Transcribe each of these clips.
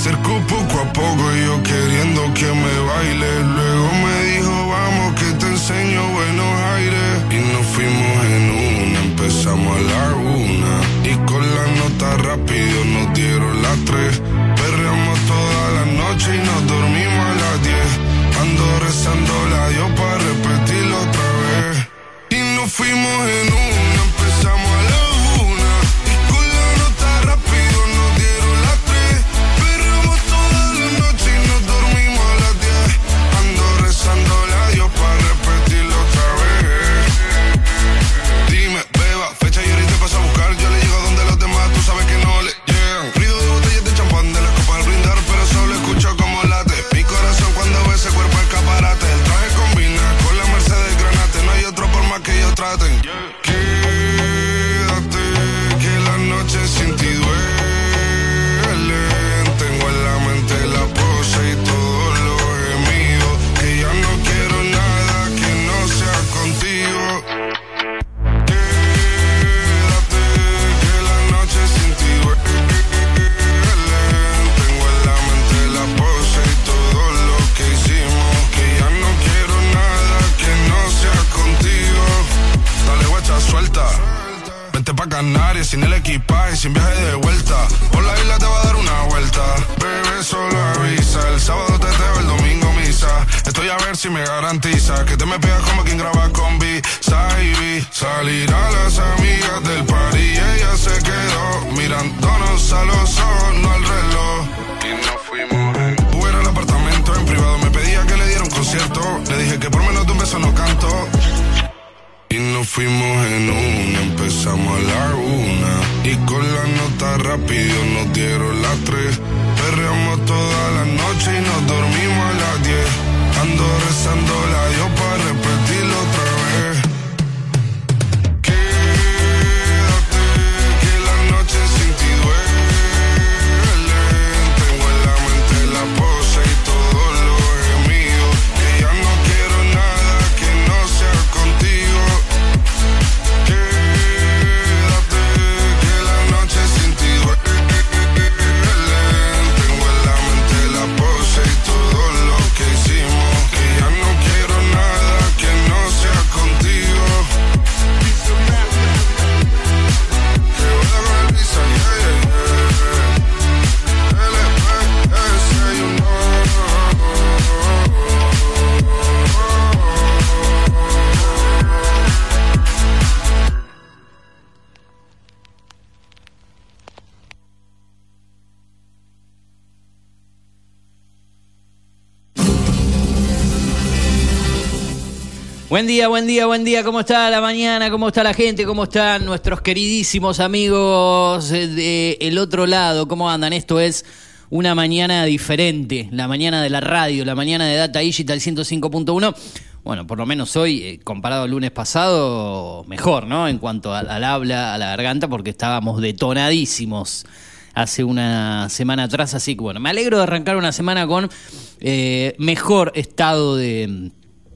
Acercó poco a poco y yo queriendo Buen día, buen día, buen día. ¿Cómo está la mañana? ¿Cómo está la gente? ¿Cómo están nuestros queridísimos amigos del el otro lado? ¿Cómo andan? Esto es una mañana diferente, la mañana de la radio, la mañana de Data Digital 105.1. Bueno, por lo menos hoy, eh, comparado al lunes pasado, mejor, ¿no? En cuanto al, habla, a la garganta, porque estábamos detonadísimos hace una semana atrás. Así que bueno, me alegro de arrancar una semana con eh, mejor estado de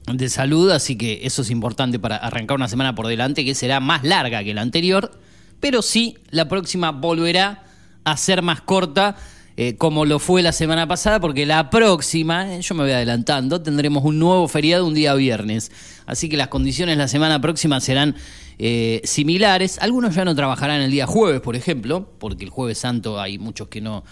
de salud, así que eso es importante para arrancar una semana por delante que será más larga que la anterior, pero sí, la próxima volverá a ser más corta eh, como lo fue la semana pasada, porque la próxima, eh, yo me voy adelantando, tendremos un nuevo feriado un día viernes, así que las condiciones la semana próxima serán eh, similares, algunos ya no trabajarán el día jueves, por ejemplo, porque el jueves santo hay muchos que no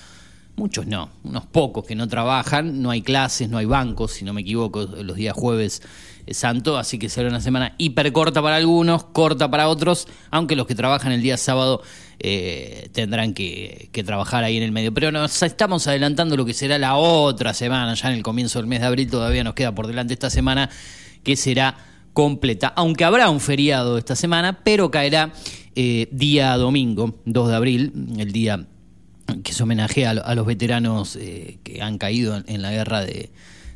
Muchos no, unos pocos que no trabajan, no hay clases, no hay bancos, si no me equivoco, los días jueves eh, santo, así que será una semana hiper corta para algunos, corta para otros, aunque los que trabajan el día sábado eh, tendrán que, trabajar ahí en el medio. Pero nos estamos adelantando lo que será la otra semana, ya en el comienzo del mes de abril todavía nos queda por delante esta semana, que será completa, aunque habrá un feriado esta semana, pero caerá eh, día domingo, 2 de abril, el día que se homenajea a, lo- a los veteranos eh, que han caído en, la guerra de,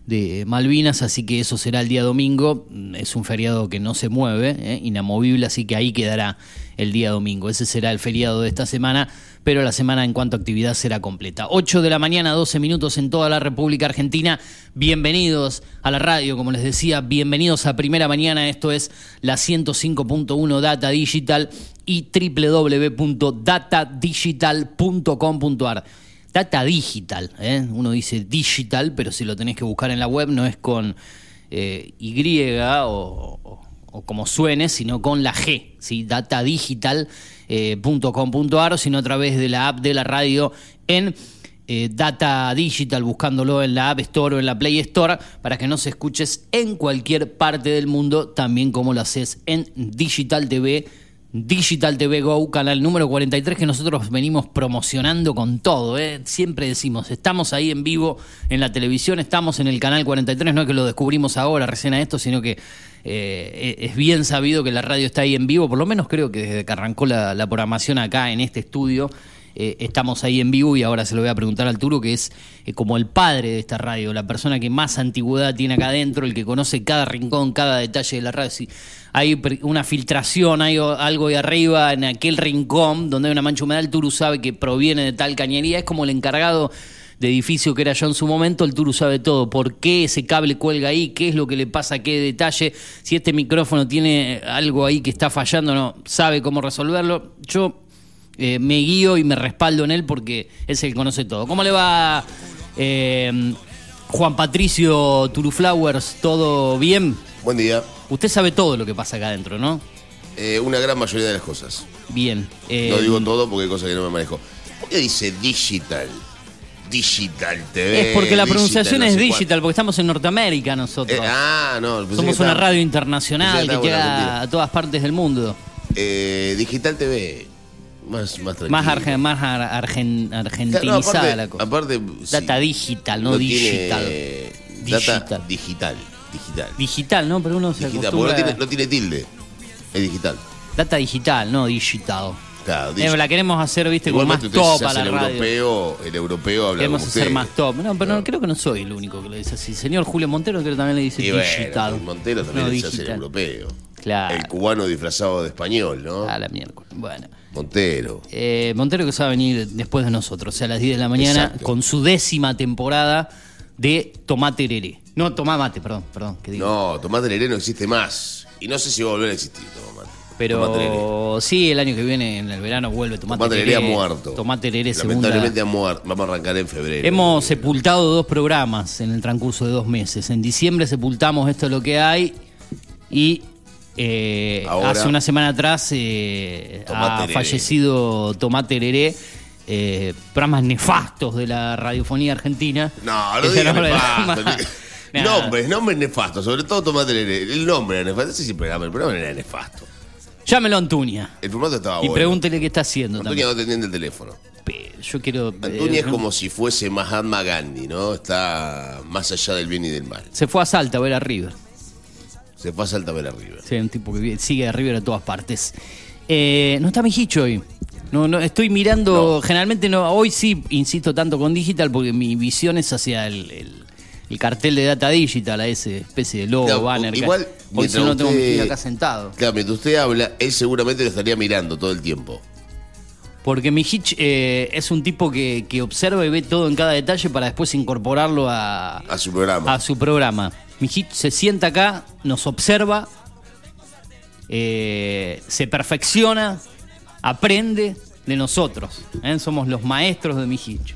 de Malvinas, así que eso será el día domingo. Mm, Es un feriado que no se mueve, eh, inamovible, así que ahí quedará el día domingo. Ese será el feriado de esta semana, pero la semana en cuanto a actividad será completa. 8 de la mañana, 12 minutos en toda la República Argentina. Bienvenidos a la radio, como les decía, bienvenidos a Primera Mañana. Esto es la 105.1 Data Digital y www.datadigital.com.ar. Data Digital, ¿eh? uno dice digital, pero si lo tenés que buscar en la web no es con eh, Y o, o- como suene, sino con la G, ¿sí? datadigital.com.ar o sino a través de la app de la radio en eh, Data Digital, buscándolo en la App Store o en la Play Store, para que nos escuches en cualquier parte del mundo, también como lo haces en Digital TV. Digital TV Go, canal número 43 que nosotros venimos promocionando con todo. ¿eh? Siempre decimos, estamos ahí en vivo en la televisión, estamos en el canal 43, no es que lo descubrimos ahora recién a esto, sino que eh, es bien sabido que la radio está ahí en vivo, por lo menos creo que desde que arrancó la programación acá en este estudio. Eh, estamos ahí en vivo y ahora se lo voy a preguntar al Turo, que es eh, como el padre de esta radio, la persona que más antigüedad tiene acá adentro, el que conoce cada rincón, cada detalle de la radio. Si hay una filtración, hay algo de arriba en aquel rincón donde hay una mancha humedad, el Turu sabe que proviene de tal cañería, es como el encargado de edificio que era yo en su momento, el Turu sabe todo, por qué ese cable cuelga ahí, qué es lo que le pasa, qué detalle, si este micrófono tiene algo ahí que está fallando, no, sabe cómo resolverlo. Yo eh, me guío y me respaldo en él porque es el que conoce todo. ¿Cómo le va eh, Juan Patricio Turuflowers? ¿Todo bien? Buen día. Usted sabe todo lo que pasa acá adentro, ¿no? Eh, una gran mayoría de las cosas. Bien. no digo todo porque hay cosas que no me manejo. ¿Por qué dice digital? Digital TV. Es porque la digital pronunciación no es digital, porque estamos en Norteamérica nosotros. Eh, ah, no. Somos una radio internacional que llega a todas partes del mundo. Eh, digital TV. Más, más. Más, arge- más ar- argen- Claro, no, argentinizada aparte, la cosa. aparte, sí. Data digital, no, tiene- digital. Data Digital. digital. Digital. Digital, ¿no? Pero uno se Digital, acostumbra... no tiene, no tiene tilde. Es digital. Data digital, no digital. Claro, Eh, la queremos hacer, viste, como más top a la el radio. europeo, el europeo habla Queremos como hacer usted. más top. No, pero no, creo que no soy el único que lo dice así. Señor Julio Montero creo que también le dice Y bueno, digital. Montero también No, hace el digital. europeo. Claro. El cubano disfrazado de español, ¿no? A la miércoles. Bueno. Montero. Eh, Montero que se va a venir después de nosotros, o sea, a las 10 de la mañana, Exacto. con su décima temporada de Tomate Rere. No, Tomá Mate, perdón, perdón, que digo. No, Tomate Leré no existe más. Y no sé si va a volver a existir Tomate. Leré. Pero sí, el año que viene, en el verano, vuelve Tomate, Tomate Leré ha muerto. Tomate segunda. Lamentablemente ha muerto. Vamos a arrancar en febrero. Hemos sepultado dos programas en el transcurso de dos meses. En diciembre sepultamos Esto es lo que hay y eh, Ahora- hace una semana atrás eh, ha fallecido Tomate Rere. eh, programas nefastos de la radiofonía argentina. No, no digas nombra- nefasto. Nada. Nombres, nombres nefastos. Sobre todo Tomate Leré. El nombre era nefasto. Ese sí el programa. El programa era nefasto. Llámelo a Antuña El formato estaba y bueno. pregúntele qué está haciendo Antonia también. no atendiendo el teléfono. Pero Yo quiero. Antonia eh, es como si fuese Mahatma Gandhi, ¿no? Está más allá del bien y del mal. Se fue a Salta a ver a River. Se fue a Salta a ver arriba. Sí, un tipo que vi- sigue a River a todas partes. Eh, no está Mijicho hoy. No, no, estoy mirando, generalmente no, hoy sí insisto tanto con digital porque mi visión es hacia el, el- el cartel de Data Digital, a ese especie de logo, Claro, banner. que- igual, hoy si mientras no tengo usted- Mijicho acá sentado. Claro, mientras usted habla, él seguramente lo estaría mirando todo el tiempo. Porque Mijich eh, es un tipo que, que observa y ve todo en cada detalle para después incorporarlo a, A su programa. a su programa. Mijich se sienta acá, nos observa, eh, se perfecciona, aprende de nosotros. ¿eh? Somos los maestros de Mijich.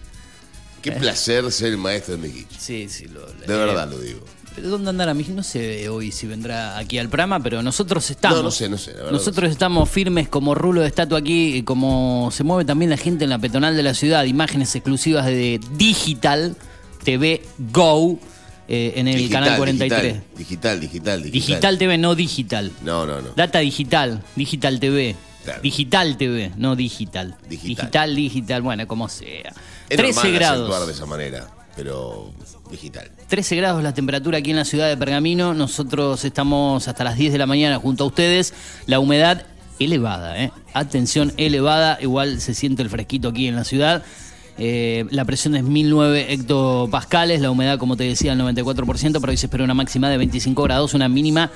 Qué placer ser el maestro de Mequiche. Sí, sí, lo, De verdad lo digo. ¿Pero ¿Dónde andará Mijich? No sé hoy si vendrá aquí al programa, pero nosotros estamos. No, no sé, no sé, la Nosotros estamos firmes como rulo de estatua aquí, y como se mueve también la gente en la peatonal de la ciudad. Imágenes exclusivas de Digital TV Go eh, en el Digital, canal 43. Digital, digital, digital, digital. Digital TV, no digital. No, no, no. Data digital, digital TV. Claro. Digital TV, no digital. Digital. digital, digital, bueno, como sea. Es 13 normal grados. acentuar de esa manera, pero digital. 13 grados la temperatura aquí en la ciudad de Pergamino. Nosotros estamos hasta las 10 de la mañana junto a ustedes. La humedad elevada, ¿eh? atención elevada, igual se siente el fresquito aquí en la ciudad. Eh, la presión es 1009 hectopascales, la humedad, como te decía, el 94%, pero hoy se espera una máxima de 25 grados, una mínima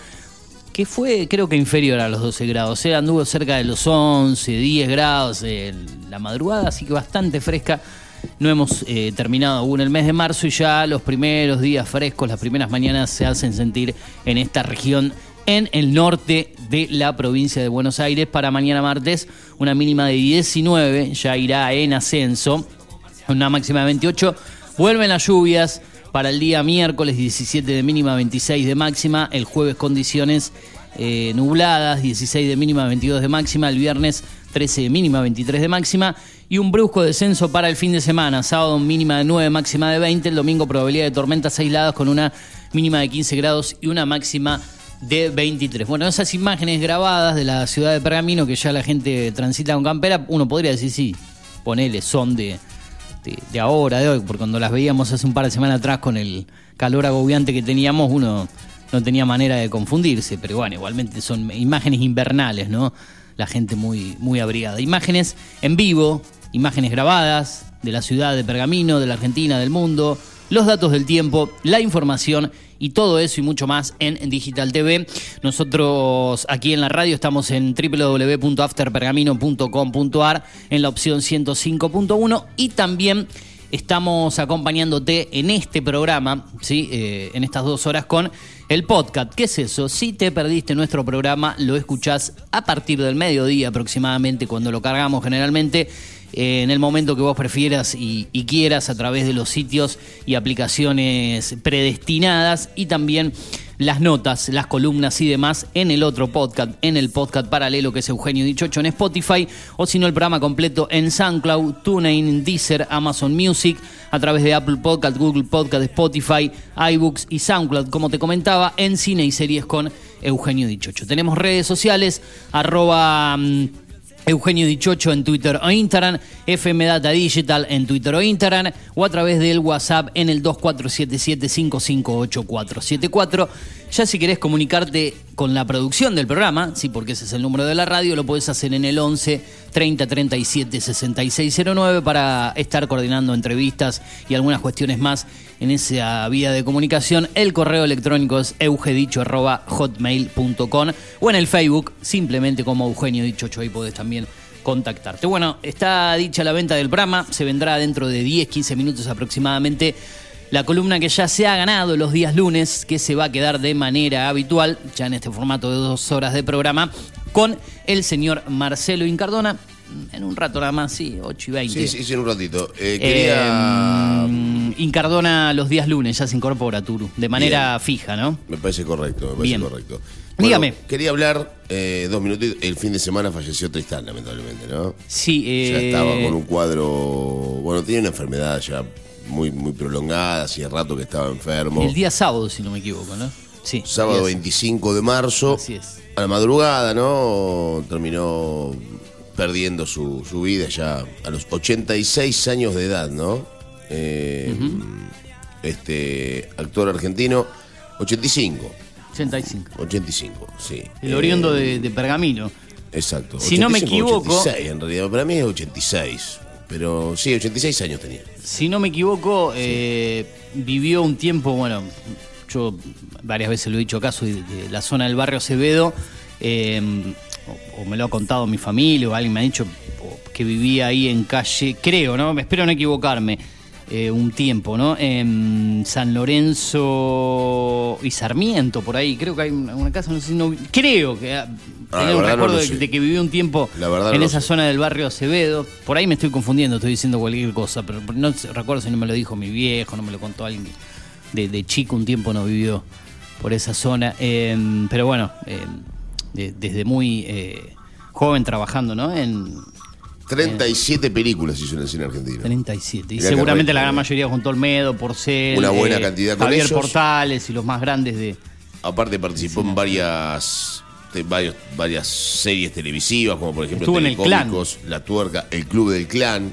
que fue creo que inferior a los 12 grados. O sea, anduvo cerca de los 11, 10 grados en la madrugada, así que bastante fresca. No hemos eh, terminado aún el mes de marzo y ya los primeros días frescos, las primeras mañanas se hacen sentir en esta región en el norte de la provincia de Buenos Aires. Para mañana martes, una mínima de 19, ya irá en ascenso, una máxima de 28. Vuelven las lluvias para el día miércoles, 17 de mínima, 26 de máxima. El jueves, condiciones eh, nubladas, 16 de mínima, 22 de máxima. El viernes, 13 de mínima, 23 de máxima. Y un brusco descenso para el fin de semana. Sábado, mínima de 9, máxima de 20. El domingo, probabilidad de tormentas aisladas con una mínima de 15 grados y una máxima de 23. Bueno, esas imágenes grabadas de la ciudad de Pergamino que ya la gente transita con campera, uno podría decir, sí, ponele, son de, de, de ahora, de hoy, porque cuando las veíamos hace un par de semanas atrás con el calor agobiante que teníamos, uno no tenía manera de confundirse, pero bueno, igualmente son imágenes invernales, ¿no? La gente muy, muy abrigada. Imágenes en vivo, imágenes grabadas de la ciudad de Pergamino, de la Argentina, del mundo, los datos del tiempo, la información y todo eso y mucho más en Digital TV. Nosotros aquí en la radio estamos en www.afterpergamino.com.ar en la opción 105.1 y también estamos acompañándote en este programa, ¿sí? Eh, en estas dos horas con el podcast. ¿Qué es eso? Si te perdiste nuestro programa, lo escuchás a partir del mediodía aproximadamente, cuando lo cargamos generalmente en el momento que vos prefieras y, y, quieras a través de los sitios y aplicaciones predestinadas y también las notas, las columnas y demás en el otro podcast, en el podcast paralelo que es Eugenio Dichocho en Spotify o si no el programa completo en SoundCloud, TuneIn, Deezer, Amazon Music, a través de Apple Podcast, Google Podcast, Spotify, iBooks y SoundCloud, como te comentaba, en cine y series con Eugenio Dichocho. Tenemos redes sociales, arroba... Eugenio Dichocho en Twitter o Instagram, FM Data Digital en Twitter o Instagram, o a través del WhatsApp en el 2477-558474. Ya si querés comunicarte con la producción del programa, sí, porque ese es el número de la radio, lo podés hacer en el 11 30 37 6609 para estar coordinando entrevistas y algunas cuestiones más en esa vía de comunicación. El correo electrónico es eugedicho.hotmail.com o en el Facebook, simplemente como Eugenio Dichocho, ahí podés también contactarte. Bueno, está dicha la venta del programa, se vendrá dentro de 10, 15 minutos aproximadamente la columna que ya se ha ganado los días lunes, que se va a quedar de manera habitual, ya en este formato de dos horas de programa, con el señor Marcelo Incardona. En un rato nada más, sí, 8 y 20. Sí, sí, sí en un ratito. Eh, quería... Eh, Incardona los días lunes, ya se incorpora, Turu, de manera Bien. fija, ¿no? Me parece correcto, me parece Bien. correcto. Dígame. Quería hablar eh, dos minutos. El fin de semana falleció Tristán, lamentablemente, ¿no? Sí, Ya eh, estaba con un cuadro. Bueno, tenía una enfermedad ya muy, muy prolongada, hacía rato que estaba enfermo. el día sábado, si no me equivoco, ¿no? Sí. Sábado día 25 de marzo. Así es. A la madrugada, ¿no? Terminó perdiendo su, su vida ya a los 86 años de edad, ¿no? Eh, Este actor argentino, 85. 85. 85, sí. El Eh, oriundo de, de Pergamino. Exacto. Si no me 85, equivoco- 86, en realidad, para mí es 86. Pero sí, 86 años tenía. Si no me equivoco, eh, vivió un tiempo, bueno, yo varias veces lo he dicho acá, soy de, la zona del barrio Acevedo, eh, o, o me lo ha contado mi familia, o alguien me ha dicho que vivía ahí en calle, creo, ¿no? Espero no equivocarme, eh, un tiempo, ¿no? En San Lorenzo y Sarmiento, por ahí, creo que hay una, una casa, no sé si no, creo que... ah, tenía un no recuerdo de, que vivió un tiempo no en esa zona del barrio Acevedo. Por ahí me estoy confundiendo, estoy diciendo cualquier cosa, pero no recuerdo si no me lo dijo mi viejo, no me lo contó alguien de, de chico, un tiempo no vivió por esa zona. Eh, pero bueno, eh, de- desde muy eh, joven trabajando, ¿no? En 37 películas hizo en el cine argentino. 37. Y Mirá seguramente la gran mayoría junto al Medo, Porcel, Una buena cantidad con Javier ellos. Portales y los más grandes de... Aparte participó en varias varios, varias series televisivas, como por ejemplo Estuvo en el Clan. La Tuerca, El Club del Clan.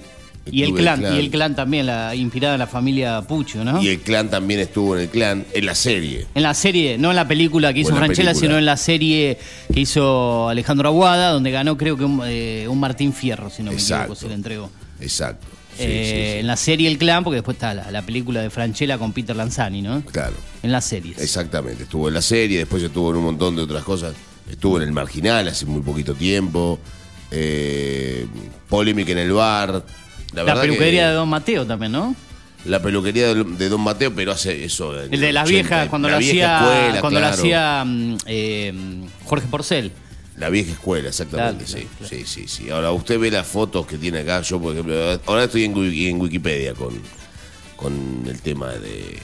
Y el clan, y el clan también, la, inspirada en la familia Pucho, ¿no? Y el clan también estuvo en el clan, en la serie. En la serie, no en la película que hizo Franchella, película. sino en la serie que hizo Alejandro Aguada, donde ganó creo que un, eh, un Martín Fierro, si no me Exacto. equivoco, se le entregó. Exacto. Sí, Eh, sí, sí. En la serie El Clan, porque después está la, la película de Franchella con Peter Lanzani, ¿no? Claro. En las series. Exactamente, estuvo en la serie, después estuvo en un montón de otras cosas. Estuvo en el Marginal hace muy poquito tiempo. eh, polémica en el bar. La, La, peluquería que- de Don Mateo también, ¿no? La peluquería de, de Don Mateo, pero hace eso. El de las 80, viejas, cuando la lo vieja hacía, escuela, cuando lo claro. hacía mm, eh, Jorge Porcel. La vieja escuela, exactamente, Claro, sí, claro, sí, sí, sí. Ahora usted ve las fotos que tiene acá, yo por ejemplo, ahora estoy en, en Wikipedia con, con el tema de,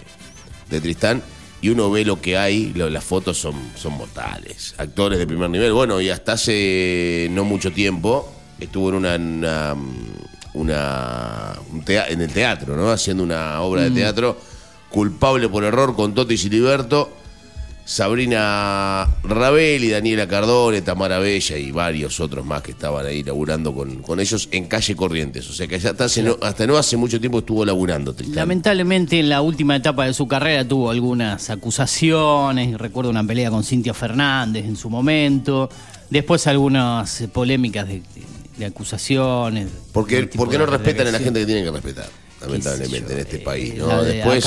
de Tristán y uno ve lo que hay, lo- las fotos son, son mortales, actores de primer nivel. Bueno, y hasta hace no mucho tiempo estuvo en una, una, una- un tea- en el teatro, ¿no? Haciendo una obra de teatro, culpable por error con Toto y Siliberto. Sabrina Rabel y Daniela Cardone, Tamara Bella y varios otros más que estaban ahí laburando con, con ellos en calle Corrientes. O sea que hasta, hace no, hasta no hace mucho tiempo estuvo laburando, Tristán. Lamentablemente en la última etapa de su carrera tuvo algunas acusaciones, recuerdo una pelea con Cintia Fernández en su momento, después algunas eh, polémicas de, de- de acusaciones. Porque, tipo porque no respetan a la gente que tienen que respetar, lamentablemente, en este eh, país. ¿no? de Después,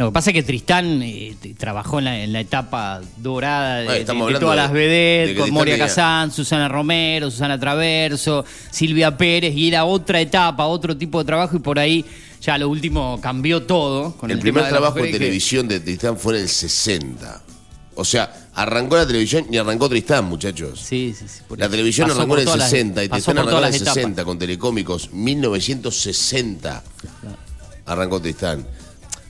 Lo que pasa es que Tristán eh, trabajó en la, en la etapa dorada de, todas las de vedettes, con Moria tenía- Kazán, Susana Romero, Susana Traverso, Silvia Pérez, y era otra etapa, otro tipo de trabajo, y por ahí ya lo último cambió todo. Con el, el, primer trabajo en que- televisión de Tristán fue en el 60. O sea, arrancó la televisión y arrancó Tristán, muchachos. Sí, sí, sí, La televisión arrancó en el todas las- 60 y Tristán arrancó en el las etapas. 60 con Telecómicos. 1960 arrancó Tristán.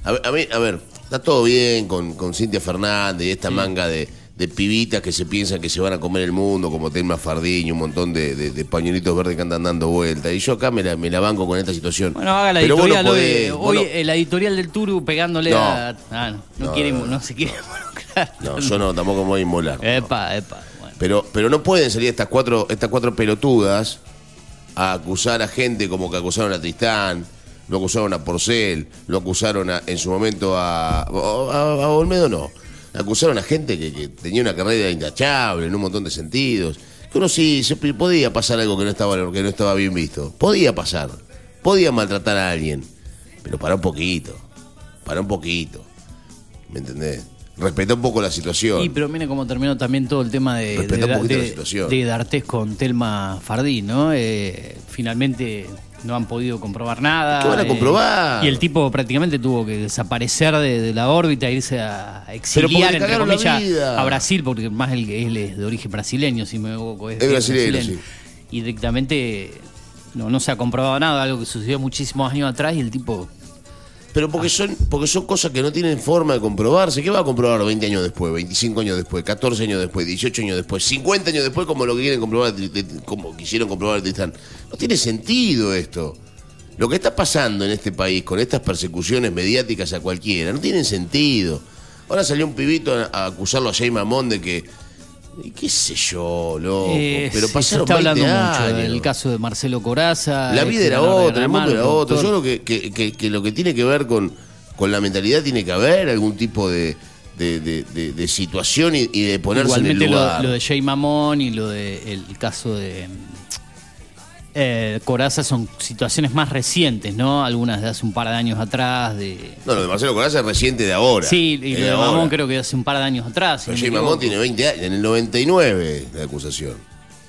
A ver, a, mí- a ver, está todo bien con, con Cintia Fernández y esta manga de, de pibitas que se piensan que se van a comer el mundo, como Telma Fardín y un montón de, de- de pañuelitos verdes que andan dando vueltas. Y yo acá me la, me la banco con esta situación. Bueno, haga la Pero no editorial hoy, podés, vos hoy, no- eh, la editorial del Turu pegándole No. a. Ah, no, no, No, quiere, no, no, se quiere involucrar. No, yo no, tampoco me voy a inmolar. no. Epa, epa. Bueno. Pero, pero no pueden salir estas cuatro, estas cuatro pelotudas a acusar a gente como que acusaron a Tristán, lo acusaron a Porcel, lo acusaron a- en su momento a, a, a Olmedo, no. Acusaron a gente que, que tenía una carrera intachable en un montón de sentidos. Que uno sí, se- podía pasar algo que no estaba, que no estaba bien visto. Podía pasar. Podía maltratar a alguien. Pero para un poquito. Para un poquito. ¿Me entendés? Respeta un poco la situación. Y pero mire cómo terminó también todo el tema de, de, de- la situación. de D'Artés con Telma Fardín, ¿no? Eh, finalmente no han podido comprobar nada. ¿Qué van a eh, comprobar? y el tipo prácticamente tuvo que desaparecer de, de la órbita, irse a exiliar, entre comillas, a Brasil, porque más él, él es de origen brasileño, si me equivoco. Es brasileño, sí. Y directamente no, no se ha comprobado nada, algo que sucedió muchísimos años atrás y el tipo... Pero porque son, porque son cosas que no tienen forma de comprobarse. ¿Qué va a comprobar 20 años después, 25 años después, 14 años después, 18 años después, 50 años después, como lo que quieren comprobar, como quisieron comprobar Tristán? No tiene sentido esto. Lo que está pasando en este país con estas persecuciones mediáticas a cualquiera, no tienen sentido. Ahora salió un pibito a, a acusarlo a Jay Mamón de que. ¿Qué sé yo, loco? Eh, pero pasaron se está 20 hablando mucho años. del caso de Marcelo Coraza. La vida era ganador de otra, el mundo era otro. Yo creo que, que- que- que lo que tiene que ver con, con la mentalidad tiene que haber algún tipo de, de, de- de- de situación y, y de ponerse Igualmente en el lo, lugar. lo de Jay Mamón y lo de el caso de eh, Coraza son situaciones más recientes, ¿no? Algunas de hace un par de años atrás. De... No, lo de Marcelo Coraza es reciente de ahora. Sí, y lo de. Mamón creo que de hace un par de años atrás. si Pero no Jay Mamón tiene 20 años, en el 99 la acusación.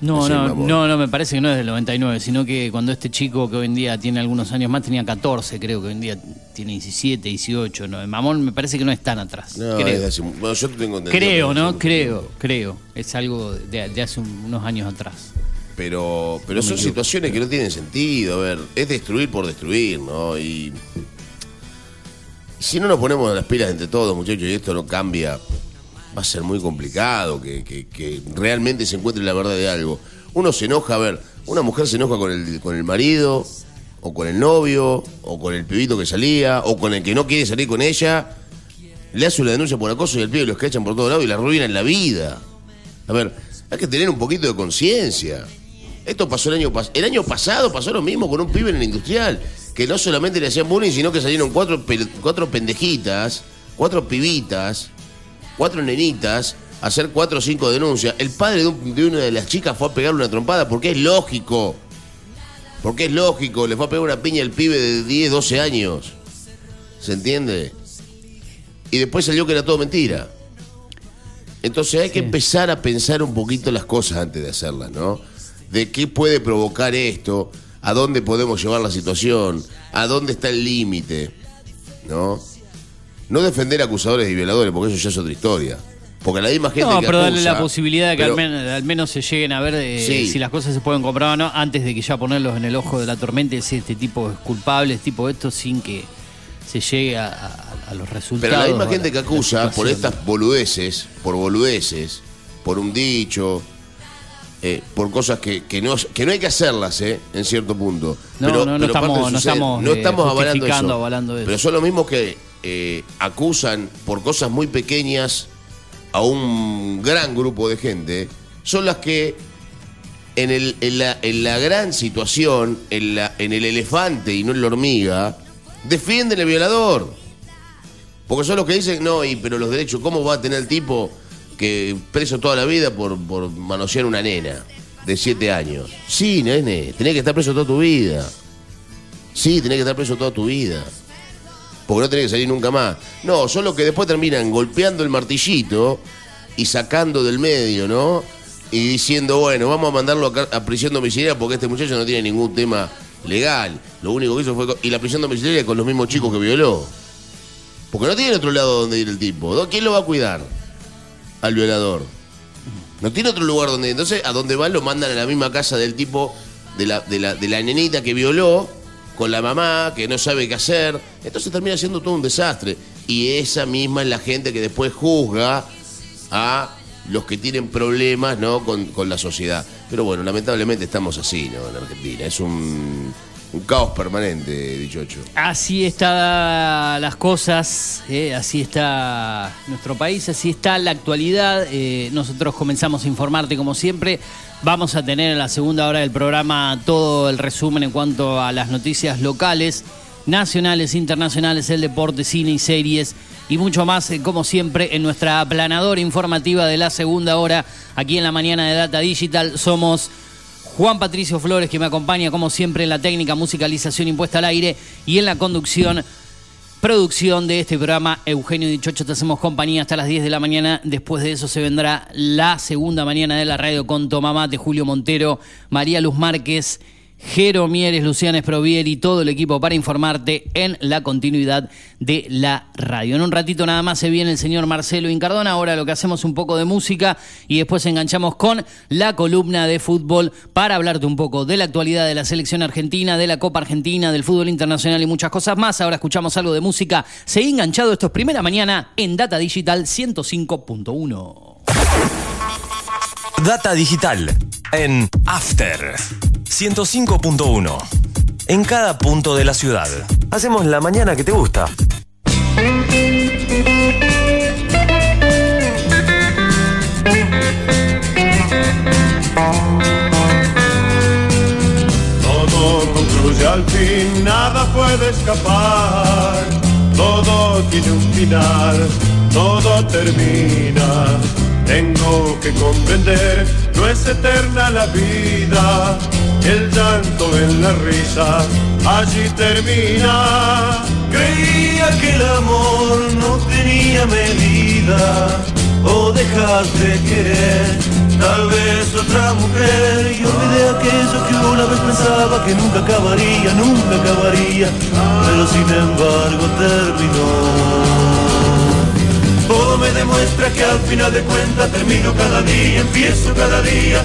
No, no, no, no, me parece que no es del 99, sino que cuando este chico que hoy en día tiene algunos años más tenía 14, creo que hoy en día tiene 17, 18, no, Mamón me parece que no es tan atrás. No, creo. es hace- bueno, yo tengo entendido Creo, ¿no? Creo, creo. Es algo de, de hace un- unos años atrás. Pero, pero son situaciones que no tienen sentido. A ver, es destruir por destruir, ¿no? Y si no nos ponemos las pilas entre todos, muchachos, y esto no cambia, va a ser muy complicado que, que- que realmente se encuentre la verdad de algo. Uno se enoja, a ver, una mujer se enoja con el, con el marido, o con el novio, o con el pibito que salía, o con el que no quiere salir con ella. Le hace una denuncia por acoso y el pibe los que echan por todos lados y la arruinan la vida. A ver, hay que tener un poquito de conciencia. Esto pasó el año pasado. El año pasado pasó lo mismo con un pibe en el industrial. Que no solamente le hacían bullying, sino que salieron cuatro, cuatro pendejitas, cuatro pibitas, cuatro nenitas, a hacer cuatro o cinco denuncias. El padre de, un- de una de las chicas fue a pegarle una trompada porque es lógico. Porque es lógico, le fue a pegar una piña al pibe de 10, 12 años. ¿Se entiende? Y después salió que era todo mentira. Entonces hay que empezar a pensar un poquito las cosas antes de hacerlas, ¿no? De qué puede provocar esto, a dónde podemos llevar la situación, a dónde está el límite, ¿no? No defender acusadores y violadores, porque eso ya es otra historia. Porque la misma gente No, que pero darle acusa, la posibilidad de que pero- al, men- al menos se lleguen a ver eh, Sí. si las cosas se pueden comprar o no, antes de que ya ponerlos en el ojo de la tormenta y decir este tipo es culpable, este tipo esto, sin que se llegue a, a- a los resultados. Pero la misma gente la- que acusa por estas boludeces, por boludeces, por un dicho, eh, por cosas que, que no, que no hay que hacerlas, ¿eh? En cierto punto. No, pero, no, no pero estamos- aparte no sucede, estamos, no eh, estamos avalando eso. avalando eso. Pero son los mismos que acusan por cosas muy pequeñas a un gran grupo de gente, son las que en, el, en, la, en la gran situación, en, la, en el elefante y no en la hormiga, defienden al violador. Porque son los que dicen, no, y, pero los derechos, ¿cómo va a tener el tipo que preso toda la vida por, por manosear una nena de 7 años? Sí, nene, tenés que estar preso toda tu vida. Sí, tenés que estar preso toda tu vida. Porque no tenés que salir nunca más. No, son los que después terminan golpeando el martillito y sacando del medio, ¿no? Y diciendo, bueno, vamos a mandarlo a, a prisión domiciliaria porque este muchacho no tiene ningún tema legal. Lo único que hizo fue... Y la prisión domiciliaria con los mismos chicos que violó. Porque no tiene otro lado donde ir el tipo. ¿Quién lo va a cuidar? Al violador. No tiene otro lugar donde. Entonces, a donde van lo mandan a la misma casa del tipo, de la, de la, de la nenita que violó, con la mamá, que no sabe qué hacer. Entonces termina siendo todo un desastre. Y esa misma es la gente que después juzga a los que tienen problemas ¿no? con, con la sociedad. Pero bueno, lamentablemente estamos así, ¿no? En Argentina. Es un, un caos permanente, dichocho. Así están las cosas, eh, así está nuestro país, así está la actualidad. Eh, nosotros comenzamos a informarte como siempre. Vamos a tener en la segunda hora del programa todo el resumen en cuanto a las noticias locales, nacionales, internacionales, el deporte, cine y series y mucho más, eh, como siempre, en nuestra aplanadora informativa de la segunda hora, aquí en la mañana de Data Digital. Somos Juan Patricio Flores, que me acompaña como siempre en la técnica musicalización impuesta al aire y en la conducción, producción de este programa. Eugenio Dichocho, te hacemos compañía hasta las 10 de la mañana. Después de eso se vendrá la segunda mañana de la radio con Tomamate, Julio Montero, María Luz Márquez. Jero Mieres, Luciana Esprovier y todo el equipo para informarte en la continuidad de la radio. En un ratito nada más se viene el señor Marcelo Incardona. Ahora lo que hacemos un poco de música y después enganchamos con la columna de fútbol para hablarte un poco de la actualidad de la selección argentina, de la Copa Argentina, del fútbol internacional y muchas cosas más. Ahora escuchamos algo de música. Seguí enganchado. Esto es primera mañana en Data Digital 105.1. Data Digital en After 105.1. En cada punto de la ciudad. Hacemos la mañana que te gusta. Todo concluye al fin, nada puede escapar. Todo tiene un final, todo termina. Tengo que comprender, no es eterna la vida. El llanto en la risa, allí termina. Creía que el amor no tenía medida. O dejar de querer, tal vez otra mujer. Y olvidé aquello que una vez pensaba que nunca acabaría, nunca acabaría. Pero sin embargo terminó. Todo me demuestra que al final de cuentas termino cada día, empiezo cada día,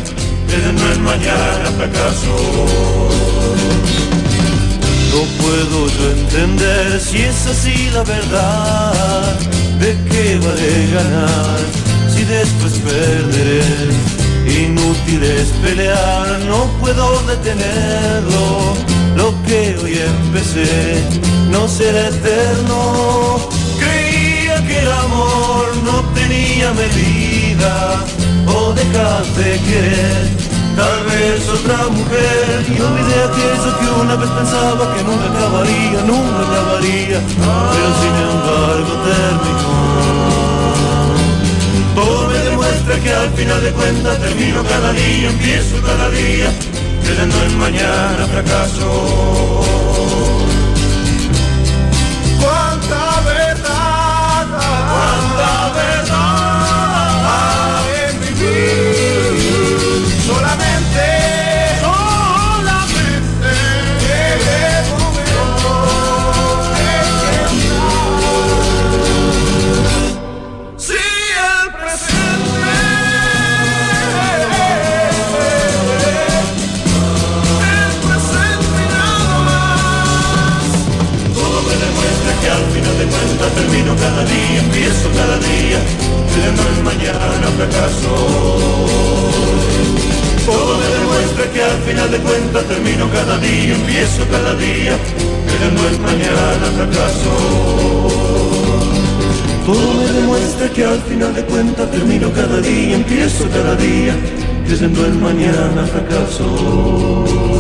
desde no es mañana fracaso. No puedo yo entender si es así la verdad, de qué vale ganar si después perderé. Inútil es pelear, no puedo detenerlo. Lo que hoy empecé no será eterno. El amor no tenía medida o dejar de querer. tal vez otra mujer. Y olvidé aquello que una vez pensaba que nunca acabaría, nunca acabaría, pero sin embargo terminó. Todo me demuestra que al final de cuentas termino cada día, empiezo cada día, creyendo en mañana fracaso. Creyendo en mañana fracaso.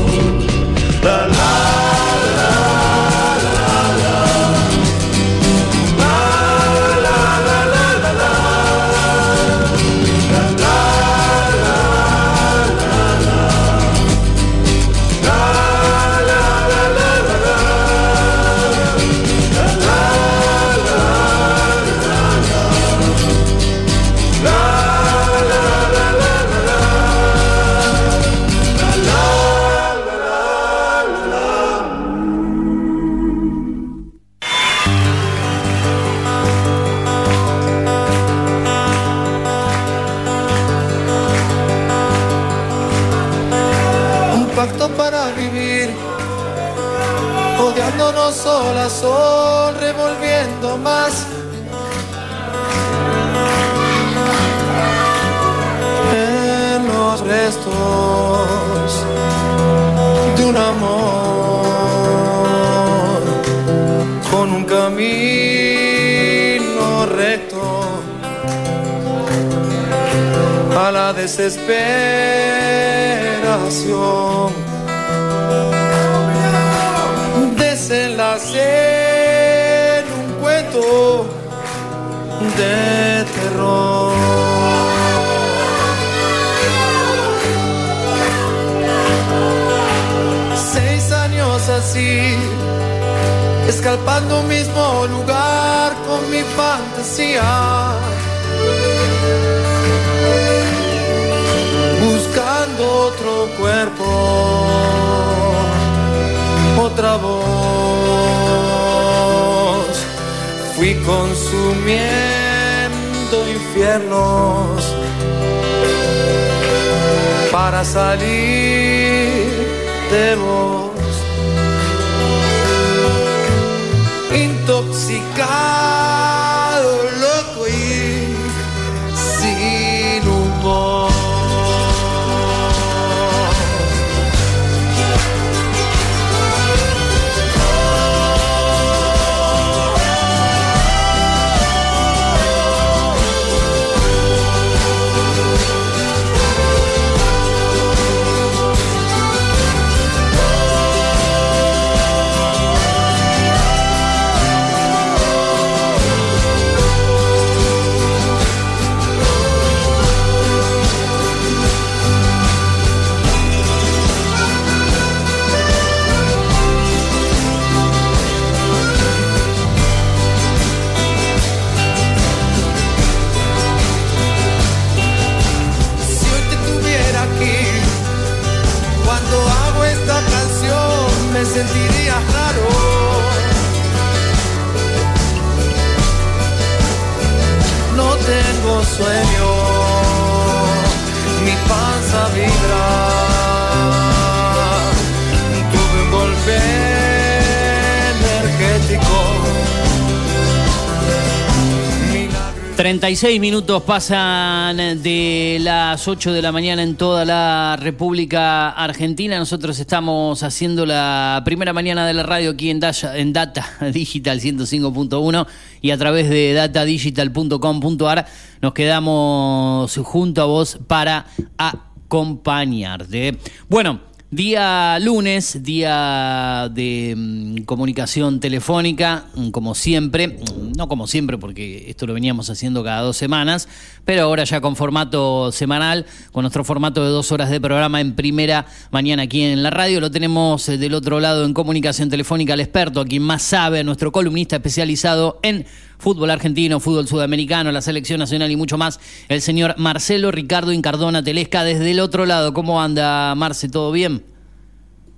36 minutos pasan de las 8 de la mañana en toda la República Argentina. Nosotros estamos haciendo la primera mañana de la radio aquí en, Daya- en Data Digital 105.1 y a través de datadigital.com.ar nos quedamos junto a vos para acompañarte. Bueno, día lunes, día de mm, comunicación telefónica, mm, como siempre, mm, no como siempre porque esto lo veníamos haciendo cada dos semanas, pero ahora ya con formato semanal, con nuestro formato de dos horas de programa en primera mañana aquí en la radio, lo tenemos eh, del otro lado en comunicación telefónica al experto, a quien más sabe, nuestro columnista especializado en fútbol argentino, fútbol sudamericano, la selección nacional y mucho más, el señor Marcelo Ricardo Incardona Telesca desde el otro lado. ¿Cómo anda, Marce? ¿Todo bien?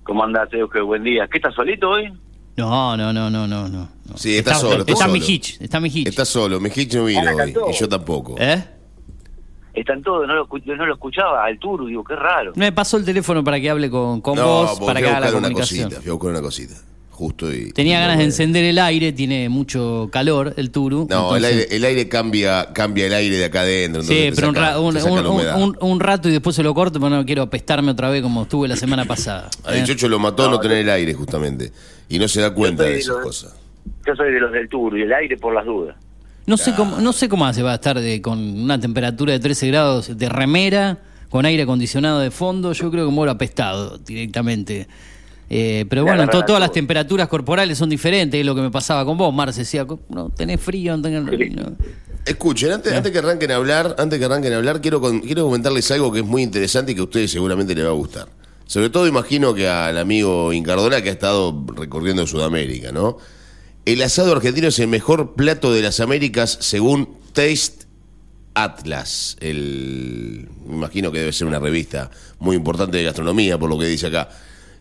¿Cómo andás, Euge? Buen día. ¿Qué estás solito hoy? No, no, no, no, no, no. Sí, está, solo. Está, Está solo. Mijich, está Mijich. Está solo. Mijich no vino hoy. Y yo tampoco. ¿Eh? Están todos, no lo, no lo escuchaba al Turu, digo, qué raro. Me pasó el teléfono para que hable con, con no, vos, para que haga la buscar una comunicación. cosita. Fui a buscar una cosita. Justo y. Tenía y ganas no de encender el aire, tiene mucho calor el Turu. No, el aire, el aire cambia, cambia el aire de acá adentro. Sí, pero un, saca- ra- un- un- un- un rato y después se lo corto, pero no quiero apestarme otra vez como estuve la semana pasada. A ¿eh? Chocho lo mató no, tener el aire, justamente. Y no se da cuenta de de esas los- cosas. Yo soy de los del Turu y el aire por las dudas. No sé cómo, no sé cómo hace, va a estar de- con una temperatura de 13 grados de remera, con aire acondicionado de fondo, yo creo que muero apestado directamente. Eh, pero bueno, to- todas las temperaturas corporales son diferentes, es lo que me pasaba con vos, Marce, decía, no, tenés frío, no tenés... no. Escuchen, antes, antes que arranquen a hablar, antes que arranquen a hablar, quiero, con- quiero comentarles algo que es muy interesante y que a ustedes seguramente les va a gustar. Sobre todo imagino que al amigo Incardona que ha estado recorriendo Sudamérica, ¿no? El asado argentino es el mejor plato de las Américas según Taste Atlas. El, me imagino que debe ser una revista muy importante de gastronomía, por lo que dice acá.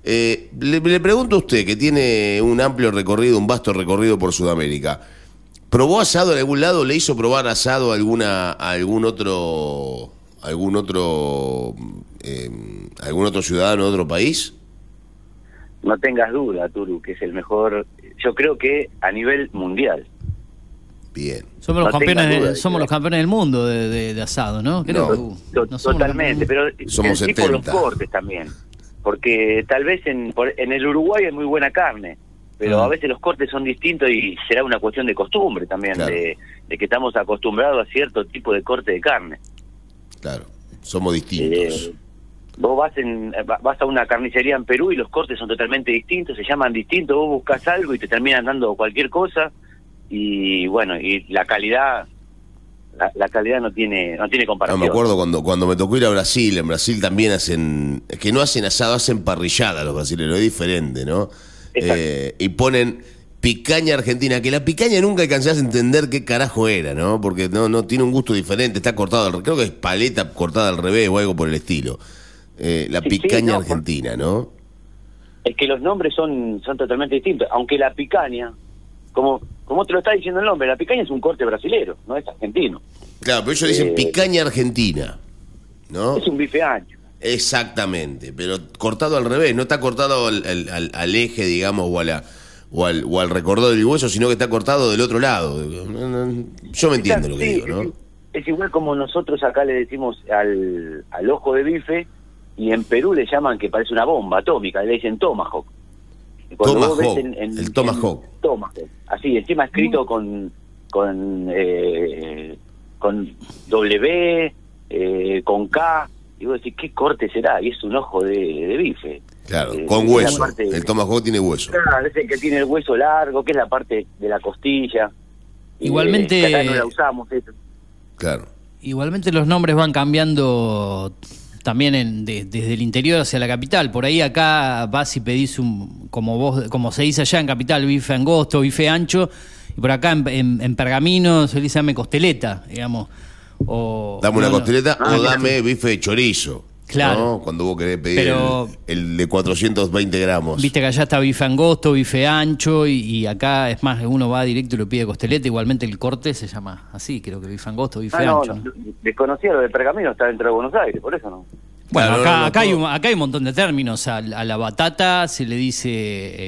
Eh, le, le pregunto a usted, que tiene un amplio recorrido, un vasto recorrido por Sudamérica. ¿Probó asado en algún lado? ¿Le hizo probar asado a alguna, a algún otro, algún otro, eh, algún otro ciudadano de otro país? No tengas duda, Turu, que es el mejor, yo creo que a nivel mundial. Bien. Somos, los No campeones, duda de- de somos que- los campeones del mundo de, de- de asado, ¿no? Creo No. uh, To- no somos Totalmente, pero Somos sí por los 70. cortes también. Porque tal vez en, por- en el Uruguay hay muy buena carne, pero Ah. a veces los cortes son distintos y será una cuestión de costumbre también, Claro. de, de que estamos acostumbrados a cierto tipo de corte de carne. Claro. Somos distintos. Eh, vos vas en va- vas a una carnicería en Perú y los cortes son totalmente distintos, se llaman distintos, vos buscas algo y te terminan dando cualquier cosa y bueno, y la calidad la, la calidad no tiene no tiene No, comparación. me acuerdo cuando, cuando me tocó ir a Brasil. En Brasil también hacen. Es que no hacen asado, hacen parrillada los brasileños. Es diferente, ¿no? Eh, y ponen picaña argentina. Que la picaña nunca alcanzás a entender qué carajo era, ¿no? Porque no, no tiene un gusto diferente. Está cortado. al- Creo que es paleta cortada al revés o algo por el estilo. Eh, la Sí, sí, picaña no, argentina, ¿no? Es que los nombres son son totalmente distintos, aunque la picaña como como te lo está diciendo el nombre, la picaña es un corte brasilero, no es argentino. Claro, pero ellos dicen Eh, picaña argentina, ¿no? Es un bife ancho. Exactamente, pero cortado al revés, no está cortado al, al- eje, digamos, o, a la- o al, o al recordado del hueso, sino que está cortado del otro lado. Yo me entiendo lo que Sí, digo, ¿no? es, es igual como nosotros acá le decimos al, al ojo de bife y en Perú le llaman que parece una bomba atómica, le dicen tomahawk. Y cuando vos Tomahawk, ves en- en- el tomahawk. en- tomahawk. Así, encima escrito con con eh, con W, eh, con K, y vos decís, ¿qué corte será? Y es un ojo de, de bife. Claro, Eh, con hueso. parte- El tomahawk tiene hueso. Claro, es el que tiene el hueso largo, que es la parte de la costilla. Y, Igualmente- eh, que acá no la usamos. eso. Claro. Igualmente los nombres van cambiando también en- de- desde el interior hacia la capital. Por ahí acá vas y pedís un, como vos, como se dice allá en capital, bife angosto, bife ancho, y por acá en, en- en Pergamino se le dice dame costeleta, digamos. O, Dame una no, costeleta Ah, o mira. dame bife de chorizo. Claro. ¿no? Cuando vos querés pedir Pero- el, el de 420 gramos. Viste que allá está bife angosto, bife ancho, y, y acá es más, uno va directo y lo pide costeleta. Igualmente el corte se llama así, creo que bife angosto, bife Ah, no, ancho. no, desconocía lo de Pergamino, está dentro de Buenos Aires, por eso no. Bueno, Claro, acá, no, no, acá, hay un, acá hay un montón de términos. A, a la batata se le dice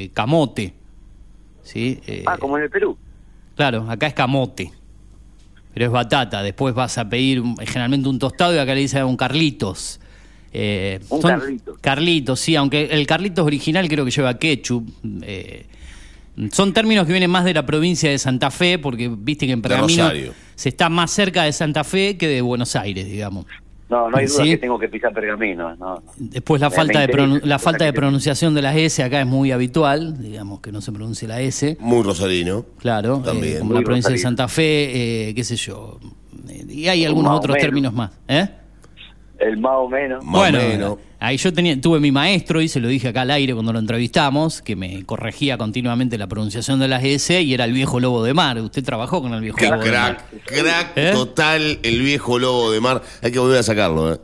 eh, camote. ¿Sí? Eh, Ah, como en el Perú. Claro, acá es camote. Pero es batata. Después vas a pedir generalmente un tostado y acá le dicen un carlitos. Eh, Un Carlitos. Carlitos, sí, aunque el carlitos original creo que lleva ketchup. eh, son términos que vienen más de la provincia de Santa Fe, porque viste que en Pergamino Rosario. se está más cerca de Santa Fe que de Buenos Aires, digamos. No, no hay duda ¿Sí? que tengo que pisar pergamino. No. Después la Me- falta me de, la falta de pronunciación de las S acá es muy habitual, digamos que no se pronuncie la S. Muy rosarino. Claro, También. eh, como Muy la provincia de. Santa Fe, eh, qué sé yo. Y hay algunos otros menos. términos más. ¿eh? El más o menos. Más o bueno, menos. ahí yo tenía, tuve mi maestro y se lo dije acá al aire cuando lo entrevistamos, que me corregía continuamente la pronunciación de las S y era el viejo lobo de mar. Usted trabajó con el viejo Qué lobo de mar. crack, crack ¿Eh? total el viejo lobo de mar. Hay que volver a sacarlo, ¿eh?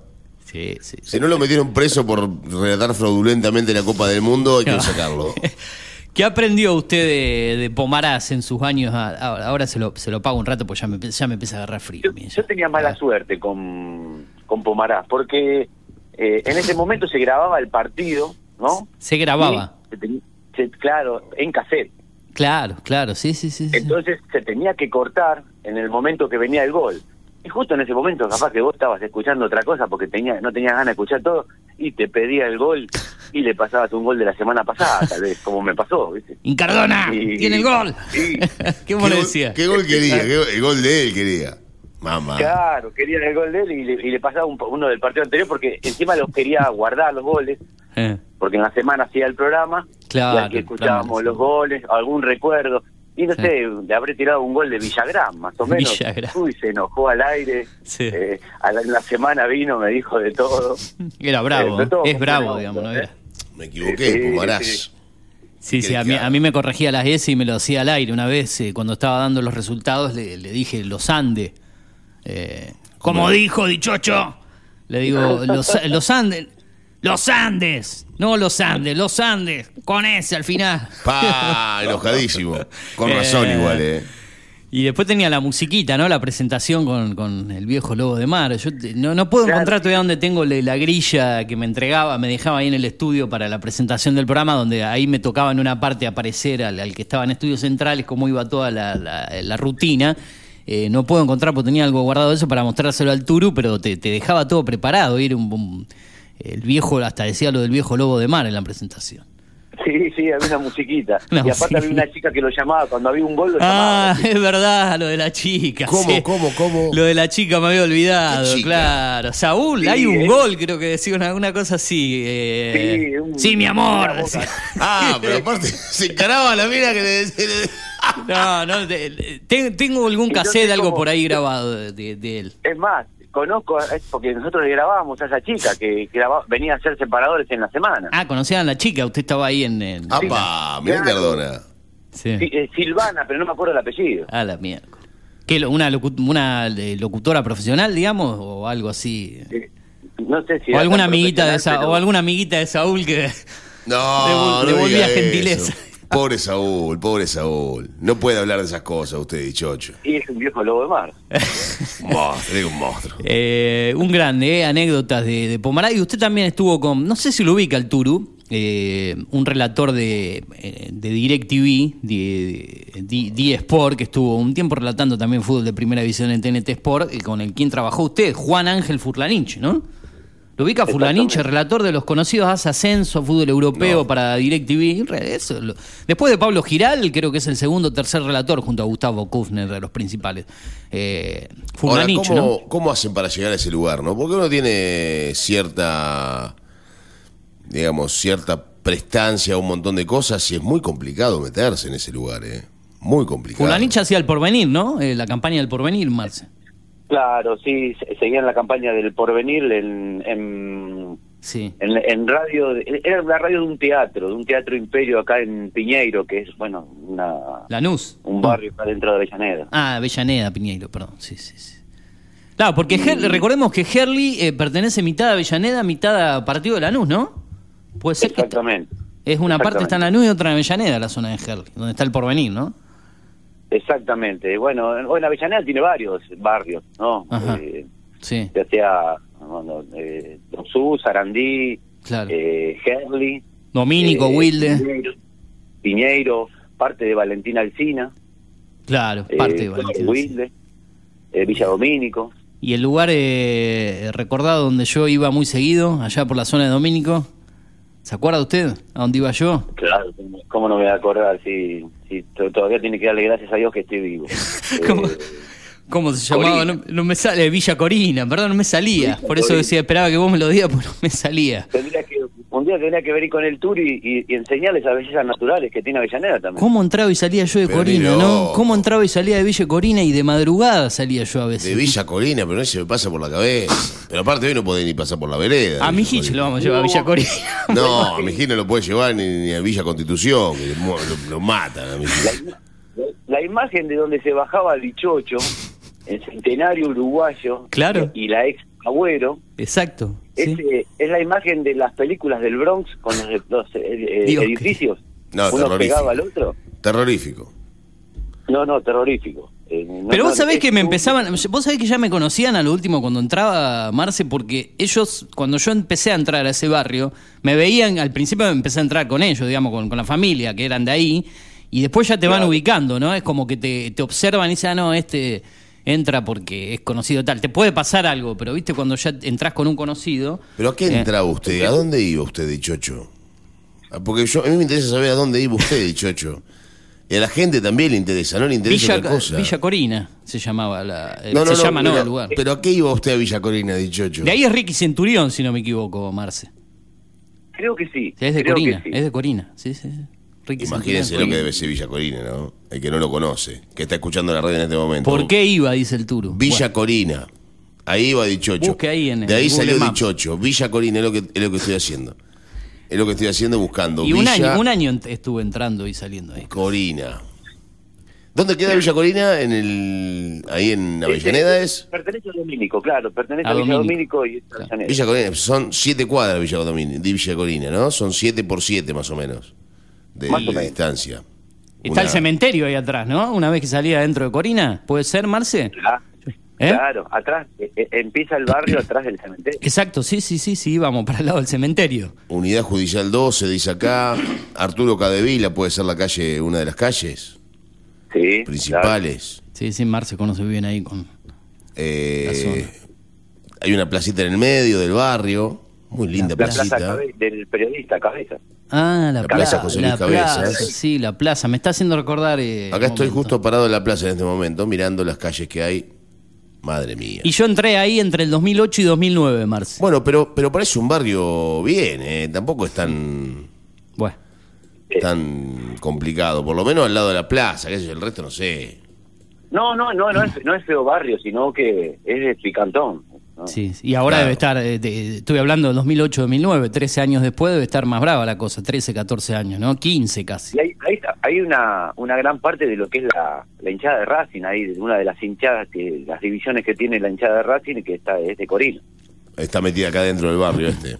Sí, sí. Si no lo metieron preso por relatar fraudulentamente la Copa del Mundo, hay que No. sacarlo. ¿Qué aprendió usted de, de Pomarás en sus años? a- Ahora, ahora se, lo, se lo pago un rato, pues ya me, ya me empieza a agarrar frío. Yo, tenía mala suerte con, con Pomarás, porque eh, en ese momento se grababa el partido, ¿no? Se grababa. Se ten- se- claro, en cassette. Claro, claro, sí, sí, sí. sí. Entonces se tenía que cortar en el momento que venía el gol. Y justo en ese momento, capaz que vos estabas escuchando otra cosa porque tenía, no tenías ganas de escuchar todo y te pedía el gol y le pasabas un gol de la semana pasada, tal vez, como me pasó, ¿viste? Incardona, Y- tiene el gol. Sí. ¿Qué le gol- decía? ¿Qué gol quería? ¿Qué gol- el gol de él quería. Mamá. Claro, quería el gol de él y le, y le pasaba un, uno del partido anterior porque encima los quería guardar los goles, Eh, porque en la semana hacía el programa Claro, y aquí escuchábamos los goles, algún recuerdo. Y no Sí. sé, le habré tirado un gol de Villagrán, más o menos. Villagrán. Uy, se enojó al aire. Sí. Eh, a la, en la semana vino, me dijo de todo. Era bravo, Eh, todo, es bravo, digamos, ¿no? Era. Me equivoqué, Sí, Pumarás. sí. Sí, sí, a mí, a mí me corregía las S y me lo hacía al aire. Una vez, eh, cuando estaba dando los resultados, le, le dije los Andes. Eh, como dijo Dichocho, le digo los, los Andes. Los Andes, no los Andes, los Andes, con S al final. Pa, enojadísimo. Con razón Eh, igual, ¿eh? Y después tenía la musiquita, ¿no? La presentación con, con el viejo lobo de mar. Yo te- no, no puedo Claro. encontrar todavía donde tengo la grilla que me entregaba, me dejaba ahí en el estudio para la presentación del programa, donde ahí me tocaba en una parte aparecer al, al que estaba en estudios centrales, cómo iba toda la, la- la rutina. Eh, no puedo encontrar porque tenía algo guardado de eso para mostrárselo al Turu, pero te, te dejaba todo preparado. Era un, un- el viejo, hasta decía lo del viejo lobo de mar en la presentación. Sí, sí, había una musiquita. Y aparte había una chica que lo llamaba, cuando había un gol lo Ah, llamaba. es verdad, lo de la chica. ¿Cómo, sí. cómo, cómo? Lo de la chica me había olvidado, claro. Saúl, Sí, hay un eh. gol, creo que decía una, una cosa así. eh, Sí, un- sí, mi amor. Ah, pero aparte se encaraba la mina que le decía. No, no, de- de- ten- tengo algún cassette, algo por ahí grabado de, él. Es más, conozco, es porque nosotros le grabábamos a esa chica que grababa- venía a hacer separadores en la semana. Ah, conocían a la chica, usted estaba ahí en... en- ¡Apa! Mirá sí. Sí, eh, Silvana, pero no me acuerdo el apellido. A la mierda. ¿Qué, una, locu- una eh, locutora profesional, digamos, o algo así? Eh, No sé si O alguna amiguita de profesional, Sa- pero- o alguna amiguita de Saúl que... No, Devol- no devolvía gentileza. eso. Pobre Saúl, pobre Saúl. No puede hablar de esas cosas usted, dichocho. Y es un viejo lobo de mar. Un monstruo, digo un monstruo. Eh, un grande, eh, anécdotas de, de Pomará. Y usted también estuvo con, no sé si lo ubica el Turu, eh, un relator de, eh, de DirecTV, de, de, de Sport, que estuvo un tiempo relatando también fútbol de primera división en TNT Sport, y con el quien trabajó usted, Juan Ángel Furlanich, ¿no? ¿Lo ubica Exactamente. relator de los conocidos Hace Ascenso, fútbol europeo No. para DirecTV? Re- eso lo- Después de Pablo Giral, creo que es el segundo o tercer relator junto a Gustavo Kufner, de los principales. Eh, Ahora, ¿cómo, ¿no? ¿cómo hacen para llegar a ese lugar, no? Porque uno tiene cierta, digamos, cierta prestancia a un montón de cosas y es muy complicado meterse en ese lugar, ¿eh? Muy complicado. Fulanich hacía el porvenir, ¿no? Eh, la campaña del porvenir, Marce. Claro, sí, se- seguían la campaña del porvenir en, en, Sí. en, en radio, era la radio de un teatro, de un teatro imperio acá en Piñeiro, que es, bueno, una, Lanús. un barrio acá dentro de Avellaneda. Ah, Avellaneda, Piñeiro, perdón. Sí, sí, sí. Claro, porque Her- recordemos que Herley eh, pertenece mitad a Avellaneda, mitad a Partido de Lanús, ¿no? Puede ser que está- Exactamente. es una parte está en Exactamente. Lanús y otra en Avellaneda, la zona de Herley, donde está el porvenir, ¿no? Exactamente. Bueno, en- bueno, Avellaneda tiene varios barrios, ¿no? Eh, Sí, ya sea bueno, eh, Dosú, Sarandí, claro. eh, Herley, Domínico, eh, Wilde. Piñeiro, Piñeiro, parte de Valentina Alcina, Claro, eh, parte de Valentín. Wilde, eh, Villa Domínico. Y el lugar eh, recordado donde yo iba muy seguido, allá por la zona de Domínico. ¿Se acuerda usted a dónde iba yo? Claro, ¿cómo- ¿cómo no me voy a acordar si, si to- todavía tiene que darle gracias a Dios que estoy vivo? ¿Cómo? Eh, ¿Cómo se llamaba? No, no me sale, Villa Corina, perdón, no me salía. Villa Por eso Corina. decía, esperaba que vos me lo digas, porque no me salía. Tendría que, un día tendría que venir con el tour y, y- y enseñarles las bellezas naturales que tiene Avellaneda también. ¿Cómo entraba y salía yo de Pero Corina, no? ¿Cómo entraba y salía de Villa Corina y de madrugada salía yo a veces? De Villa Corina, pero no se me pasa por la cabeza. Pero aparte hoy no podés ni pasar por la vereda. A mi Hitch lo vamos a llevar a Villa Corina. No, a mi Hitch no lo puede llevar ni, ni a Villa Constitución, que lo, lo- lo matan a mi Hitch. La imagen de donde se bajaba el bichocho, el centenario uruguayo Claro. y la ex Agüero, Exacto. Es, sí. eh, es la imagen de las películas del Bronx con los, los, eh, eh, Dios, edificios. No, Uno terrorífico. pegaba al otro. Terrorífico. No, no, terrorífico. Eh, no, Pero no, vos sabés es que me un- empezaban, vos sabés que ya me conocían a lo último cuando entraba Marce, porque ellos, cuando yo empecé a entrar a ese barrio, me veían, al principio empecé a entrar con ellos, digamos, con, con la familia, que eran de ahí, y después ya te van ubicando, ¿no? Es como que te, te observan y dicen, ah, no, este entra porque es conocido tal. Te puede pasar algo, pero viste, cuando ya entras con un conocido... ¿Pero a qué eh, entraba usted? ¿A dónde iba usted, dichocho? Ah, Porque yo, a mí me interesa saber a dónde iba usted, dichocho. Y a la gente también le interesa, no le interesa Villa, otra cosa. Villa Corina se llamaba la... eh, no, no, se no, llama, no, pero, el lugar. pero ¿a qué iba usted a Villa Corina, dichocho? De ahí es Ricky Centurión, si no me equivoco, Marce. Creo que sí. Es de creo Corina, que sí. es de Corina. Sí, sí, sí. Ricky Imagínense lo que debe ser Villa Corina, ¿no? El que no lo conoce, que está escuchando la radio en este momento. ¿Por qué iba? Dice el Turu. Villa Corina. Ahí iba Dichocho. Busque ahí en de ahí Google salió Maps. Dichocho. Villa Corina es lo que es lo que estoy haciendo. Es lo que estoy haciendo buscando. Y un Villa año, un año estuve entrando y saliendo ahí. Corina. ¿Dónde queda Villa Corina? En el ahí en Avellaneda es. Pertenece a Domínico, claro, pertenece A a, Villa Domínico. Domínico y Avellaneda. Villa Corina, son siete cuadras Villa de Villa Corina, ¿no? Son siete por siete más o menos de, distancia. Está el cementerio ahí atrás, ¿no? Una vez que salía dentro de Corina. ¿Puede ser, Marce? Ah, ¿Eh? Claro, atrás, eh, eh, empieza el barrio atrás del cementerio. Exacto, sí, sí, sí, sí, vamos para el lado del cementerio. Unidad Judicial 12, dice acá. Arturo Cadevila puede ser la calle, una de las calles Sí, claro. principales. Sí, sí, Marce conoce bien ahí con... Eh, hay una placita en el medio del barrio, muy linda La plaza placita. Del periodista Cabeza. Ah, la, La plaza, Plaza José Luis la Cabezas. plaza, sí, la plaza. Me está haciendo recordar... eh, Acá estoy justo parado en la plaza en este momento, mirando las calles que hay. Madre mía. Y yo entré ahí entre el 2008 y 2009, Marce. Bueno, pero, pero parece un barrio bien, ¿eh? tampoco es tan, Bueno. tan complicado, por lo menos al lado de la plaza, qué sé yo, el resto no sé. No, no, no, no es, no es feo barrio, sino que es de picantón. ¿No? Sí, y ahora Claro. debe estar, eh, de- estoy hablando del 2008-2009, 13 años después debe estar más brava la cosa, 13, 14 años, ¿no? 15 casi. Y hay, hay, hay una, una gran parte de lo que es la, la hinchada de Racing, ahí, de una de las hinchadas, que las divisiones que tiene la hinchada de Racing, que está es de Corina. Está metida acá dentro del barrio este.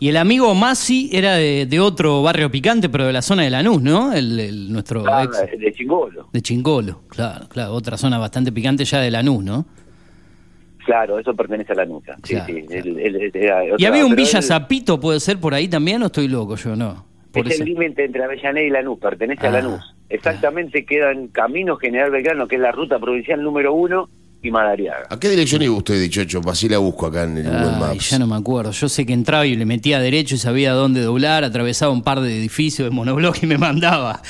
Y el amigo Masi era de, de otro barrio picante, pero de la zona de Lanús, ¿no? El, el- nuestro Ah, ex de Chingolo. de Chingolo, claro, claro, otra zona bastante picante ya de Lanús, ¿no? Claro, eso pertenece a la nuca. Sí, Claro, sí. claro. él- él- él ¿Y había un Villa él- Zapito, puede ser por ahí también o estoy loco yo? No. Por es ese- el límite entre Avellaneda y Lanús, pertenece Ah, a Lanús. Exactamente queda en Camino General Belgrano, que es la ruta provincial número uno, y Madariaga. ¿A qué dirección iba usted, dichocho? Así la busco acá en el Google Ay, Maps. ya no me acuerdo. Yo sé que entraba y le metía derecho y sabía dónde doblar, atravesaba un par de edificios de monobloc y me mandaba.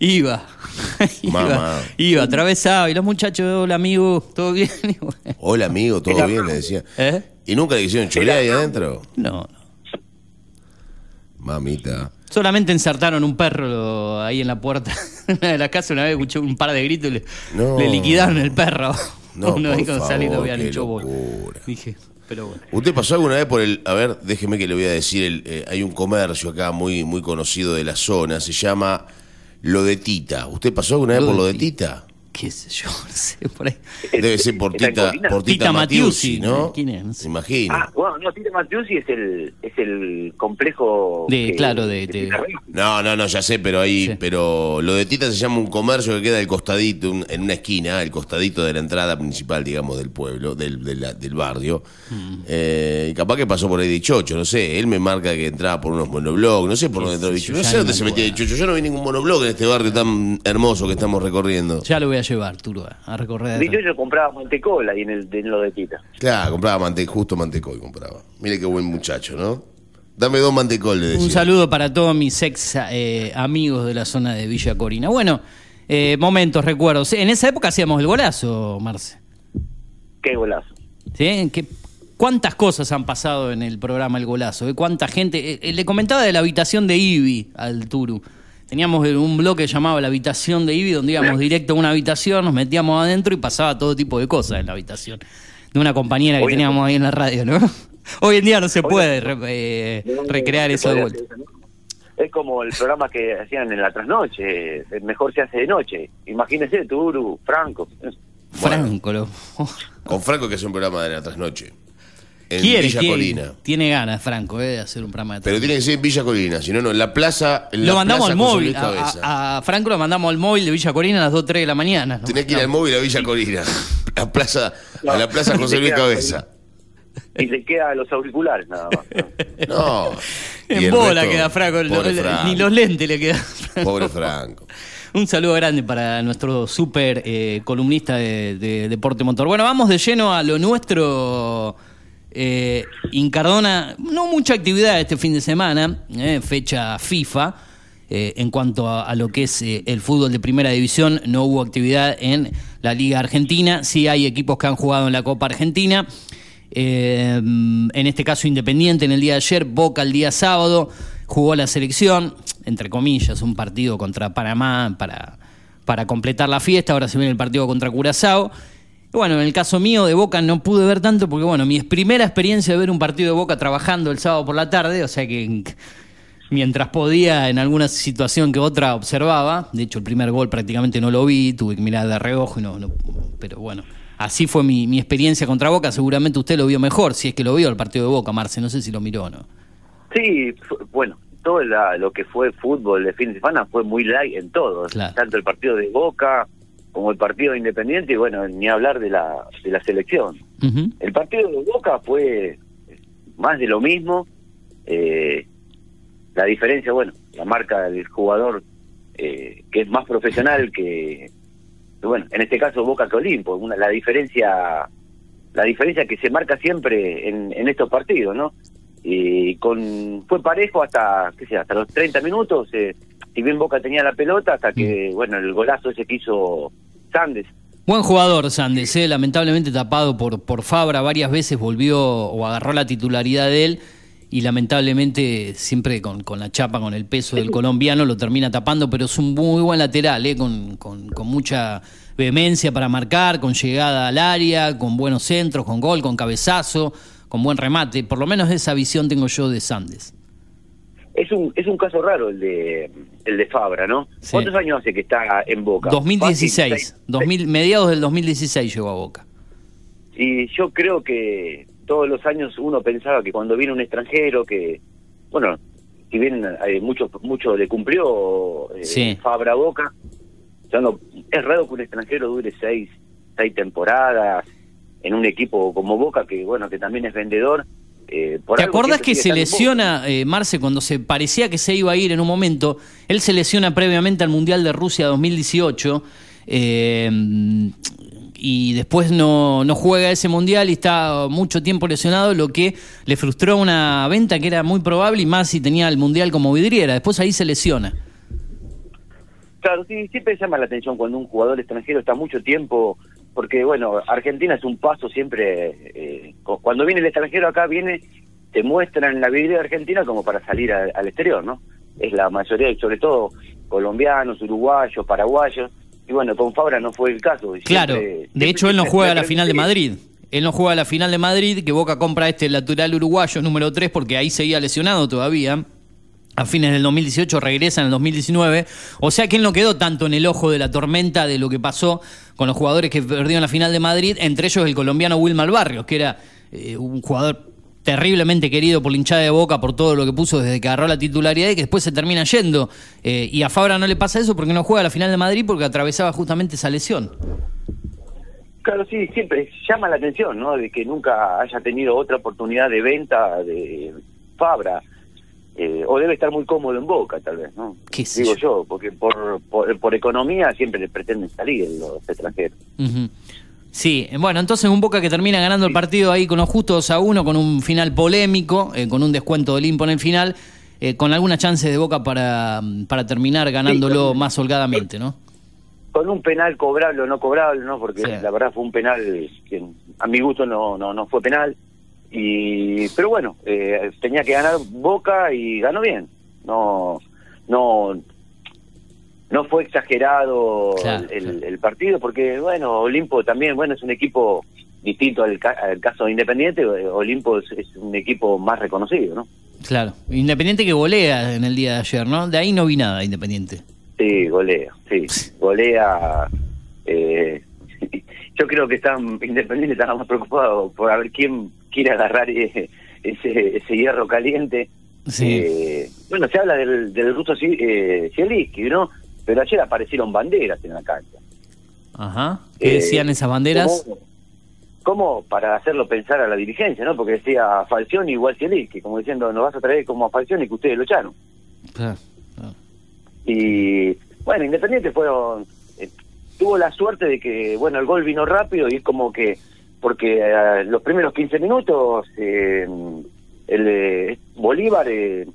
Iba. iba, Mamá. iba, atravesaba. Y los muchachos, hola amigo, ¿todo bien? Bueno, Hola amigo, ¿todo bien? Le decía. ¿Eh? ¿Y nunca le quisieron chorear ahí adentro? No, no. Mamita. Solamente ensartaron un perro ahí en la puerta de las casas. Una vez escuché un par de gritos y le, No. le liquidaron el perro. No, Uno por favor, habían qué hecho. Dije, pero bueno. ¿Usted pasó alguna vez por el... A ver, déjeme que le voy a decir, el, eh, hay un comercio acá muy, muy conocido de la zona, se llama Lo de Tita. ¿Usted pasó alguna vez por Lo de Tita. Tita? Qué sé yo, no sé, por ahí. Debe ser por ¿Está en Tita, por Tita, Tita Matiusi, Matiusi, ¿no? ¿quién es? No sé. Se imagina. Ah, bueno, no, Tito Matiusi es el, es el complejo... De- que- claro, de- de- Tita. No, no, no, ya sé, pero ahí, Sí. pero lo de Tita se llama un comercio que queda al costadito, un- en una esquina, el costadito de la entrada principal, digamos, del pueblo, del, de la- del barrio. Mm. Eh, y capaz que pasó por ahí Dichocho, no sé, él me marca que entraba por unos monoblogs, no sé por dónde entró sé Dichocho, yo, no sé dónde se metía acuerdo. Dichocho, yo no vi ningún monoblog en este barrio tan hermoso que estamos recorriendo. Ya lo voy a llevar, Turo, a recorrer. Dicho yo compraba mantecola ahí en, el, en lo de Tita. Claro, compraba mante, justo mantecol compraba. Mire qué buen muchacho, ¿no? Dame dos mantecol, le decía. Un saludo para todos mis ex eh, amigos de la zona de Villa Corina. Bueno, Eh, momentos, recuerdos. En esa época hacíamos el golazo, Marce. Qué golazo. ¿Sí? ¿Qué- ¿Cuántas cosas han pasado en el programa El Golazo? eh? ¿Cuánta gente? eh, eh, le comentaba de la habitación de Ibi al Turu. Teníamos un bloque llamado La habitación de Ibi, donde íbamos directo a una habitación, nos metíamos adentro y pasaba todo tipo de cosas en la habitación. De una compañera que Hoy teníamos ahí en la radio, ¿no? Hoy en día no se puede re- eh, recrear eso de vuelta. Es como el programa que hacían en la trasnoche, eh, mejor se hace de noche. Imagínese, Turu, Franco. Franco, lo- Con Franco que hace un programa de la trasnoche. En quiere, Villa quiere. Colina. Tiene ganas, Franco, eh, de hacer un programa de Pero tiene que ser en Villa Colina, si no, no. En la plaza. En Lo la mandamos plaza al móvil. A, Cabeza. a- a Franco lo mandamos al móvil de Villa Corina a las 2 3 de la mañana. ¿no? Tenés que ir al móvil a Villa Colina. La plaza, a la plaza José Luis Cabeza. Y le queda los auriculares nada más. No. En bola resto, queda Franco, pobre ni Franco. los lentes le quedan. Pobre Franco. Un saludo grande para nuestro súper eh, columnista de, de deporte motor. Bueno, vamos de lleno a lo nuestro. Eh, Incardona, no mucha actividad este fin de semana, eh, fecha FIFA. Eh, en cuanto a, a lo que es el fútbol de primera división, no hubo actividad en la Liga Argentina. Sí hay equipos que han jugado en la Copa Argentina. En este caso Independiente en el día de ayer, Boca el día sábado, jugó la selección, entre comillas, un partido contra Panamá para, para completar la fiesta, ahora se viene el partido contra Curazao. Bueno, en el caso mío de Boca no pude ver tanto porque, bueno, mi primera experiencia de ver un partido de Boca trabajando el sábado por la tarde, o sea que mientras podía en alguna situación que otra observaba, de hecho el primer gol prácticamente no lo vi, tuve que mirar de reojo y no, no- pero bueno, así fue mi, mi experiencia contra Boca, seguramente usted lo vio mejor, si es que lo vio el partido de Boca, Marce, no sé si lo miró o no. Sí, bueno, todo la- lo que fue fútbol de fin de semana fue muy light en todo. Claro. Tanto el partido de Boca como el partido de Independiente y bueno, ni hablar de la, de la selección. El partido de Boca fue más de lo mismo. eh, la diferencia, bueno, la marca del jugador eh, que es más profesional que, que, bueno, en este caso Boca que Olimpo. Una, la diferencia la diferencia que se marca siempre en, en estos partidos, ¿no? Y con fue parejo hasta, qué sé, hasta los 30 minutos. eh, si bien Boca tenía la pelota, hasta que, bueno, el golazo ese que hizo Sandes. Buen jugador Sandes, eh, lamentablemente tapado por, por Fabra, varias veces volvió o agarró la titularidad de él y lamentablemente siempre con, con la chapa, con el peso del colombiano lo termina tapando, pero es un muy buen lateral, eh, con, con- con mucha vehemencia para marcar, con llegada al área, con buenos centros, con gol, con cabezazo, con buen remate, por lo menos esa visión tengo yo de Sandes. Es un es un caso raro el de el de Fabra, ¿no? Sí. ¿Cuántos años hace que está en Boca? 2016, Fácil, seis- 2000, mediados del 2016 llegó a Boca. Y yo creo que todos los años uno pensaba que cuando viene un extranjero que, bueno, si bien eh, mucho mucho le cumplió eh, Sí. Fabra Boca, ya no, es raro que un extranjero dure seis, seis temporadas en un equipo como Boca, que bueno, que también es vendedor. Eh, por ¿Te acordás que se lesiona, eh, Marce, cuando se parecía que se iba a ir en un momento? Él se lesiona previamente al Mundial de Rusia 2018 eh, y después no, no juega ese Mundial y está mucho tiempo lesionado, lo que le frustró una venta que era muy probable y más si tenía el Mundial como vidriera. Después ahí se lesiona. Claro, sí, siempre llama la atención cuando un jugador extranjero está mucho tiempo, porque bueno, Argentina es un paso siempre, eh, cu- cuando viene el extranjero acá viene, te muestran la vida de Argentina como para salir a- al exterior, ¿no? Es la mayoría, y sobre todo colombianos, uruguayos, paraguayos, y bueno, con Fabra no fue el caso. Claro, de hecho él no juega me la final de Madrid. Él no juega la final de Madrid, que Boca compra este lateral uruguayo número 3 porque ahí seguía lesionado todavía. A fines del 2018 regresa en el 2019. O sea que él no quedó tanto en el ojo de la tormenta de lo que pasó con los jugadores que perdieron la final de Madrid, entre ellos el colombiano Wilmar Barrios, que era eh, un jugador terriblemente querido por la hinchada de Boca por todo lo que puso desde que agarró la titularidad y que después se termina yendo. Eh, y a Fabra no le pasa eso porque no juega la final de Madrid porque atravesaba justamente esa lesión. Claro, sí, siempre llama la atención, ¿no? De que nunca haya tenido otra oportunidad de venta de Fabra. Eh, o debe estar muy cómodo en Boca, tal vez, ¿no? Qué Digo yo. yo, porque por, por, por economía siempre le pretenden salir los extranjeros. Sí, bueno, entonces un Boca que termina ganando el partido ahí con los justos a uno, con un final polémico, eh, con un descuento del Limpo en el final, eh, con alguna chance de Boca para, para terminar ganándolo más holgadamente, ¿no? con un penal cobrable o no cobrable, ¿no? Porque Sí. la verdad fue un penal que a mi gusto no, no, no fue penal. Y Pero bueno, eh, tenía que ganar Boca y ganó bien. No, no, no fue exagerado Claro, el, claro. el partido porque, bueno, Olimpo también, bueno, es un equipo distinto al, ca- al caso de Independiente. Olimpo es, es un equipo más reconocido, ¿no? Claro. Independiente que volea en el día de ayer, ¿no? De ahí no vi nada, Independiente. Sí, golea, sí, golea. Eh, yo creo que están Independiente estaba más preocupado por a ver quién quiere agarrar eh, ese, ese hierro caliente. Sí. Eh, bueno, se habla del, del ruso eh, Zielinski, ¿no? Pero ayer aparecieron banderas en la cancha. Ajá. ¿Qué Eh, decían esas banderas? ¿Cómo, cómo para hacerlo pensar a la dirigencia, no? Porque decía Falcioni igual Zielinski, como diciendo, nos vas a traer como a Falcioni que ustedes lo echaron. Y bueno, Independiente fueron. eh, tuvo la suerte de que, bueno, el gol vino rápido y es como que. Porque eh, los primeros 15 minutos, eh, el eh, Bolívar. eh,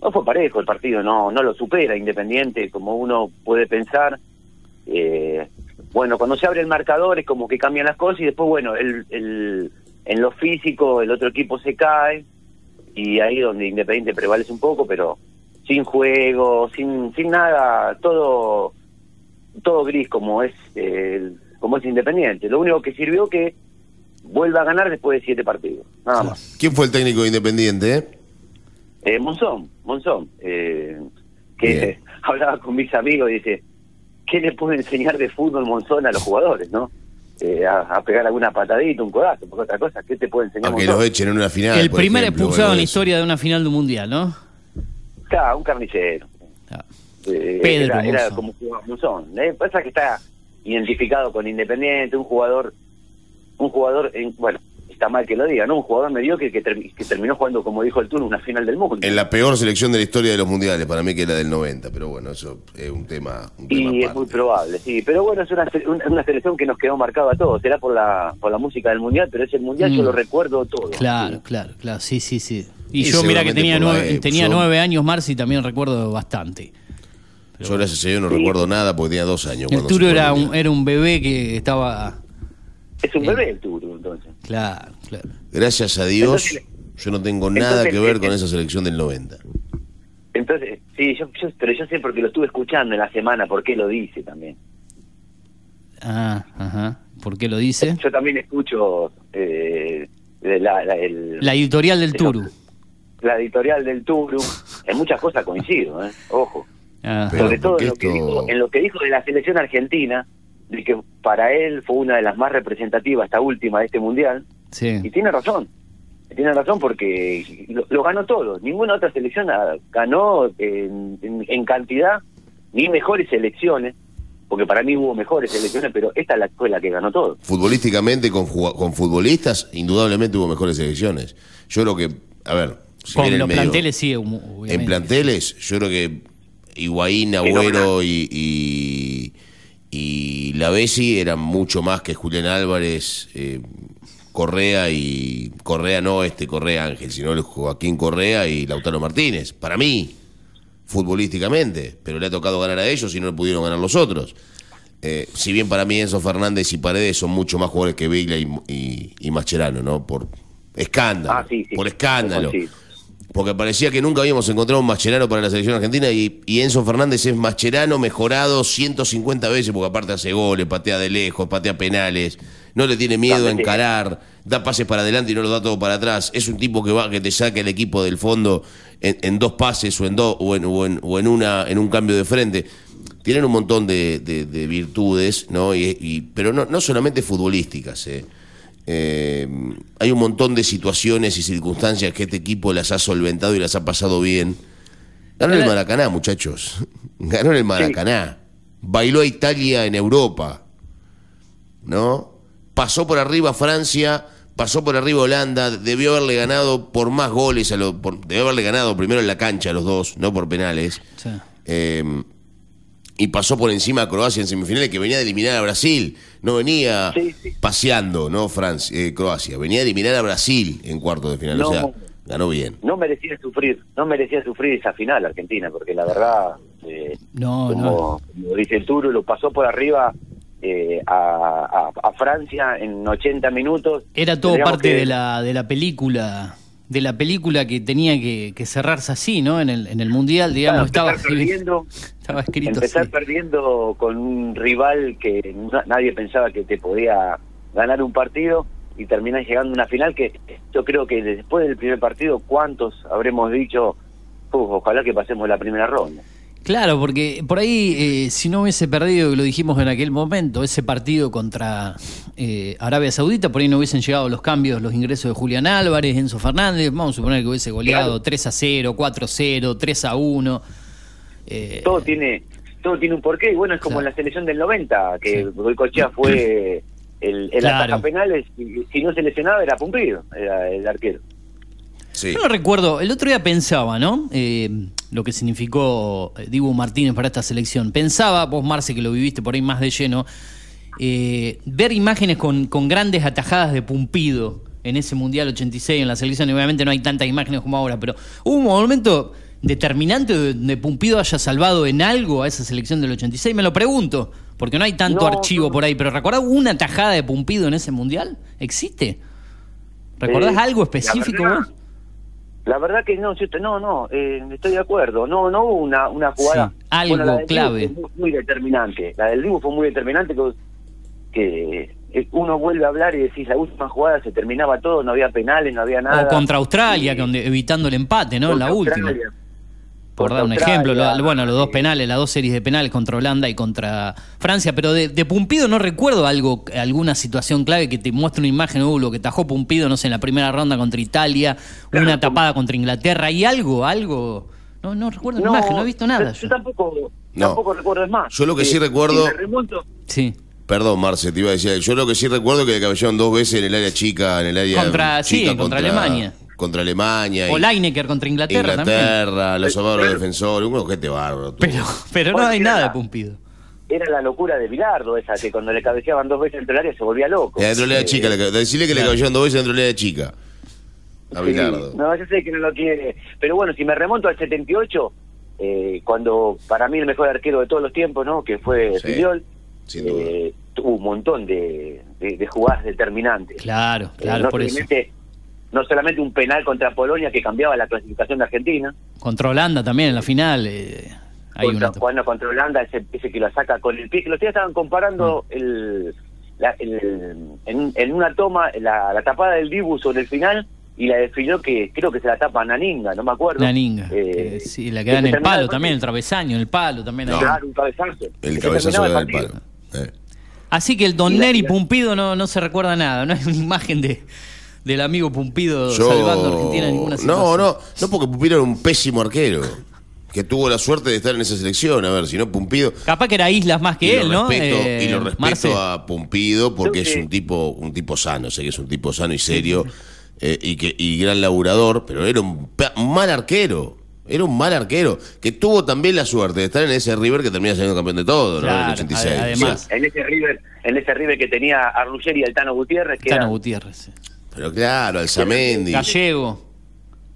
no fue parejo el partido, no no lo supera Independiente como uno puede pensar. Eh, bueno, cuando se abre el marcador es como que cambian las cosas y después, bueno, el, el, en lo físico el otro equipo se cae y ahí donde Independiente prevalece un poco, pero sin juego, sin sin nada, todo todo gris como es eh, como es Independiente. Lo único que sirvió que vuelva a ganar después de siete partidos, nada más. ¿Quién fue el técnico de Independiente? eh? Eh, Monzón, Monzón, eh, que Bien. hablaba con mis amigos y dice, ¿qué le puede enseñar de fútbol Monzón a los jugadores, no? Eh, a, a pegar alguna patadita, un codazo, porque otra cosa, ¿qué te puede enseñar A que Monzón? los echen en una final. el por primer ejemplo, expulsado en la historia de una final de un mundial, ¿no? Claro, un carnicero. Ah. Eh, Pedro era, como jugaba Monzón. Eh, pasa que está identificado con Independiente, un jugador, un jugador, en, bueno, está mal que lo diga, ¿no? Un jugador mediocre que, termi- que terminó jugando, como dijo el Tuno, una final del mundo. En la peor selección de la historia de los mundiales, para mí que era del 90, pero bueno, eso es un tema, un tema Y es muy probable, sí. Pero bueno, es una, una, una selección que nos quedó marcada a todos. Será por la, por la música del Mundial, pero ese Mundial yo Mm. lo recuerdo todo. Claro, claro, claro. Sí, sí, sí. Y Y yo, mira que tenía la nueve, tenía yo- nueve años, Marci, también recuerdo bastante. Yo gracias a Dios no recuerdo nada porque tenía dos años. El cuando se Turo fue era un, era un bebé que estaba... Es un bebé el Turo, entonces. Claro, claro. Gracias a Dios, Entonces- yo no tengo nada entonces- que ver con esa selección del 90. Entonces, sí, yo, yo- pero yo sé porque lo estuve escuchando en la semana, por qué lo dice también. Ah, ajá. ¿Por qué lo dice? Yo también escucho eh, la, la- el- La editorial del Turu. la editorial del Turu. En muchas cosas coincido, ¿eh? ojo. Ah, Pero Sobre todo en lo, que esto- dijo, en lo que dijo de la selección argentina, de que para él fue una de las más representativas, esta última de este mundial. Y sí. tiene razón. Tiene razón porque lo, lo ganó todo. Ninguna otra selección ganó en, en- en cantidad ni mejores selecciones, porque para mí hubo mejores selecciones, pero esta es la fue la que ganó todo. Futbolísticamente, con, con futbolistas, indudablemente hubo mejores selecciones. Yo creo que, a ver, si Con bien en los medio- planteles sí, obviamente. En planteles, yo creo que Higuaín, Agüero y, y, y la Bessi eran mucho más que Julián Álvarez, eh, Correa y. Correa no este Correa Ángel, sino Joaquín Correa y Lautaro Martínez. Para mí, futbolísticamente, pero le ha tocado ganar a ellos y no le pudieron ganar los otros. Eh, si bien para mí Enzo Fernández y Paredes son mucho más jugadores que Biglia y, y, y Mascherano, ¿no? Por escándalo. Ah, sí, sí. Por escándalo. Sí. Porque parecía que nunca habíamos encontrado un Mascherano para la selección argentina y, y Enzo Fernández es Mascherano mejorado 150 veces porque aparte hace goles, patea de lejos, patea penales, no le tiene miedo a encarar, da pases para adelante y no lo da todo para atrás. Es un tipo que va que te saca el equipo del fondo en, en dos pases o en dos o en, o en, o en una en un cambio de frente. Tienen un montón de, de- de virtudes, ¿no? Y, y- pero no, no solamente futbolísticas, ¿eh? Eh, hay un montón de situaciones y circunstancias que este equipo las ha solventado y las ha pasado bien. Ganó el Maracaná, muchachos. Ganó el Maracaná. Bailó a Italia en Europa. ¿No? Pasó por arriba Francia, pasó por arriba Holanda, debió haberle ganado por más goles, a los, por- debió haberle ganado primero en la cancha a los dos, no por penales. Sí. Eh, y pasó por encima a Croacia en semifinales que venía de eliminar a Brasil. No venía Sí, sí. paseando, ¿no? Francia, eh, Croacia. Venía de eliminar a Brasil en cuartos de final. No. O sea, ganó bien. No merecía sufrir, no merecía sufrir esa final Argentina, porque la verdad Eh, No, como, no. como dice el Turo, lo pasó por arriba eh, a, a- a Francia en 80 minutos. Era todo parte que- de la, de la película, de la película que tenía que, que cerrarse así, ¿no? En el, en el mundial, digamos, estaba, perdiendo, estaba escrito empezar así. perdiendo con un rival que na- nadie pensaba que te podía ganar un partido y terminar llegando a una final que yo creo que después del primer partido, ¿cuántos habremos dicho? "Uf, ojalá que pasemos la primera ronda. Claro, porque por ahí, eh, si no hubiese perdido, lo dijimos en aquel momento, ese partido contra eh, Arabia Saudita, por ahí no hubiesen llegado los cambios, los ingresos de Julián Álvarez, Enzo Fernández, vamos a suponer que hubiese goleado Claro. 3 a 0, 4 a 0, 3 a 1. Eh, todo tiene todo tiene un porqué y bueno es como Claro. en la selección del 90 que Sí. Goicochea fue el, el Claro. ataja penales y si no se lesionaba era Pumpido era el arquero Sí. Yo no recuerdo, el otro día pensaba, ¿no? Eh, lo que significó eh, Dibu Martínez para esta selección. Pensaba, vos Marce, que lo viviste por ahí más de lleno, eh, ver imágenes con, con grandes atajadas de Pumpido en ese Mundial 86 en la selección. Y obviamente no hay tantas imágenes como ahora, pero hubo un momento determinante donde Pumpido haya salvado en algo a esa selección del 86. Me lo pregunto, porque no hay tanto No, archivo por ahí, pero ¿recordás una tajada de Pumpido en ese Mundial? ¿Existe? ¿Recordás Eh, algo la específico verdad- vos? La verdad que no no no eh, estoy de acuerdo no no hubo una una jugada Sí, algo Dibu clave. fue muy, muy determinante la del Dibu fue muy determinante que, que eh, uno vuelve a hablar y decís la última jugada se terminaba todo no había penales no había nada O contra Australia, evitando el empate, ¿no? La última. Australia. Por dar un Contra ejemplo, lo- bueno, los dos penales, las dos series de penales contra Holanda y contra Francia, pero de, de Pumpido no recuerdo algo, alguna situación clave que te muestre una imagen, uh, lo que tajó Pumpido, no sé, en la primera ronda contra Italia, una tapada contra Inglaterra y algo, algo. No, no recuerdo la imagen, no he visto nada. Yo, yo. tampoco, No. tampoco recuerdo es más. Yo lo que sí Eh, recuerdo- si me remonto- Sí. Perdón, Marce, te iba a decir. Yo lo que sí recuerdo es que le cabellaron dos veces en el área chica, en el área Contra- sí, chica contra Alemania. Contra Alemania. O y- Lineker contra Inglaterra, también. Inglaterra, los salvaron los defensores, un ojete bárbaro. todo. Pero, pero no hay nada de la- Pumpido. era la locura de Bilardo esa, que cuando le cabeceaban dos veces dentro del área se volvía loco. Y adentro de la Eh, chica, le decirle que le cabellaron dos veces dentro de la chica. A sí, Bilardo. No, yo sé que no lo quiere. Pero bueno, si me remonto al 78, eh, cuando para mí el mejor arquero de todos los tiempos, ¿no? Que fue Sí, Filiol, sin duda. eh, tuvo un montón de, de- de jugadas determinantes. Claro, Eh, claro, no por eso. No solamente un penal contra Polonia que cambiaba la clasificación de Argentina, Contra Holanda también en la final. eh, hay contra, una. jugando contra Holanda, ese, ese que lo saca con el pie, que los días estaban comparando Mm. el, la- el- en, en una toma la, la tapada del Dibu sobre el final y la de Filló que creo que se la tapa Naninga, no me acuerdo. Naninga. Eh, sí, la que da en el palo el también, el travesaño, el palo también. No. Claro, un cabezazo. El cabezazo el palo. Eh. Así que el Don Neri Pumpido no, no se recuerda nada. No hay una imagen de del amigo Pumpido Yo- salvando a Argentina en ninguna No, situación. no, no porque Pumpido era un pésimo arquero. Que tuvo la suerte de estar en esa selección. A ver, si no Pumpido. Capaz que era Islas más y que lo él, ¿no? respeto, Eh, y lo respeto Marce. a Pumpido porque es un tipo, un tipo sano, sé que es un tipo sano y serio eh, y que y gran laburador, pero era un, mal arquero. Era un mal arquero que tuvo también la suerte de estar en ese River que termina siendo campeón de todo, ¿no? En Claro, el 86. ade- además. En ese River, en ese River que tenía a Ruggeri y el Tano Gutiérrez, que Tano eran- Gutiérrez. sí. Pero claro, Alzamendi, Gallego.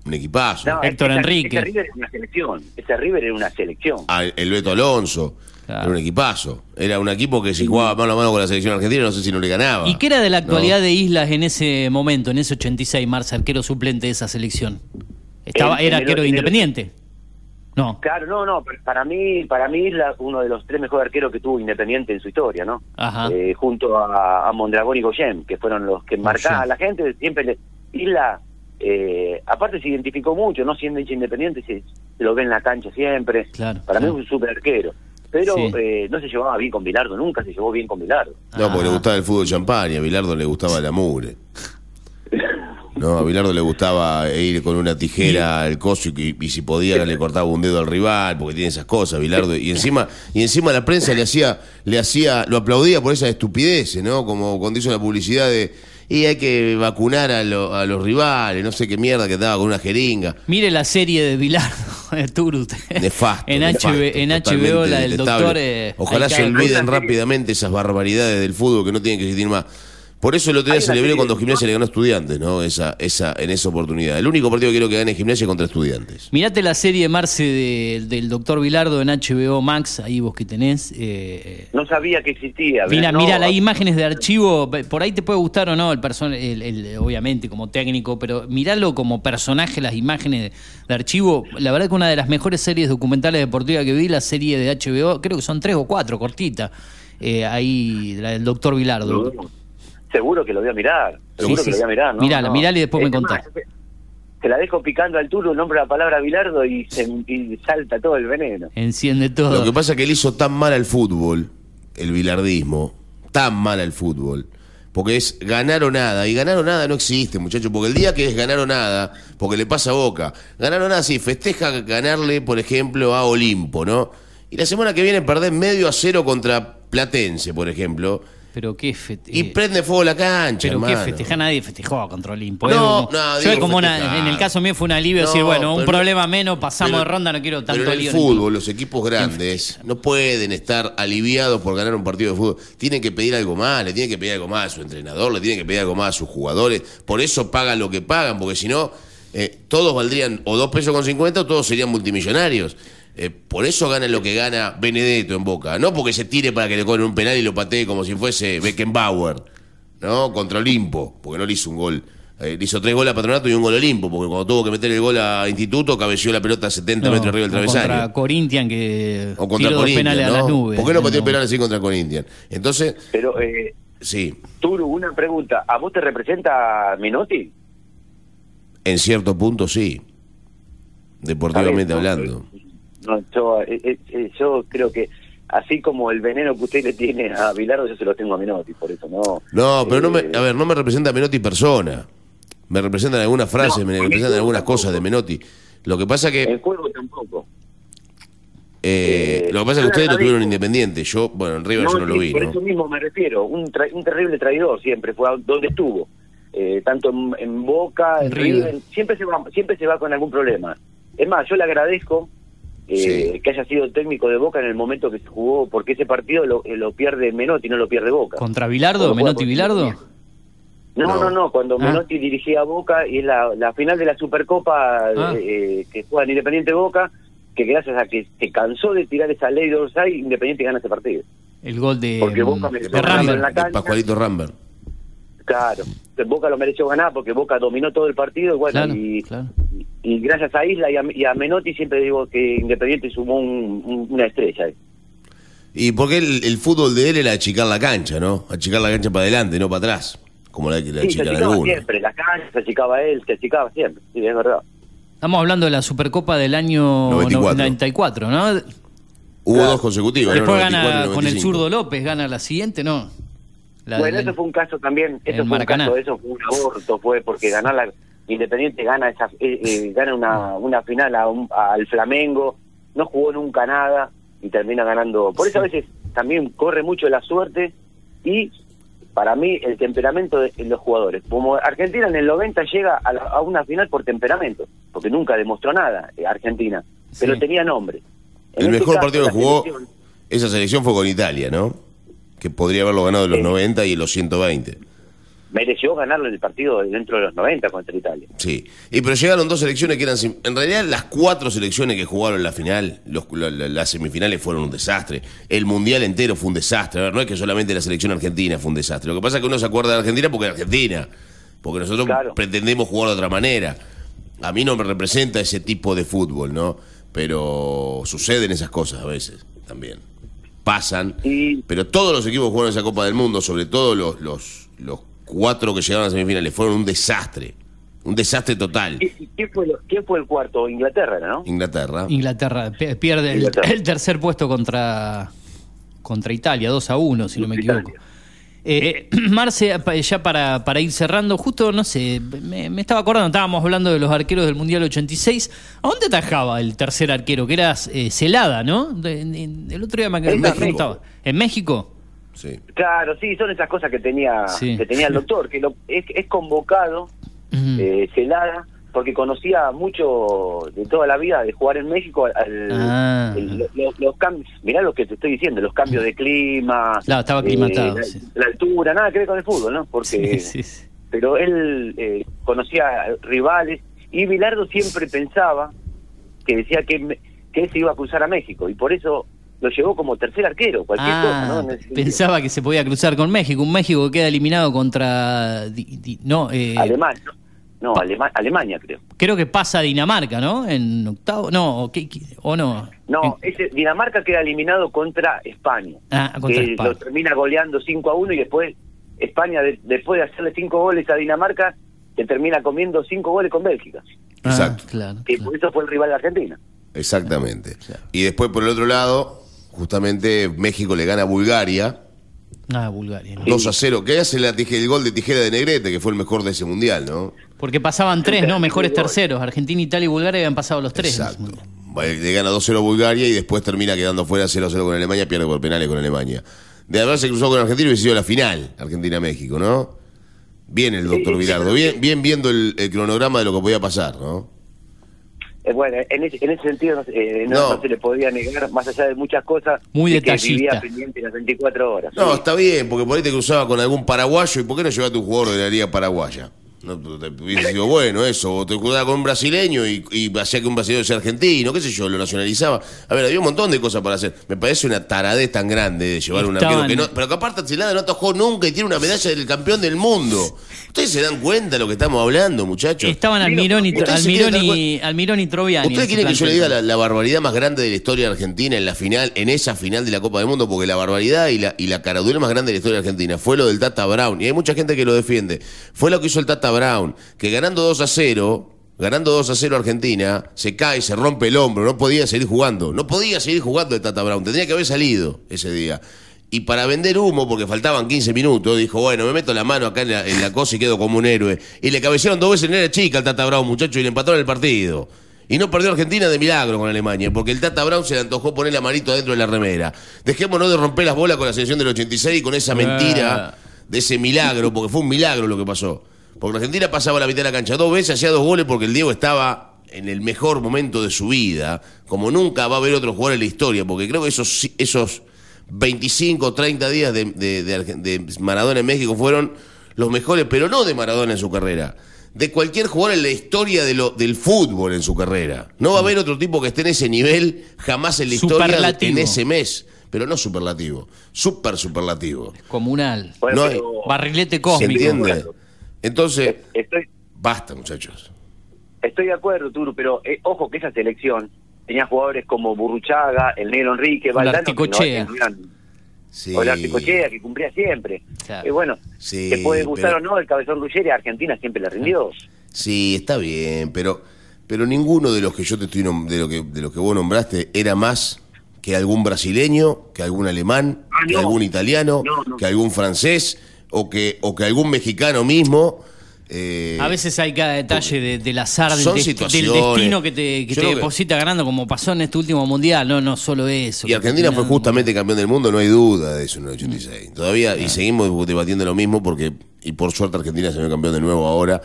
un equipazo. No, Héctor Enrique. Ese River era una selección. Ese River era una selección. Ah, el Beto Alonso. Claro. Era un equipazo. Era un equipo que si jugaba mano a mano con la selección argentina, no sé si no le ganaba. ¿Y qué era de la actualidad ¿No? de Islas en ese momento, en ese 86, Marce, arquero suplente de esa selección? Estaba, era arquero el- Independiente. No. Claro, no, no, pero para mí, para mí Isla uno de los tres mejores arqueros que tuvo Independiente en su historia, ¿no? Ajá. Eh, junto a, a Mondragón y Goyem, que fueron los que marcaban a la gente, siempre le, Isla, eh, aparte se identificó mucho, no siendo hincha Independiente, se, se lo ve en la cancha siempre, Claro, para claro. mí es un super arquero, pero Sí. eh, no se llevaba bien con Bilardo, nunca se llevó bien con Bilardo. No, porque le Ah. gustaba el fútbol champaña, a Bilardo le gustaba la mugre. No, a Bilardo le gustaba ir con una tijera al coso y, y si podía le cortaba un dedo al rival, porque tiene esas cosas, Bilardo. Y encima, y encima la prensa le hacía, le hacía, lo aplaudía por esas estupideces, ¿no? Como cuando hizo la publicidad de y hay que vacunar a, lo- a los rivales, no sé qué mierda que estaba con una jeringa. Mire la serie de Bilardo, de Turut. Nefasto. en, nefasto, HB, en HBO, la del detestable. doctor. eh, Ojalá se olviden rápidamente esas barbaridades del fútbol que no tienen que existir más. Por eso el otro día celebré cuando Gimnasia le ganó a Estudiantes, ¿no? Esa, esa, en esa oportunidad. El único partido que quiero que gane Gimnasia es contra Estudiantes. Mirate la serie Marce de- del doctor Vilardo en HBO Max, ahí vos que tenés. eh, No sabía que existía. Mira, no, mira, hay imágenes de archivo, por ahí te puede gustar o no el person el, el- obviamente como técnico, pero miralo como personaje, las imágenes de, archivo. La verdad que una de las mejores series documentales deportivas que vi, la serie de HBO, creo que son tres o cuatro, cortita. eh, ahí, la del doctor Vilardo. Seguro que lo voy a mirar. Seguro Sí, que sí, lo voy a mirar, ¿no? Mirala, No. mirala y después me contás. más, Te la dejo picando al turno, nombra la palabra Bilardo y, se, y salta todo el veneno. Enciende todo. Lo que pasa es que él hizo tan mal al fútbol, el bilardismo, tan mal al fútbol, porque es ganar o nada. Y ganar o nada no existe, muchachos, porque el día que es ganar o nada, porque le pasa a boca, ganar o nada sí, festeja ganarle, por ejemplo, a Olimpo, ¿no? Y la semana que viene perder medio a cero contra Platense, por ejemplo. Pero qué fete- Y prende fuego la cancha, Pero qué hermano. festejar, nadie festejó contra Olimpo. No, Es como- no, digo como una- en el caso mío fue un alivio No, decir, bueno, un pero- problema menos, pasamos pero- de ronda, no quiero tanto Pero en el lío. fútbol, los equipos grandes no pueden estar aliviados por ganar un partido de fútbol. Tienen que pedir algo más, le tienen que pedir algo más a su entrenador, le tienen que pedir algo más a sus jugadores. Por eso pagan lo que pagan, porque si no, eh, todos valdrían o dos pesos con 50 o todos serían multimillonarios. Eh, por eso gana lo que gana Benedetto en Boca. No porque se tire para que le cobren un penal y lo patee como si fuese Beckenbauer, ¿no? Contra Olimpo, porque no le hizo un gol. Eh, le hizo tres goles a Patronato y un gol a Olimpo, porque cuando tuvo que meter el gol a Instituto, cabeció la pelota a 70 No, metros arriba del travesaño. Contra Corinthians que O contra Corinthians, penales a ¿no? las nubes. ¿Por qué no pateó No. penal así contra Corinthians? Entonces, Pero, eh, sí, Turu, una pregunta. ¿A vos te representa Menotti? en cierto punto sí. Deportivamente no, hablando. No, yo, eh, eh, eh, yo creo que así como el veneno que usted le tiene a Bilardo, yo se lo tengo a Menotti, por eso no. No, pero no me, a ver, no me representa Menotti persona. Me representan algunas frases, No, me en representan el algunas juego cosas de Menotti. Lo que pasa que En juego tampoco. eh, eh, lo que pasa es que ustedes lo tuvieron independiente. Yo, bueno, en River yo no lo vi, por ¿no? eso mismo me refiero. Un, tra- un terrible traidor siempre fue a donde estuvo. Eh, tanto en, en Boca, en En River. River, siempre se va siempre se va con algún problema. Es más, yo le agradezco eh, Sí. que haya sido técnico de Boca en el momento que se jugó, porque ese partido lo, eh, lo pierde Menotti, no lo pierde Boca. ¿Contra juega ¿Menotti Vilardo? No, No. no, no, cuando Ah. Menotti dirigía a Boca y es la, la final de la Supercopa Ah. eh, que juega en Independiente Boca, que gracias a que se cansó de tirar esa ley de Orsay, Independiente gana ese partido. El gol de, Porque Boca mm, de Rambert. en la De. Pascualito Rambert. Claro, Boca lo mereció ganar porque Boca dominó todo el partido y bueno, Claro, y, claro. y- y gracias a Isla y a, y a Menotti siempre digo que Independiente sumó un- un- una estrella. Y porque el, el fútbol de él era achicar la cancha, ¿no? Achicar la cancha para adelante, no para atrás. Como la que la Sí, se achicaba siempre, la cancha se achicaba él, se achicaba siempre, sí, es verdad. Estamos hablando de la Supercopa del año 94. 94, ¿no? Hubo Claro. dos consecutivas, ¿no? Después 94 y gana con el 95. zurdo López, gana la siguiente, ¿no? La bueno, del eso fue un caso también, eso en fue un caso, eso fue un aborto, fue porque ganar la Independiente gana esa, eh, eh, gana una, una final a un- al Flamengo, no jugó nunca nada y termina ganando. Por eso a veces también corre mucho la suerte y para mí el temperamento de de los jugadores. Como Argentina en el 90 llega a, la- a una final por temperamento, porque nunca demostró nada eh, Argentina, pero tenía nombre. En El este mejor caso, partido que jugó selección- esa selección fue con Italia, ¿no? Que podría haberlo ganado en los Sí. 90 y en los 120. mereció ganarlo en el partido dentro de los 90 contra Italia. Sí. Y pero llegaron dos selecciones que eran. En realidad, las cuatro selecciones que jugaron la final, los- la- la- las semifinales fueron un desastre. El mundial entero fue un desastre. A ver, no es que solamente la selección argentina fue un desastre. Lo que pasa es que uno se acuerda de Argentina porque es Argentina. Porque nosotros Claro. pretendemos jugar de otra manera. A mí no me representa ese tipo de fútbol, ¿no? Pero suceden esas cosas a veces también. Pasan. Y Pero todos los equipos que jugaron esa Copa del Mundo, sobre todo los, los, los cuatro que llegaron a semifinales, fueron un desastre. Un desastre total. ¿Qué, qué fue lo- qué fue el cuarto? Inglaterra, ¿no? Inglaterra. Inglaterra pierde el, Inglaterra. el tercer puesto contra, contra Italia, 2 a 1, si no me Italia. Eh, Marce, ya para, para ir cerrando, justo, no sé, me, me estaba acordando, estábamos hablando de los arqueros del Mundial 86. ¿A dónde atajaba el tercer arquero? Que era eh, Celada, ¿no? De- de- el otro día me, me preguntaba. ¿En México? Sí. Claro, sí, son esas cosas que tenía Sí. que tenía el doctor, que lo, es, es convocado eh, Celada porque conocía mucho de toda la vida de jugar en México. Al, Ah. el- lo- lo- los cambios, mirá lo que te estoy diciendo, los cambios de clima. Claro, estaba eh, aclimatado, la, sí. la altura, nada que ver con el fútbol, ¿no? Porque, Sí, sí, pero él eh, conocía rivales y Bilardo siempre pensaba que decía que, que él se iba a cruzar a México y por eso lo llevó como tercer arquero, cualquier cosa, ¿no? Ah, ese sentido. pensaba que se podía cruzar con México. Un México que queda eliminado contra. di- di- no, eh, Alemán, no, no, Alema- Alemania creo. creo que pasa a Dinamarca, ¿no? En octavo. No, o, qué- qué- o no. No, En- ese Dinamarca queda eliminado contra España. Ah, contra que España. lo termina goleando 5 a 1 y después España, de- después de hacerle 5 goles a Dinamarca, se termina comiendo 5 goles con Bélgica. Ah, Exacto. claro, Que claro. por eso fue el rival de Argentina. Exactamente. Y después, por el otro lado, justamente México le gana a Bulgaria Ah, Bulgaria. ¿no? 2 a 0. Que hace la tije- el gol de tijera de Negrete, que fue el mejor de ese mundial, ¿no? Porque pasaban tres, ¿no? Mejores terceros. Argentina, Italia y Bulgaria habían pasado los tres. Exacto. Le gana 2-0 a Bulgaria y después termina quedando fuera 0-0 con Alemania, pierde por penales con Alemania. De haberse cruzado con Argentina hubiese sido la final, Argentina-México, ¿no? Bien el doctor Vilardo, sí. bien, bien viendo el, el cronograma de lo que podía pasar, ¿no? Eh, bueno, en ese, en ese sentido no, se- eh, no- No. no se le podía negar, más allá de muchas cosas, Muy de que vivía pendiente las 24 horas. No, Sí. está bien, porque por ahí te cruzaba con algún paraguayo y ¿por qué no llevaste un jugador de la liga paraguaya? No, te hubiese sido bueno eso, o te cruzaba con un brasileño y, y hacía que un brasileño sea argentino, qué sé yo, lo nacionalizaba. A ver, había un montón de cosas para hacer. Me parece una taradez tan grande de llevar un arquero que no, pero que aparte Celada no atajó nunca y tiene una medalla del campeón del mundo. ¿Ustedes se dan cuenta de lo que estamos hablando, muchachos? Estaban Almirón y, Almirón y, Almirón y Troviani. ¿Ustedes quieren que yo le diga la, la barbaridad más grande de la historia de Argentina en la final, en esa final de la Copa del Mundo? Porque la barbaridad y la, y la caradura más grande de la historia de Argentina fue lo del Tata Brown. Y hay mucha gente que lo defiende. Fue lo que hizo el Tata Brown, que ganando 2 a 0, ganando 2 a 0 Argentina, se cae, se rompe el hombro, no podía seguir jugando. No podía seguir jugando el Tata Brown, tendría que haber salido ese día. Y para vender humo, porque faltaban 15 minutos, dijo, bueno, me meto la mano acá en la, en la cosa y quedo como un héroe. Y le cabecearon dos veces en era chica al Tata Brown, muchacho, y le empataron el partido. Y no perdió Argentina de milagro con Alemania, porque el Tata Brown se le antojó poner la manito adentro de la remera. Dejémonos de romper las bolas con la selección del 86 y con esa mentira de ese milagro, porque fue un milagro lo que pasó. Porque Argentina pasaba la mitad de la cancha dos veces, hacía dos goles porque el Diego estaba en el mejor momento de su vida, como nunca va a haber otro jugador en la historia, porque creo que esos, esos 25 o 30 días de, de- de Argen- de Maradona en México fueron los mejores, pero no de Maradona en su carrera, de cualquier jugador en la historia de lo, del fútbol en su carrera. No va a haber otro tipo que esté en ese nivel jamás en la historia en ese mes, pero no superlativo, super superlativo. Comunal. Bueno, no hay- Barrilete ¿Se cósmico. entiende? Entonces, estoy, basta muchachos. Estoy de acuerdo, Turu, pero eh, ojo que esa selección tenía jugadores como Burruchaga, el Negro Enrique, Valdano, que no- eran- Sí. o el Articochea, que cumplía siempre. Claro. Eh, bueno, Sí, te puede gustar pero- o no, el cabezón Ruggeri a Argentina siempre le rindió. Sí, está bien, pero, pero ninguno de los que yo te estoy nom- de lo que de lo que vos nombraste era más que algún brasileño, que algún alemán, Ah, que algún italiano, No, no. que algún francés o que o que algún mexicano mismo. eh, A veces hay cada detalle de- del azar, del, dest- del destino que te, que te deposita ganando, como pasó en este último mundial. No, no solo eso. Y Argentina fue justamente campeón del mundo, no hay duda de eso en el 86. Todavía, y seguimos debatiendo lo mismo porque, y por suerte Argentina se ve campeón de nuevo ahora,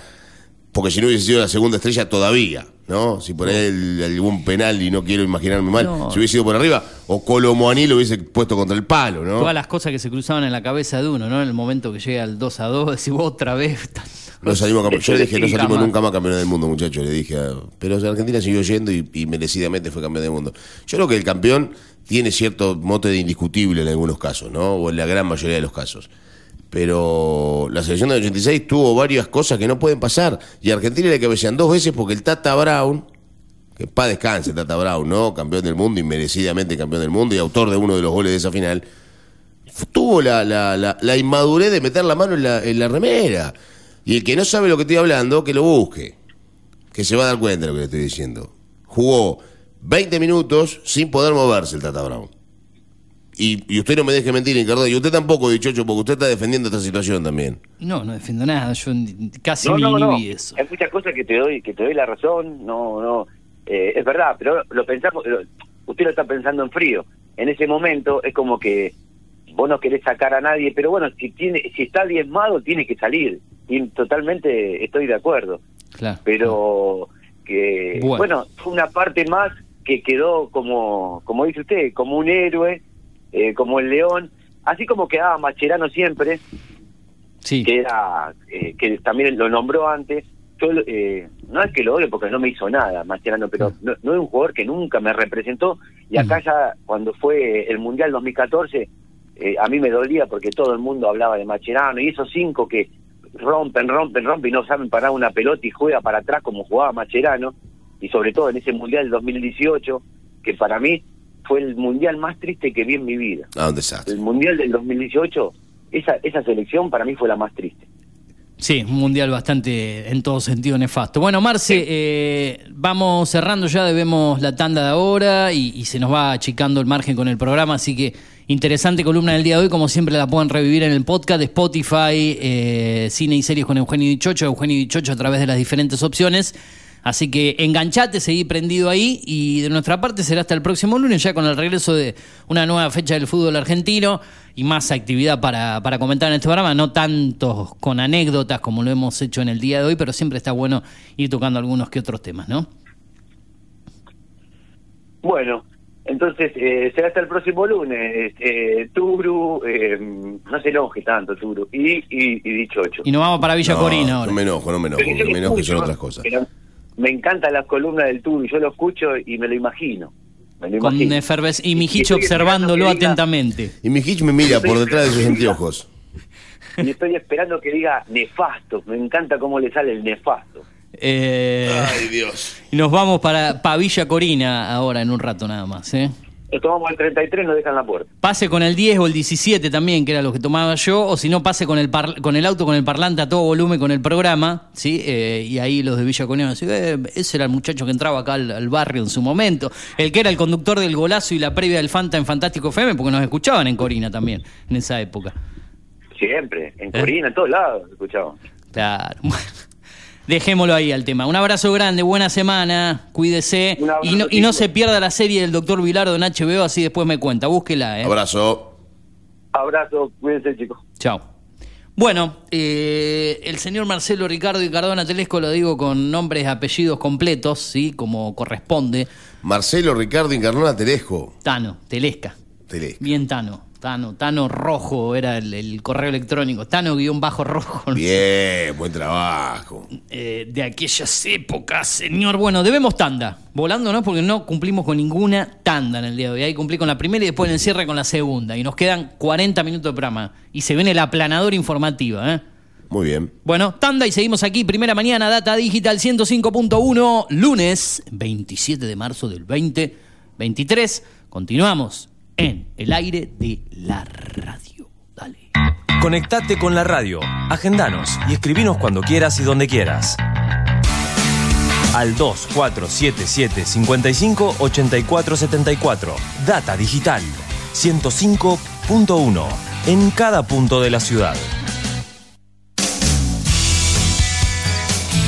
porque si no hubiese sido la segunda estrella todavía, ¿no? Si por ahí el- algún penal, y no quiero imaginarme mal, No. si hubiese sido por arriba, o Colomoaní lo hubiese puesto contra el palo, ¿no? Todas las cosas que se cruzaban en la cabeza de uno, ¿no? En el momento que llega el 2 a 2, decís vos otra vez. No salimos Yo le dije, no salimos nunca más campeones del mundo, muchachos. Le dije, a- pero Argentina siguió yendo y, y merecidamente fue campeón del mundo. Yo creo que el campeón tiene cierto mote de indiscutible en algunos casos, ¿no? O en la gran mayoría de los casos. Pero la selección del 86 tuvo varias cosas que no pueden pasar. Y Argentina le cabecean dos veces porque el Tata Brown, que pa' descanse Tata Brown, ¿no? Campeón del mundo, inmerecidamente campeón del mundo y autor de uno de los goles de esa final, tuvo la, la, la, la inmadurez de meter la mano en la, en la remera. Y el que no sabe lo que estoy hablando, que lo busque. Que se va a dar cuenta de lo que le estoy diciendo. Jugó 20 minutos sin poder moverse el Tata Brown. Y, y usted no me deje mentir, Ricardo, y usted tampoco, dichocho, porque usted está defendiendo esta situación también. No, no defiendo nada. Yo casi No, ni, no, ni no. vi eso. Hay muchas cosas que te doy, que te doy la razón, no, no, eh, es verdad, pero lo pensamos, lo- usted lo está pensando en frío. En ese momento es como que vos no querés sacar a nadie, pero bueno, si tiene, si está diezmado tiene que salir. Y totalmente estoy de acuerdo. Claro. pero que Bueno. bueno. fue una parte más que quedó como como dice usted como un héroe eh, como el león así como quedaba Macherano siempre Sí. que era eh, que también lo nombró antes yo eh, no es que lo odio porque no me hizo nada Mascherano pero no, no es un jugador que nunca me representó y acá ya cuando fue el mundial 2014 eh, a mí me dolía porque todo el mundo hablaba de Macherano y esos cinco que rompen rompen rompen y no saben parar una pelota y juega para atrás como jugaba Macherano y sobre todo en ese mundial del 2018 que para mí fue el mundial más triste que vi en mi vida Ah, un desastre. el mundial del 2018 esa esa selección para mí fue la más triste Sí, un mundial bastante en todo sentido nefasto. Bueno, Marce, eh, vamos cerrando ya, debemos la tanda de ahora y, y se nos va achicando el margen con el programa, así que interesante columna del día de hoy, como siempre la pueden revivir en el podcast de Spotify, eh, Cine y Series con Eugenio Dichocho, Eugenio Dichocho a través de las diferentes opciones. Así que enganchate, seguí prendido ahí y de nuestra parte será hasta el próximo lunes ya con el regreso de una nueva fecha del fútbol argentino y más actividad para, para comentar en este programa, no tanto con anécdotas como lo hemos hecho en el día de hoy, pero siempre está bueno ir tocando algunos que otros temas, ¿no? Bueno, entonces eh, será hasta el próximo lunes. Eh, Turu, eh, no se enoje tanto, Turu. Y, y, y Dichocho. Y nos vamos para Villa No, Corina ahora. No me enojo, no me enojo. Me enojo son otras cosas. Me encantan las columnas del Turu. Yo lo escucho y me lo imagino. Me lo Con imagino. eferves y mi Y Hicho estoy esperando observándolo atentamente. Y mi Hitch me mira por detrás de sus anteojos. Y estoy esperando que diga nefasto. Me encanta cómo le sale el nefasto. Eh, Ay, Dios. y nos vamos para, para Villa Corina ahora en un rato nada más, ¿eh? Nos tomamos el 33 nos dejan la puerta. Pase con el 10 o el 17 también, que era lo que tomaba yo, o si no, pase con el, par- con el auto, con el parlante a todo volumen con el programa, ¿sí? Eh, y ahí los de Villa Corina decían, eh, ese era el muchacho que entraba acá al, al barrio en su momento, el que era el conductor del golazo y la previa del Fanta en Fantástico FM, porque nos escuchaban en Corina también, en esa época. Siempre. En ¿Eh? Corina, en todos lados escuchamos. Claro. Bueno, Dejémoslo ahí al tema. Un abrazo grande, buena semana, cuídese. Un abrazo, Y no, y no se pierda la serie del Doctor Vilardo en HBO, así después me cuenta. Búsquela, ¿eh? Abrazo. Abrazo, cuídense chicos. Chao. Bueno, eh, el señor Marcelo Ricardo y Cardona Telesco lo digo con nombres y apellidos completos, ¿sí? Como corresponde. Marcelo Ricardo Encarnona Terejo. Tano, Telesca. Telesco. Bien Tano. Tano, Tano Rojo era el, el correo electrónico. Tano guion bajo rojo. Bien, buen trabajo. Eh, de aquellas épocas, señor. Bueno, debemos tanda. Volando, ¿no? Porque no cumplimos con ninguna tanda en el día de hoy. Ahí cumplí con la primera y después el encierre con la segunda. Y nos quedan 40 minutos de programa. Y se viene la aplanadora informativa, ¿eh? Muy bien. Bueno, tanda y seguimos aquí. Primera mañana, Data Digital 105.1, lunes 27 de marzo del 2023. Continuamos en el aire de la radio. Dale. Conectate con la radio, agendanos y escribinos cuando quieras y donde quieras. Al 2477 55 84 74. Data Digital 105.1. En cada punto de la ciudad.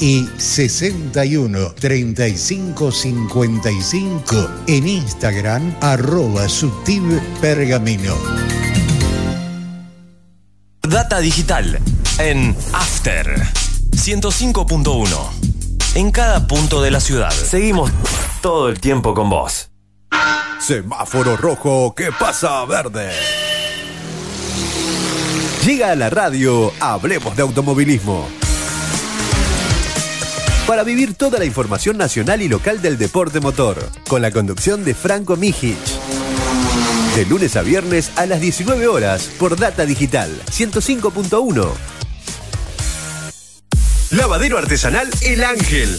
y 61 35 55 en Instagram arroba pergamino. Data digital en After 105.1. En cada punto de la ciudad. Seguimos todo el tiempo con vos. Semáforo rojo, ¿qué pasa verde? Llega a la radio, hablemos de automovilismo. Para vivir toda la información nacional y local del deporte motor, con la conducción de Franco Mijic. De lunes a viernes a las 19 horas por Data Digital 105.1. Lavadero artesanal El Ángel.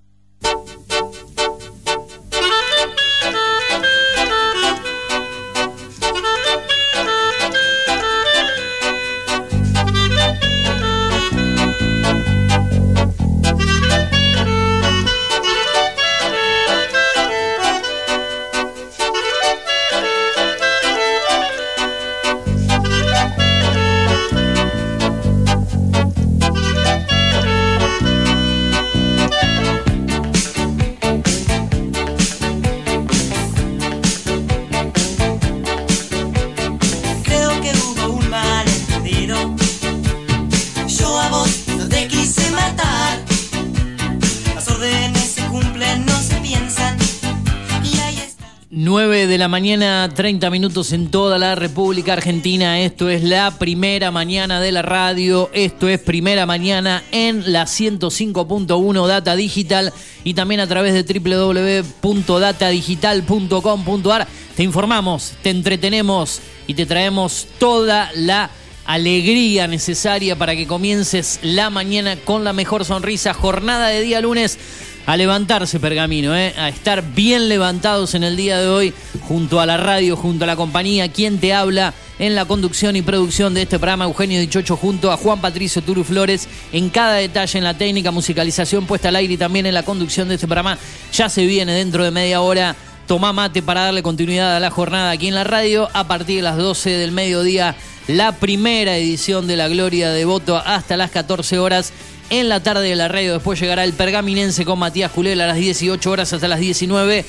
La mañana, 30 minutos en toda la República Argentina. Esto es la primera mañana de la radio. Esto es primera mañana en la 105.1 Data Digital y también a través de www.datadigital.com.ar. Te informamos, te entretenemos y te traemos toda la alegría necesaria para que comiences la mañana con la mejor sonrisa. Jornada de día lunes a levantarse pergamino, ¿eh? a estar bien levantados en el día de hoy junto a la radio, junto a la compañía, quien te habla en la conducción y producción de este programa, Eugenio Dichocho, junto a Juan Patricio Turu Flores, en cada detalle, en la técnica, musicalización puesta al aire y también en la conducción de este programa. Ya se viene dentro de media hora. Tomá mate para darle continuidad a la jornada aquí en la radio. A partir de las 12 del mediodía, la primera edición de La Gloria de Voto hasta las 14 horas en la tarde de la radio. Después llegará el Pergaminense con Matías Culel a las 18 horas hasta las 19.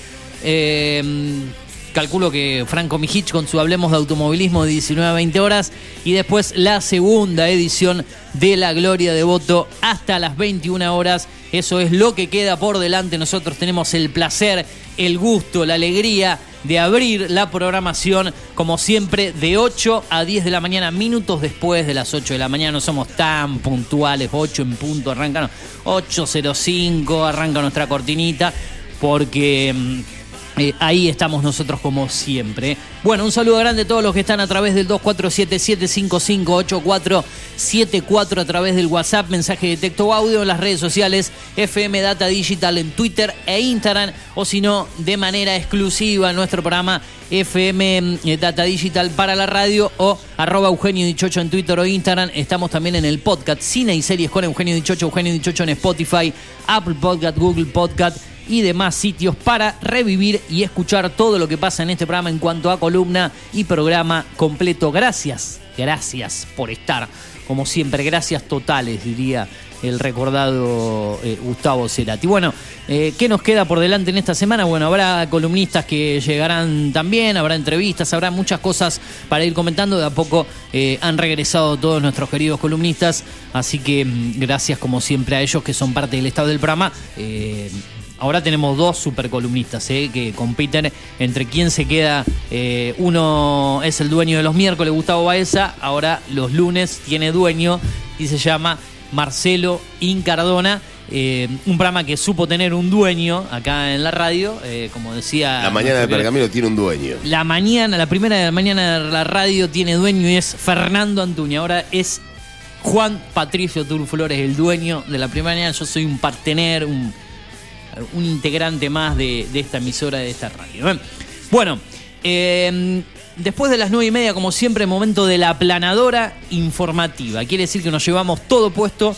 Eh, calculo que Franco Mijich con su Hablemos de Automovilismo de 19 a 20 horas. Y después la segunda edición de La Gloria de Voto hasta las 21 horas. Eso es lo que queda por delante. Nosotros tenemos el placer, el gusto, la alegría de abrir la programación, como siempre, de 8 a 10 de la mañana, minutos después de las 8 de la mañana. No somos tan puntuales, 8 en punto, arrancan 8.05, arranca nuestra cortinita, porque mm, eh, ahí estamos nosotros como siempre. Bueno, un saludo grande a todos los que están a través del 2477558474 a través del WhatsApp, mensaje de texto o audio en las redes sociales, FM Data Digital en Twitter e Instagram, o si no, de manera exclusiva en nuestro programa FM Data Digital para la radio o arroba Eugenio Dichocho en Twitter o Instagram. Estamos también en el podcast Cine y Series con Eugenio Dichocho, Eugenio Dichocho en Spotify, Apple Podcast, Google Podcast y demás sitios para revivir y escuchar todo lo que pasa en este programa en cuanto a columna y programa completo. Gracias Gracias por estar. Como siempre, gracias totales, diría el recordado eh, Gustavo Cerati. Bueno, eh, ¿qué nos queda por delante en esta semana? Bueno, habrá columnistas que llegarán también, habrá entrevistas, habrá muchas cosas para ir comentando. De a poco eh, han regresado todos nuestros queridos columnistas, así que mm, gracias como siempre a ellos que son parte del estado del programa. Ahora tenemos dos supercolumnistas eh, que compiten entre quién se queda. eh, uno es el dueño de los miércoles, Gustavo Baeza. Ahora los lunes tiene dueño y se llama Marcelo Incardona. Eh, un programa que supo tener un dueño acá en la radio, eh, como decía. La mañana de Pergamino tiene un dueño. la mañana, la primera de la mañana de la radio tiene dueño y es Fernando Antuña. Ahora es Juan Patricio Tur Flores, el dueño de la primera mañana. Yo soy un partener, un, un integrante más de, de esta emisora, de esta radio. ¿eh? Bueno, eh, después de las nueve y media, como siempre, momento de la aplanadora informativa. Quiere decir que nos llevamos todo puesto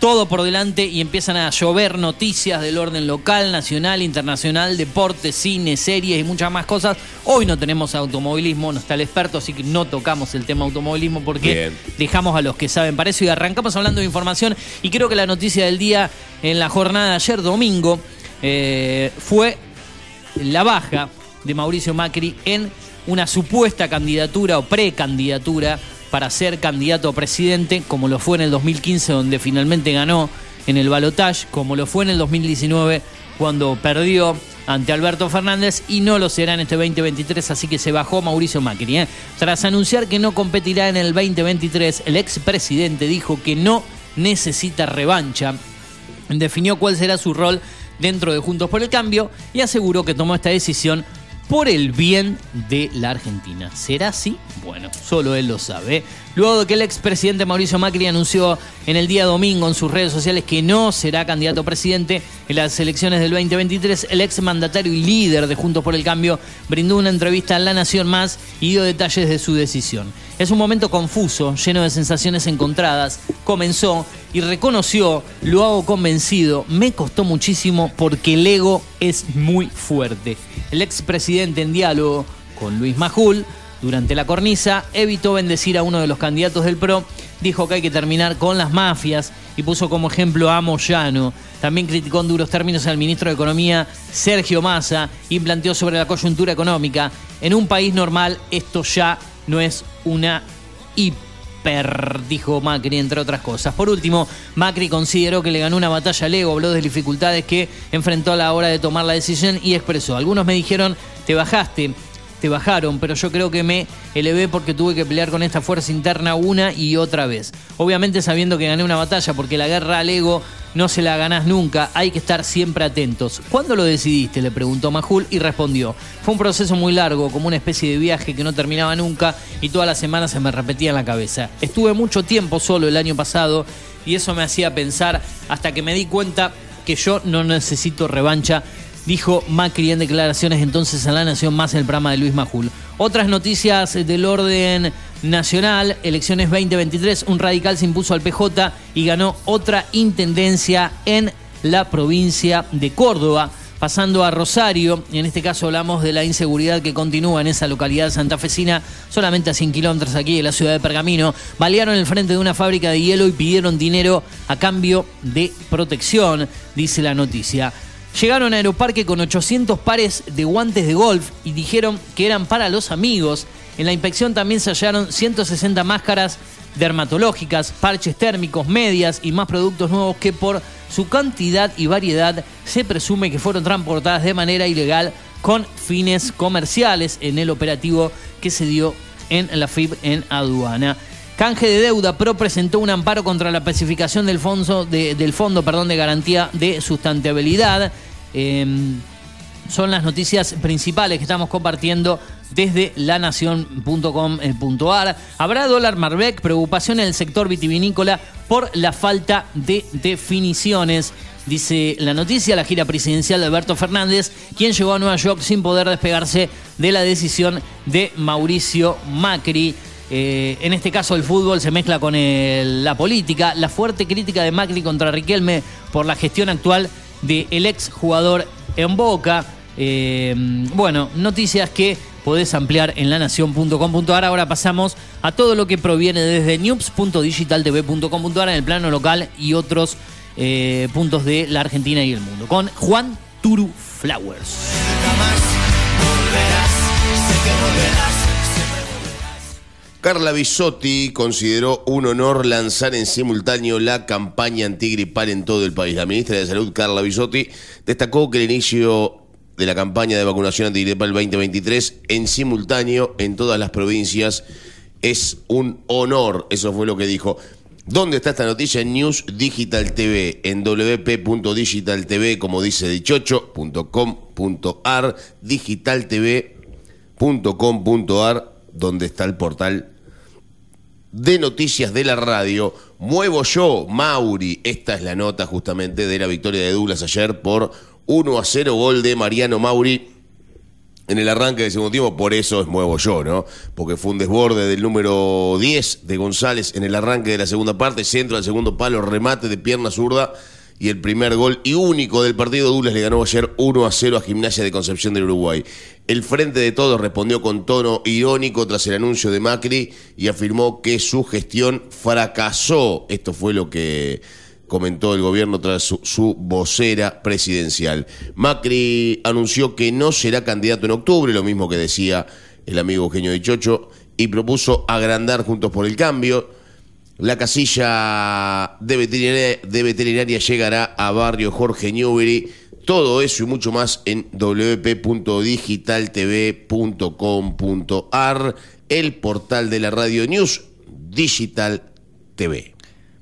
todo por delante y empiezan a llover noticias del orden local, nacional, internacional, deporte, cine, series y muchas más cosas. Hoy no tenemos automovilismo, no está el experto, así que no tocamos el tema automovilismo porque Bien. dejamos a los que saben para eso y arrancamos hablando de información. Y creo que la noticia del día en la jornada de ayer, domingo, eh, fue la baja de Mauricio Macri en una supuesta candidatura o precandidatura para ser candidato a presidente, como lo fue en el 2015, donde finalmente ganó en el balotaje, como lo fue en el 2019, cuando perdió ante Alberto Fernández, y no lo será en este 2023, así que se bajó Mauricio Macri. ¿eh? Tras anunciar que no competirá en el 2023, el expresidente dijo que no necesita revancha definió cuál será su rol dentro de Juntos por el Cambio y aseguró que tomó esta decisión por el bien de la Argentina. ¿Será así? Bueno, solo él lo sabe. Luego de que el expresidente Mauricio Macri anunció en el día domingo en sus redes sociales que no será candidato a presidente en las elecciones del 2023, el ex mandatario y líder de Juntos por el Cambio brindó una entrevista a La Nación Más y dio detalles de su decisión. Es un momento confuso, lleno de sensaciones encontradas. Comenzó y reconoció, lo hago convencido, me costó muchísimo porque el ego es muy fuerte. El expresidente en diálogo con Luis Majul durante la cornisa evitó bendecir a uno de los candidatos del PRO, dijo que hay que terminar con las mafias y puso como ejemplo a Moyano. También criticó en duros términos al ministro de Economía, Sergio Massa, y planteó sobre la coyuntura económica. En un país normal esto ya no es una hiper, dijo Macri, entre otras cosas. Por último, Macri consideró que le ganó una batalla al ego, habló de dificultades que enfrentó a la hora de tomar la decisión y expresó. Algunos me dijeron, te bajaste, te bajaron, pero yo creo que me elevé porque tuve que pelear con esta fuerza interna una y otra vez. Obviamente sabiendo que gané una batalla, porque la guerra al ego no se la ganás nunca, hay que estar siempre atentos. ¿Cuándo lo decidiste? le preguntó Majul y respondió. Fue un proceso muy largo, como una especie de viaje que no terminaba nunca y todas las semanas se me repetía en la cabeza. Estuve mucho tiempo solo el año pasado y eso me hacía pensar hasta que me di cuenta que yo no necesito revancha dijo Macri en declaraciones entonces a La Nación más el programa de Luis Majul. Otras noticias del orden nacional, elecciones 2023, un radical se impuso al PJ y ganó otra intendencia en la provincia de Córdoba. Pasando a Rosario, y en este caso hablamos de la inseguridad que continúa en esa localidad santafesina, solamente a 100 kilómetros aquí de la ciudad de Pergamino, balearon el frente de una fábrica de hielo y pidieron dinero a cambio de protección, dice la noticia. Llegaron a Aeroparque con 800 pares de guantes de golf y dijeron que eran para los amigos. En la inspección también se hallaron 160 máscaras dermatológicas, parches térmicos, medias y más productos nuevos que por su cantidad y variedad se presume que fueron transportadas de manera ilegal con fines comerciales en el operativo que se dio en la FIB en aduana. Canje de deuda, PRO presentó un amparo contra la especificación del fondo de, del fondo perdón, de garantía de sustentabilidad. Eh, son las noticias principales que estamos compartiendo desde lanación.com.ar. Habrá dólar Marbeck, preocupación en el sector vitivinícola por la falta de definiciones. Dice la noticia, la gira presidencial de Alberto Fernández, quien llegó a Nueva York sin poder despegarse de la decisión de Mauricio Macri. Eh, en este caso el fútbol se mezcla con la política. La fuerte crítica de Macri contra Riquelme por la gestión actual del ex jugador en Boca. Eh, bueno, noticias que podés ampliar en lanación.com.ar. Ahora pasamos a todo lo que proviene desde news.digitaltv.com.ar en el plano local y otros eh, puntos de la Argentina y el mundo. Con Juan Turu Flowers. Carla Bisotti consideró un honor lanzar en simultáneo la campaña antigripal en todo el país. La ministra de Salud, Carla Bisotti, destacó que el inicio de la campaña de vacunación antigripal 2023 en simultáneo en todas las provincias es un honor. Eso fue lo que dijo. ¿Dónde está esta noticia? En News Digital TV, en wp.digitaltv, como dice dichocho.com.ar, digitaltv.com.ar, donde está el portal de noticias de la radio. Muevo yo, Mauri. Esta es la nota justamente de la victoria de Douglas ayer por 1 a 0 gol de Mariano Mauri en el arranque del segundo tiempo, por eso es muevo yo, ¿no? Porque fue un desborde del número 10 de González en el arranque de la segunda parte, centro al segundo palo, remate de pierna zurda y el primer gol y único del partido. Douglas le ganó ayer 1 a 0 a Gimnasia de Concepción del Uruguay. El Frente de Todos respondió con tono irónico tras el anuncio de Macri y afirmó que su gestión fracasó. Esto fue lo que comentó el gobierno tras su, su, vocera presidencial. Macri anunció que no será candidato en octubre, lo mismo que decía el amigo Eugenio Dichocho, y propuso agrandar Juntos por el Cambio. La casilla de veterinaria, llegará a barrio Jorge Newbery. Todo eso y mucho más en wp.digitaltv.com.ar, el portal de la radio News Digital TV.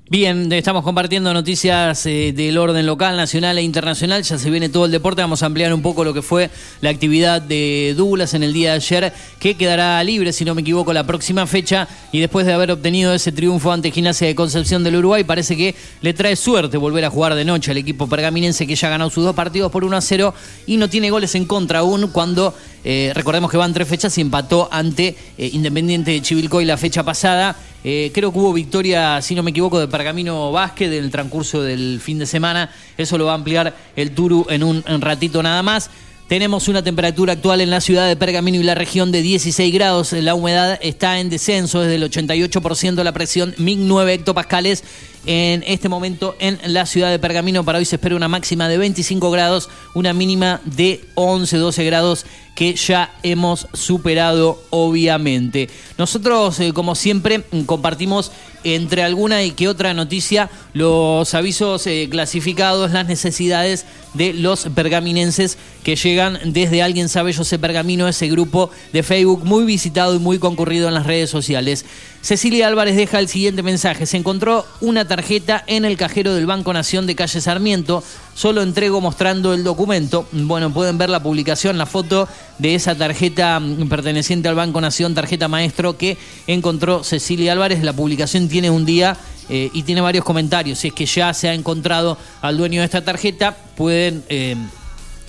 Bien, estamos compartiendo noticias eh, del orden local, nacional e internacional. Ya se viene todo el deporte. Vamos a ampliar un poco lo que fue la actividad de Douglas en el día de ayer, que quedará libre, si no me equivoco, la próxima fecha. Y después de haber obtenido ese triunfo ante Gimnasia de Concepción del Uruguay, parece que le trae suerte volver a jugar de noche al equipo pergaminense que ya ganó sus dos partidos por 1 a 0 y no tiene goles en contra aún cuando. Eh, recordemos que van tres fechas y empató ante eh, Independiente de Chivilcoy la fecha pasada. Creo que hubo victoria, si no me equivoco, de Pergamino Vázquez en el transcurso del fin de semana. Eso lo va a ampliar el Turu en un ratito nada más. Tenemos una temperatura actual en la ciudad de Pergamino y la región de 16 grados. La humedad está en descenso, es del 88%, la presión 1009 hectopascales. En este momento en la ciudad de Pergamino para hoy se espera una máxima de 25 grados, una mínima de 11-12 grados que ya hemos superado obviamente. Nosotros, eh, como siempre, compartimos entre alguna y que otra noticia los avisos eh, clasificados, las necesidades de los pergaminenses que llegan desde Alguien Sabe Yo sé Pergamino, ese grupo de Facebook muy visitado y muy concurrido en las redes sociales. Cecilia Álvarez deja el siguiente mensaje. Se encontró una tarjeta en el cajero del Banco Nación de Calle Sarmiento. Solo entrego mostrando el documento. Bueno, pueden ver la publicación, la foto de esa tarjeta mm, perteneciente al Banco Nación, tarjeta maestro que encontró Cecilia Álvarez. La publicación tiene un día eh, y tiene varios comentarios. Si es que ya se ha encontrado al dueño de esta tarjeta, pueden... Eh,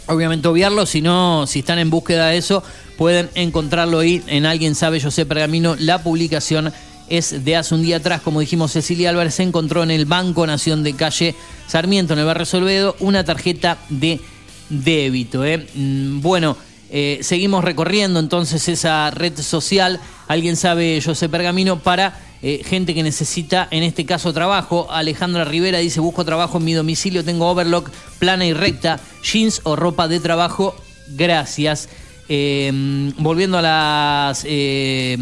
obviamente obviarlo, si no, si están en búsqueda de eso, pueden encontrarlo ahí en Alguien Sabe Yo sé Pergamino. La publicación es de hace un día atrás, como dijimos, Cecilia Álvarez se encontró en el Banco Nación de Calle Sarmiento, en el barrio Solvedo, una tarjeta de débito. ¿eh? Mm, Bueno, eh, seguimos recorriendo entonces esa red social, Alguien Sabe Yo sé Pergamino, para eh, gente que necesita, en este caso, trabajo. Alejandra Rivera dice, busco trabajo en mi domicilio, tengo overlock plana y recta, jeans o ropa de trabajo, gracias. Eh, volviendo a las eh,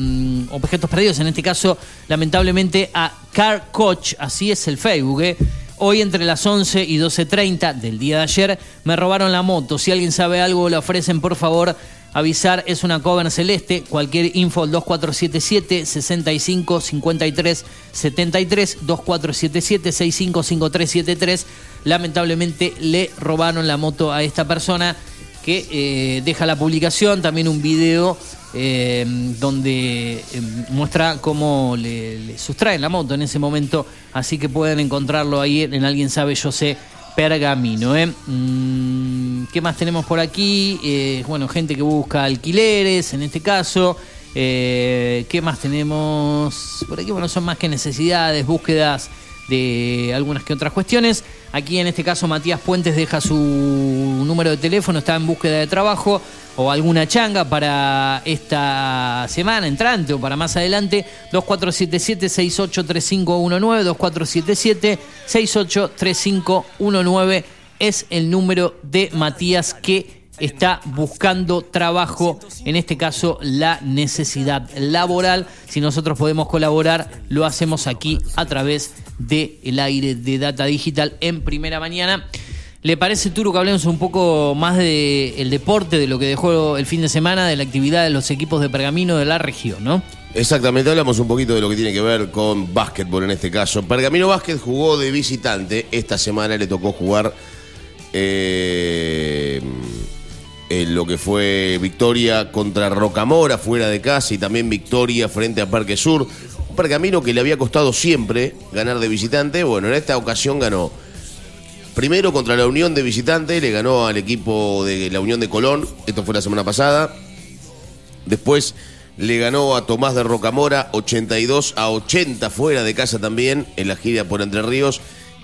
objetos perdidos, en este caso, lamentablemente, a Car Coach, así es el Facebook, ¿eh? Hoy entre las 11 y 12.30 del día de ayer me robaron la moto. Si alguien sabe algo, le ofrecen, por favor, avisar. Es una cover celeste. Cualquier info al 2477 65 53 73 2477 655373. Lamentablemente le robaron la moto a esta persona que eh, deja la publicación, también un video eh, donde eh, muestra cómo le, le sustraen la moto en ese momento, así que pueden encontrarlo ahí en Alguien Sabe Yo Sé Pergamino. ¿eh? Mm, ¿Qué más tenemos por aquí? Bueno, gente que busca alquileres, en este caso. ¿Qué más tenemos por aquí? Bueno, son más que necesidades, búsquedas de algunas que otras cuestiones. Aquí en este caso Matías Puentes deja su número de teléfono, está en búsqueda de trabajo o alguna changa para esta semana entrante o para más adelante. 2477-683519, 2477-683519 es el número de Matías que está buscando trabajo, en este caso la necesidad laboral. Si nosotros podemos colaborar, lo hacemos aquí a través del aire de Data Digital en primera mañana. ¿Le parece, Turo, que hablemos un poco más del deporte, de lo que dejó el fin de semana, de la actividad de los equipos de Pergamino de la región, no? Exactamente, hablamos un poquito de lo que tiene que ver con básquetbol en este caso. Pergamino Básquet jugó de visitante, esta semana le tocó jugar eh, en lo que fue victoria contra Rocamora fuera de casa y también victoria frente a Parque Sur. Pergamino que le había costado siempre ganar de visitante. Bueno, en esta ocasión ganó. Primero contra la Unión de visitante, le ganó al equipo de la Unión de Colón. Esto fue la semana pasada. Después le ganó a Tomás de Rocamora 82 a 80 fuera de casa también en la gira por Entre Ríos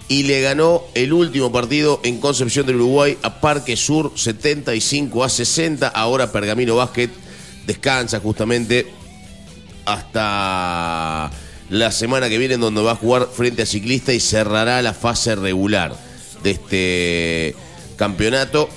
y le ganó el último partido en Concepción del Uruguay a Parque Sur 75 a 60. Ahora Pergamino Básquet descansa justamente hasta la semana que viene en donde va a jugar frente a Ciclista y cerrará la fase regular de este campeonato.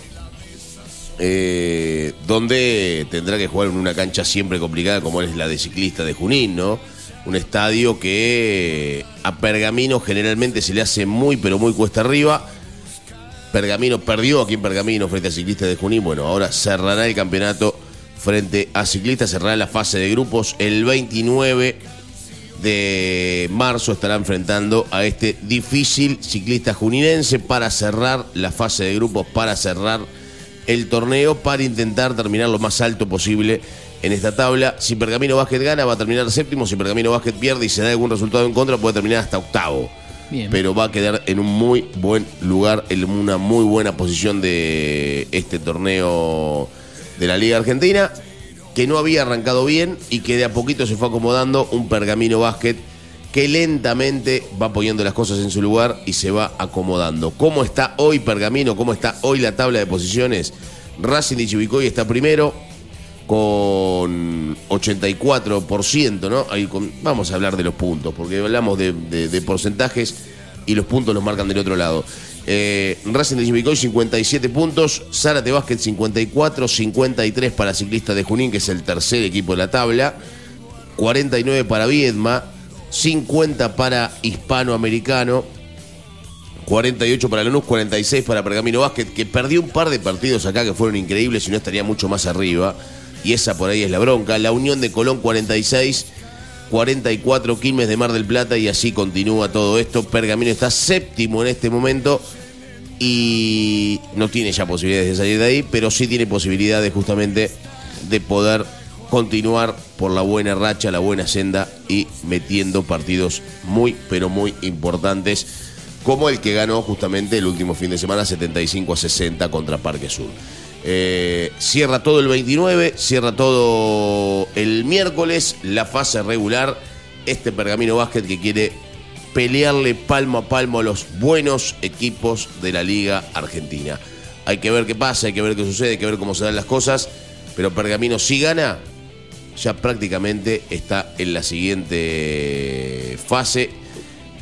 eh, donde tendrá que jugar en una cancha siempre complicada como es la de Ciclista de Junín, ¿no? Un estadio que a Pergamino generalmente se le hace muy, pero muy cuesta arriba. Pergamino perdió aquí en Pergamino frente a Ciclistas de Junín. Bueno, ahora cerrará el campeonato frente a Ciclistas, cerrará la fase de grupos el 29 de marzo estará enfrentando a este difícil ciclista juninense para cerrar la fase de grupos, para cerrar el torneo, para intentar terminar lo más alto posible en esta tabla. Si Pergamino Básquet gana, va a terminar séptimo. Si Pergamino Básquet pierde y se da algún resultado en contra, puede terminar hasta octavo. Bien. Pero va a quedar en un muy buen lugar, en una muy buena posición de este torneo de la Liga Argentina, que no había arrancado bien y que de a poquito se fue acomodando un Pergamino Básquet que lentamente va poniendo las cosas en su lugar y se va acomodando. ¿Cómo está hoy Pergamino? ¿Cómo está hoy la tabla de posiciones? Racing de Chivicoy está primero con 84%, ¿no? Ahí vamos a hablar de los puntos, porque hablamos de porcentajes y los puntos los marcan del otro lado. Eh, Racing de Chivicoy 57 puntos, Zárate Básquet 54, 53 para Ciclista de Junín, que es el tercer equipo de la tabla, 49 para Viedma, 50 para Hispanoamericano, 48 para Lanús, 46 para Pergamino Básquet, que perdió un par de partidos acá que fueron increíbles y no estaría mucho más arriba. Y esa por ahí es la bronca. La Unión de Colón 46, 44 Quilmes de Mar del Plata y así continúa todo esto. Pergamino está séptimo en este momento y no tiene ya posibilidades de salir de ahí, pero sí tiene posibilidades justamente de poder continuar por la buena racha, la buena senda y metiendo partidos muy, pero muy importantes, como el que ganó justamente el último fin de semana 75 a 60 contra Parque Sur. Eh, cierra todo el 29, cierra todo el miércoles, la fase regular, este Pergamino Básquet que quiere pelearle palmo a palmo a los buenos equipos de la Liga Argentina. Hay que ver qué pasa, hay que ver qué sucede, hay que ver cómo se dan las cosas, pero Pergamino si gana, ya prácticamente está en la siguiente fase,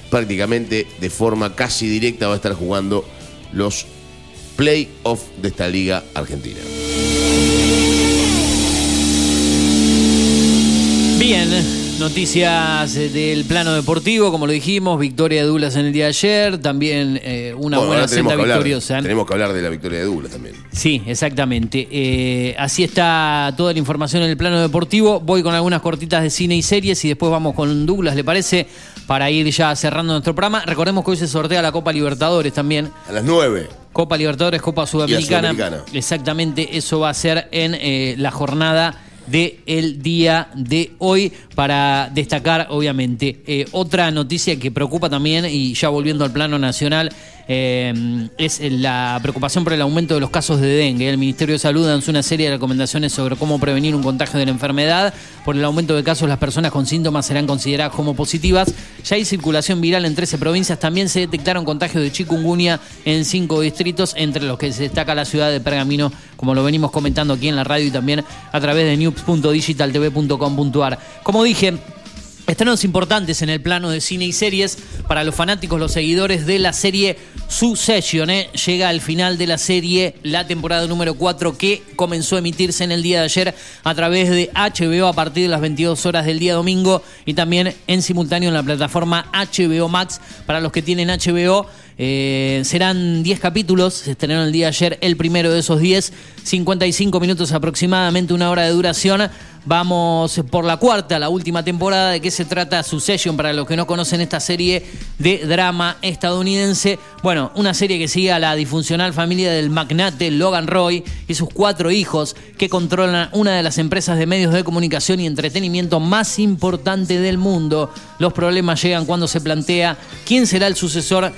prácticamente de forma casi directa va a estar jugando los play-off de esta Liga Argentina. Bien, noticias del plano deportivo, como lo dijimos, victoria de Dulas en el día de ayer, también eh, una Bueno, buena senda hablar, victoriosa. tenemos que hablar de la victoria de Douglas también. Sí, exactamente. Eh, así está toda la información en el plano deportivo. Voy con algunas cortitas de cine y series y después vamos con Douglas, ¿le parece? Para ir ya cerrando nuestro programa. Recordemos que hoy se sortea la Copa Libertadores también. A las 9. Copa Libertadores, Copa Sudamericana. Sudamericana. Exactamente, eso va a ser en eh, la jornada del día de hoy. Para para destacar, obviamente. Eh, otra noticia que preocupa también, y ya volviendo al plano nacional, eh, es la preocupación por el aumento de los casos de dengue. El Ministerio de Salud lanzó una serie de recomendaciones sobre cómo prevenir un contagio de la enfermedad. Por el aumento de casos, las personas con síntomas serán consideradas como positivas. Ya hay circulación viral en 13 provincias. También se detectaron contagios de chikungunya en cinco distritos, entre los que se destaca la ciudad de Pergamino, como lo venimos comentando aquí en la radio y también a través de news.digitaltv.com.ar. Como dije, Estrenos importantes en el plano de cine y series para los fanáticos, los seguidores de la serie Succession. ¿eh? Llega al final de la serie la temporada número 4 que comenzó a emitirse en el día de ayer a través de HBO a partir de las 22 horas del día domingo y también en simultáneo en la plataforma HBO Max para los que tienen HBO. Eh, serán 10 capítulos, se estrenaron el día de ayer el primero de esos 10, 55 minutos aproximadamente, una hora de duración. Vamos por la cuarta, la última temporada. ¿De qué se trata Succession? Para los que no conocen esta serie de drama estadounidense. Bueno, una serie que sigue a la disfuncional familia del magnate Logan Roy y sus cuatro hijos que controlan una de las empresas de medios de comunicación y entretenimiento más importante del mundo. Los problemas llegan cuando se plantea quién será el sucesor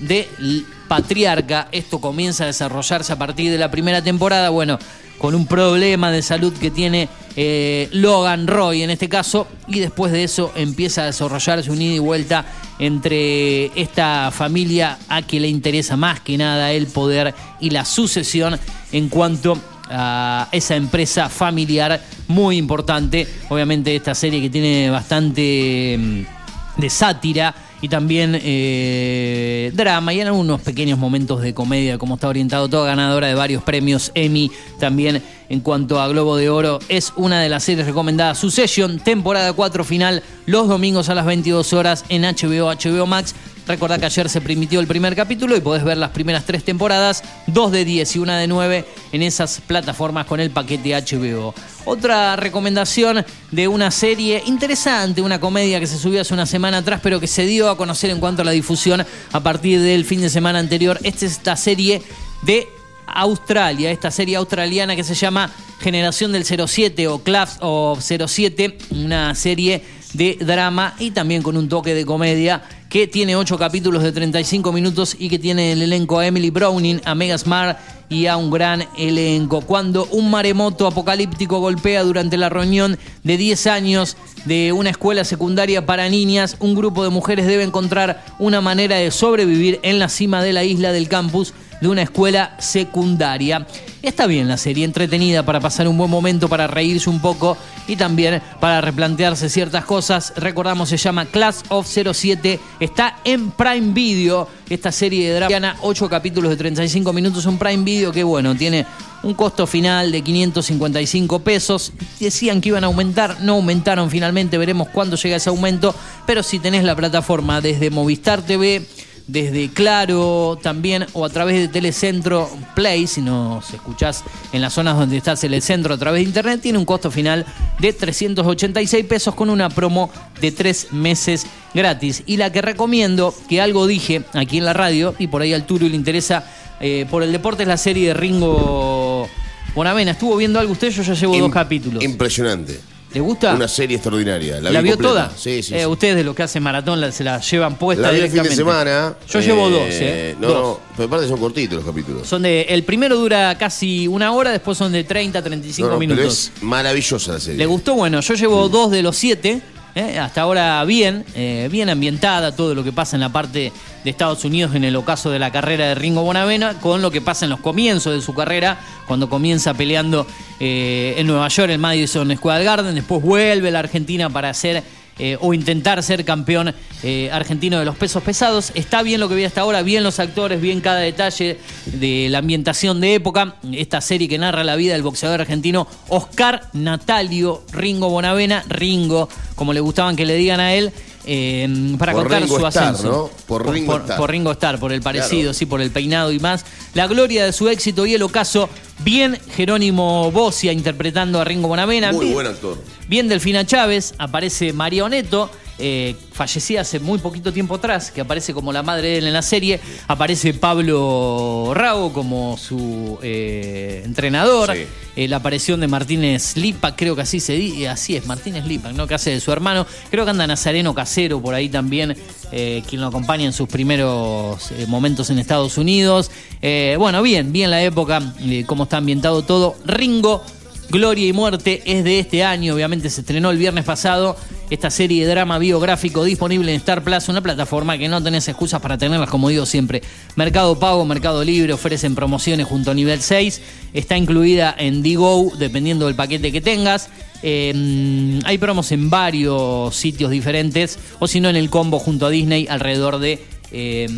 del patriarca. Esto comienza a desarrollarse a partir de la primera temporada. Bueno, con un problema de salud que tiene eh, Logan Roy en este caso, y después de eso empieza a desarrollarse un ida y vuelta entre esta familia a que le interesa más que nada el poder y la sucesión en cuanto a esa empresa familiar muy importante. Obviamente esta serie que tiene bastante mm, de sátira y también eh, drama y en algunos pequeños momentos de comedia, como está orientado, toda ganadora de varios premios Emmy también en cuanto a Globo de Oro. Es una de las series recomendadas. Succession, temporada 4 final, los domingos a las 22 horas en HBO, HBO Max. Recordá que ayer se permitió el primer capítulo y podés ver las primeras tres temporadas, dos de 10 y una de 9 en esas plataformas con el paquete HBO. Otra recomendación de una serie interesante, una comedia que se subió hace una semana atrás, pero que se dio a conocer en cuanto a la difusión a partir del fin de semana anterior. Esta es esta serie de Australia, esta serie australiana que se llama Generación del 07 o Class of 07, una serie de drama y también con un toque de comedia que tiene 8 capítulos de 35 minutos y que tiene el elenco a Emily Browning, a Mega Smart y a un gran elenco. Cuando un maremoto apocalíptico golpea durante la reunión de 10 años de una escuela secundaria para niñas, un grupo de mujeres debe encontrar una manera de sobrevivir en la cima de la isla del campus de una escuela secundaria. Está bien la serie, entretenida para pasar un buen momento, para reírse un poco y también para replantearse ciertas cosas. Recordamos, se llama Class of 07, está en Prime Video, esta serie de drama, 8 capítulos de 35 minutos, un Prime Video que bueno, tiene un costo final de 555 pesos. Decían que iban a aumentar, no aumentaron finalmente, veremos cuándo llega ese aumento, pero si tenés la plataforma desde Movistar TV, desde Claro también o a través de Telecentro Play, si nos escuchás en las zonas donde está Telecentro a través de internet, tiene un costo final de 386 pesos con una promo de tres meses gratis. Y la que recomiendo, que algo dije aquí en la radio y por ahí al Turo le interesa eh, por el deporte, es la serie de Ringo Bonavena. ¿Estuvo viendo algo usted? Yo ya llevo dos capítulos. Impresionante. ¿Le gusta? Una serie extraordinaria. La, ¿La, vi vio completa. toda? Sí, sí. Eh, sí. ustedes de los que hacen maratón la- se la llevan puesta La vi el fin de directamente. semana. Yo llevo dos, ¿eh? No, Dos. no, pero aparte son cortitos los capítulos. Son de, el primero dura casi una hora, después son de 30, 35 No, no, pero minutos. es maravillosa la serie. ¿Le gustó? Bueno, yo llevo dos de los siete. ¿Eh? Hasta ahora bien, eh, bien ambientada todo lo que pasa en la parte de Estados Unidos en el ocaso de la carrera de Ringo Bonavena, con lo que pasa en los comienzos de su carrera, cuando comienza peleando eh, en Nueva York, en Madison Square Garden, después vuelve a la Argentina para hacer eh, o intentar ser campeón eh, argentino de los pesos pesados. Está bien lo que vi hasta ahora, bien los actores, bien cada detalle de la ambientación de época. Esta serie que narra la vida del boxeador argentino Oscar Natalio Ringo Bonavena, Ringo, como le gustaban que le digan a él. Eh, para Por contar Ringo su ascenso. ¿no? Por Ringo por, Starr. por Ringo Starr, por el parecido, Claro. sí, por el peinado y más. La gloria de su éxito y el ocaso. Bien Jerónimo Bocia interpretando a Ringo Bonavena. Muy Bien- buen actor. Bien Delfina Chávez, aparece María Oneto. Eh, fallecida hace muy poquito tiempo atrás, que aparece como la madre de él en la serie. Aparece Pablo Rago como su eh, entrenador. Sí. Eh, la aparición de Martínez Lipa, creo que así se dice, así es, Martínez Lipa, ¿no? que hace de su hermano. Creo que anda Nazareno Casero por ahí también, eh, quien lo acompaña en sus primeros eh, momentos en Estados Unidos. Eh, bueno, bien, bien la época, eh, cómo está ambientado todo. Ringo, Gloria y Muerte es de este año, obviamente se estrenó el viernes pasado. Esta serie de drama biográfico disponible en Star Plus, una plataforma que no tenés excusas para tenerlas, como digo siempre. Mercado Pago, Mercado Libre ofrecen promociones junto a nivel 6. Está incluida en Digo, dependiendo del paquete que tengas. Eh, hay promos en varios sitios diferentes, o si no en el combo junto a Disney, alrededor de eh,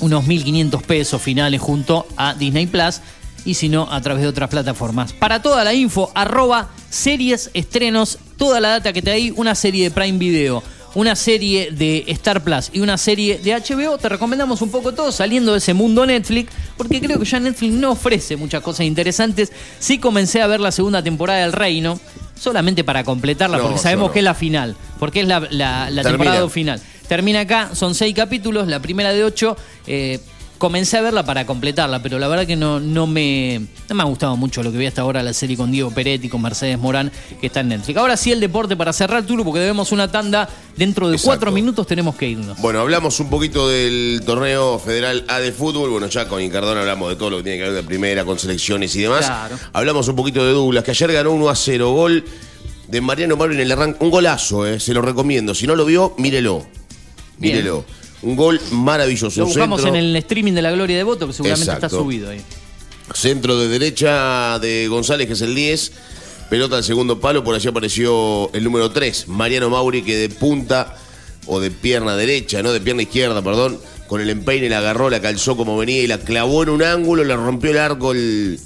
unos 1.500 pesos finales junto a Disney Plus y si no, a través de otras plataformas. Para toda la info, arroba series, estrenos, toda la data que te hay, una serie de Prime Video, una serie de Star Plus y una serie de HBO, te recomendamos un poco todo saliendo de ese mundo Netflix, porque creo que ya Netflix no ofrece muchas cosas interesantes. Sí comencé a ver la segunda temporada del Reino, solamente para completarla, No, porque sabemos que es la final, porque es la, la- la Termina. temporada final. Termina acá, son seis capítulos, la primera de ocho. eh, comencé a verla para completarla, pero la verdad que no, no, me, no me ha gustado mucho lo que vi hasta ahora la serie con Diego Peretti, con Mercedes Morán, que está en Netflix. Ahora sí el deporte para cerrar Turo, porque debemos una tanda. Dentro de Exacto. cuatro minutos tenemos que irnos. Bueno, hablamos un poquito del torneo federal A de fútbol. Bueno, ya con Incardón hablamos de todo lo que tiene que ver de primera, con selecciones y demás. Claro. Hablamos un poquito de Douglas, que ayer ganó 1 a 0. Gol de Mariano Mauro en el arranque. Un golazo, eh, se lo recomiendo. Si no lo vio, mírelo. Bien. Un gol maravilloso. Lo buscamos centro- en el streaming de la Gloria de Voto, que seguramente está subido ahí. Centro de derecha de González, que es el 10. Pelota al segundo palo, por allí apareció el número 3, Mariano Mauri, que de punta o de pierna derecha, no de pierna izquierda, perdón, con el empeine la agarró, la calzó como venía y la clavó en un ángulo, le rompió el arco el,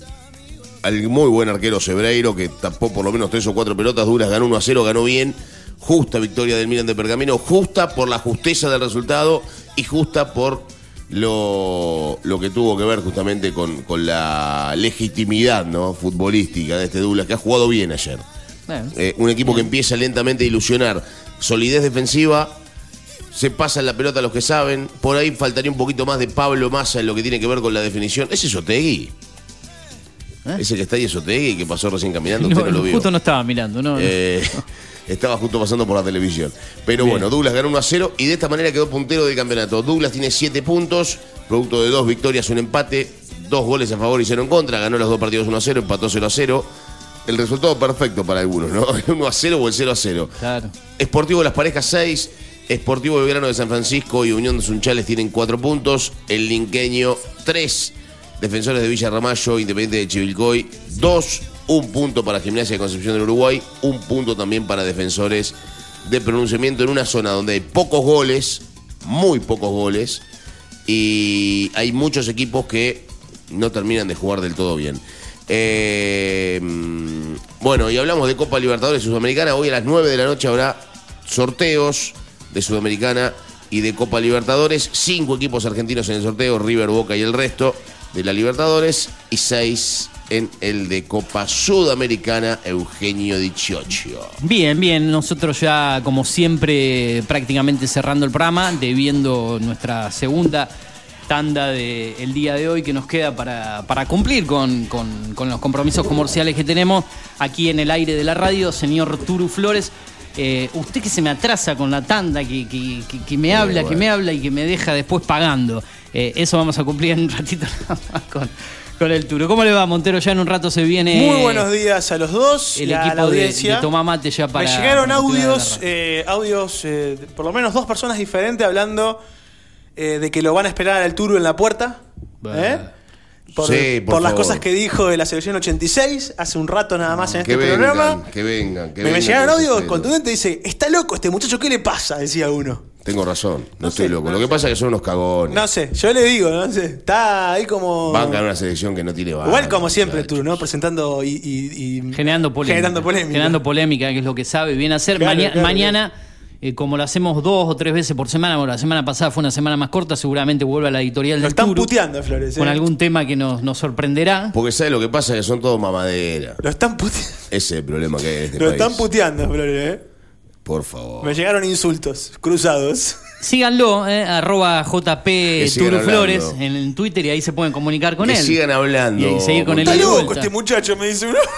al muy buen arquero Sebreiro, que tapó por lo menos tres o cuatro pelotas duras, ganó 1 a 0, ganó bien. Justa victoria del Milan de Pergamino, justa por la justeza del resultado y justa por lo, lo que tuvo que ver justamente con, con la legitimidad ¿no? futbolística de este Douglas, que ha jugado bien ayer. Bueno. Eh, un equipo que empieza lentamente a ilusionar. Solidez defensiva, se pasan la pelota a los que saben. Por ahí faltaría un poquito más de Pablo Massa en lo que tiene que ver con la definición. Ese es Otegui. Ese que está ahí es Otegui, que pasó recién caminando. ¿Eh? No, usted no lo vio. justo no estaba mirando, ¿no? Eh, estaba justo pasando por la televisión. Pero Bien. bueno, Douglas ganó 1 a 0 y de esta manera quedó puntero del campeonato. Douglas tiene 7 puntos, producto de dos victorias, un empate, dos goles a favor y cero en contra. Ganó los dos partidos 1 a 0, empató 0 a 0. El resultado perfecto para algunos, ¿no? El 1 a 0 o el 0 a 0. Claro. Esportivo de las Parejas 6, Esportivo Belgrano de San Francisco y Unión de Sunchales tienen 4 puntos, el Linqueño 3, Defensores de Villa Ramallo, Independiente de Chivilcoy 2, un punto para Gimnasia de Concepción del Uruguay, un punto también para Defensores de Pronunciamiento en una zona donde hay pocos goles, muy pocos goles, y hay muchos equipos que no terminan de jugar del todo bien. Eh, bueno, y hablamos de Copa Libertadores Sudamericana. Hoy a las 9 de la noche habrá sorteos de Sudamericana y de Copa Libertadores. Cinco equipos argentinos en el sorteo, River, Boca y el resto de la Libertadores. Y seis en el de Copa Sudamericana, Eugenio Dichiocho. Bien, bien, nosotros ya como siempre prácticamente cerrando el programa, debiendo nuestra segunda tanda del día de hoy que nos queda para, para cumplir con, con- con los compromisos comerciales que tenemos aquí en el aire de la radio, señor Turu Flores. eh, usted que se me atrasa con la tanda, que, que- que- que me habla, que me habla y que me deja después pagando. Eh, eso vamos a cumplir en un ratito nada más con, con el Turo. ¿Cómo le va, Montero? Ya en un rato se viene... Muy buenos días a los dos el y a equipo la audiencia. de Toma Mate ya para- Me llegaron audios, eh, audios, eh, de por lo menos dos personas diferentes hablando eh, de que lo van a esperar al Turo en la puerta. ¿eh? Por, Sí, por por las cosas que dijo de la selección 86 hace un rato nada más en Que este vengan, programa. que vengan, que me, me vengan. llegaron audios contundentes. Dice: Está loco este muchacho, ¿qué le pasa? Decía uno. Tengo razón, no, No estoy sé, loco. no Lo que sé. pasa es que son unos cagones. No sé, yo le digo, no sé. Está ahí como. Bancan una selección que no tiene banca. Igual como siempre, tú, ¿no? Presentando y. y- y- Generando polémica. Generando polémica. Generando polémica, que es lo que sabe bien hacer. Claro, Maña- claro, mañana, eh, como lo hacemos dos o tres veces por semana, bueno, la semana pasada fue una semana más corta, seguramente vuelve a la editorial Lo del están Turu, puteando, Flores. con ¿eh? algún tema que nos, nos sorprenderá. Porque ¿sabes lo que pasa? Que son todos mamaderas. Lo están puteando. Ese es el problema que hay en este Lo país. están puteando, Flores, ¿eh? Por favor. Me llegaron insultos cruzados. Síganlo, eh, arroba JP sigan Turu Flores hablando. en Twitter y ahí se pueden comunicar con Que él. sigan hablando. Y seguir con él Está loco este muchacho, me dice uno.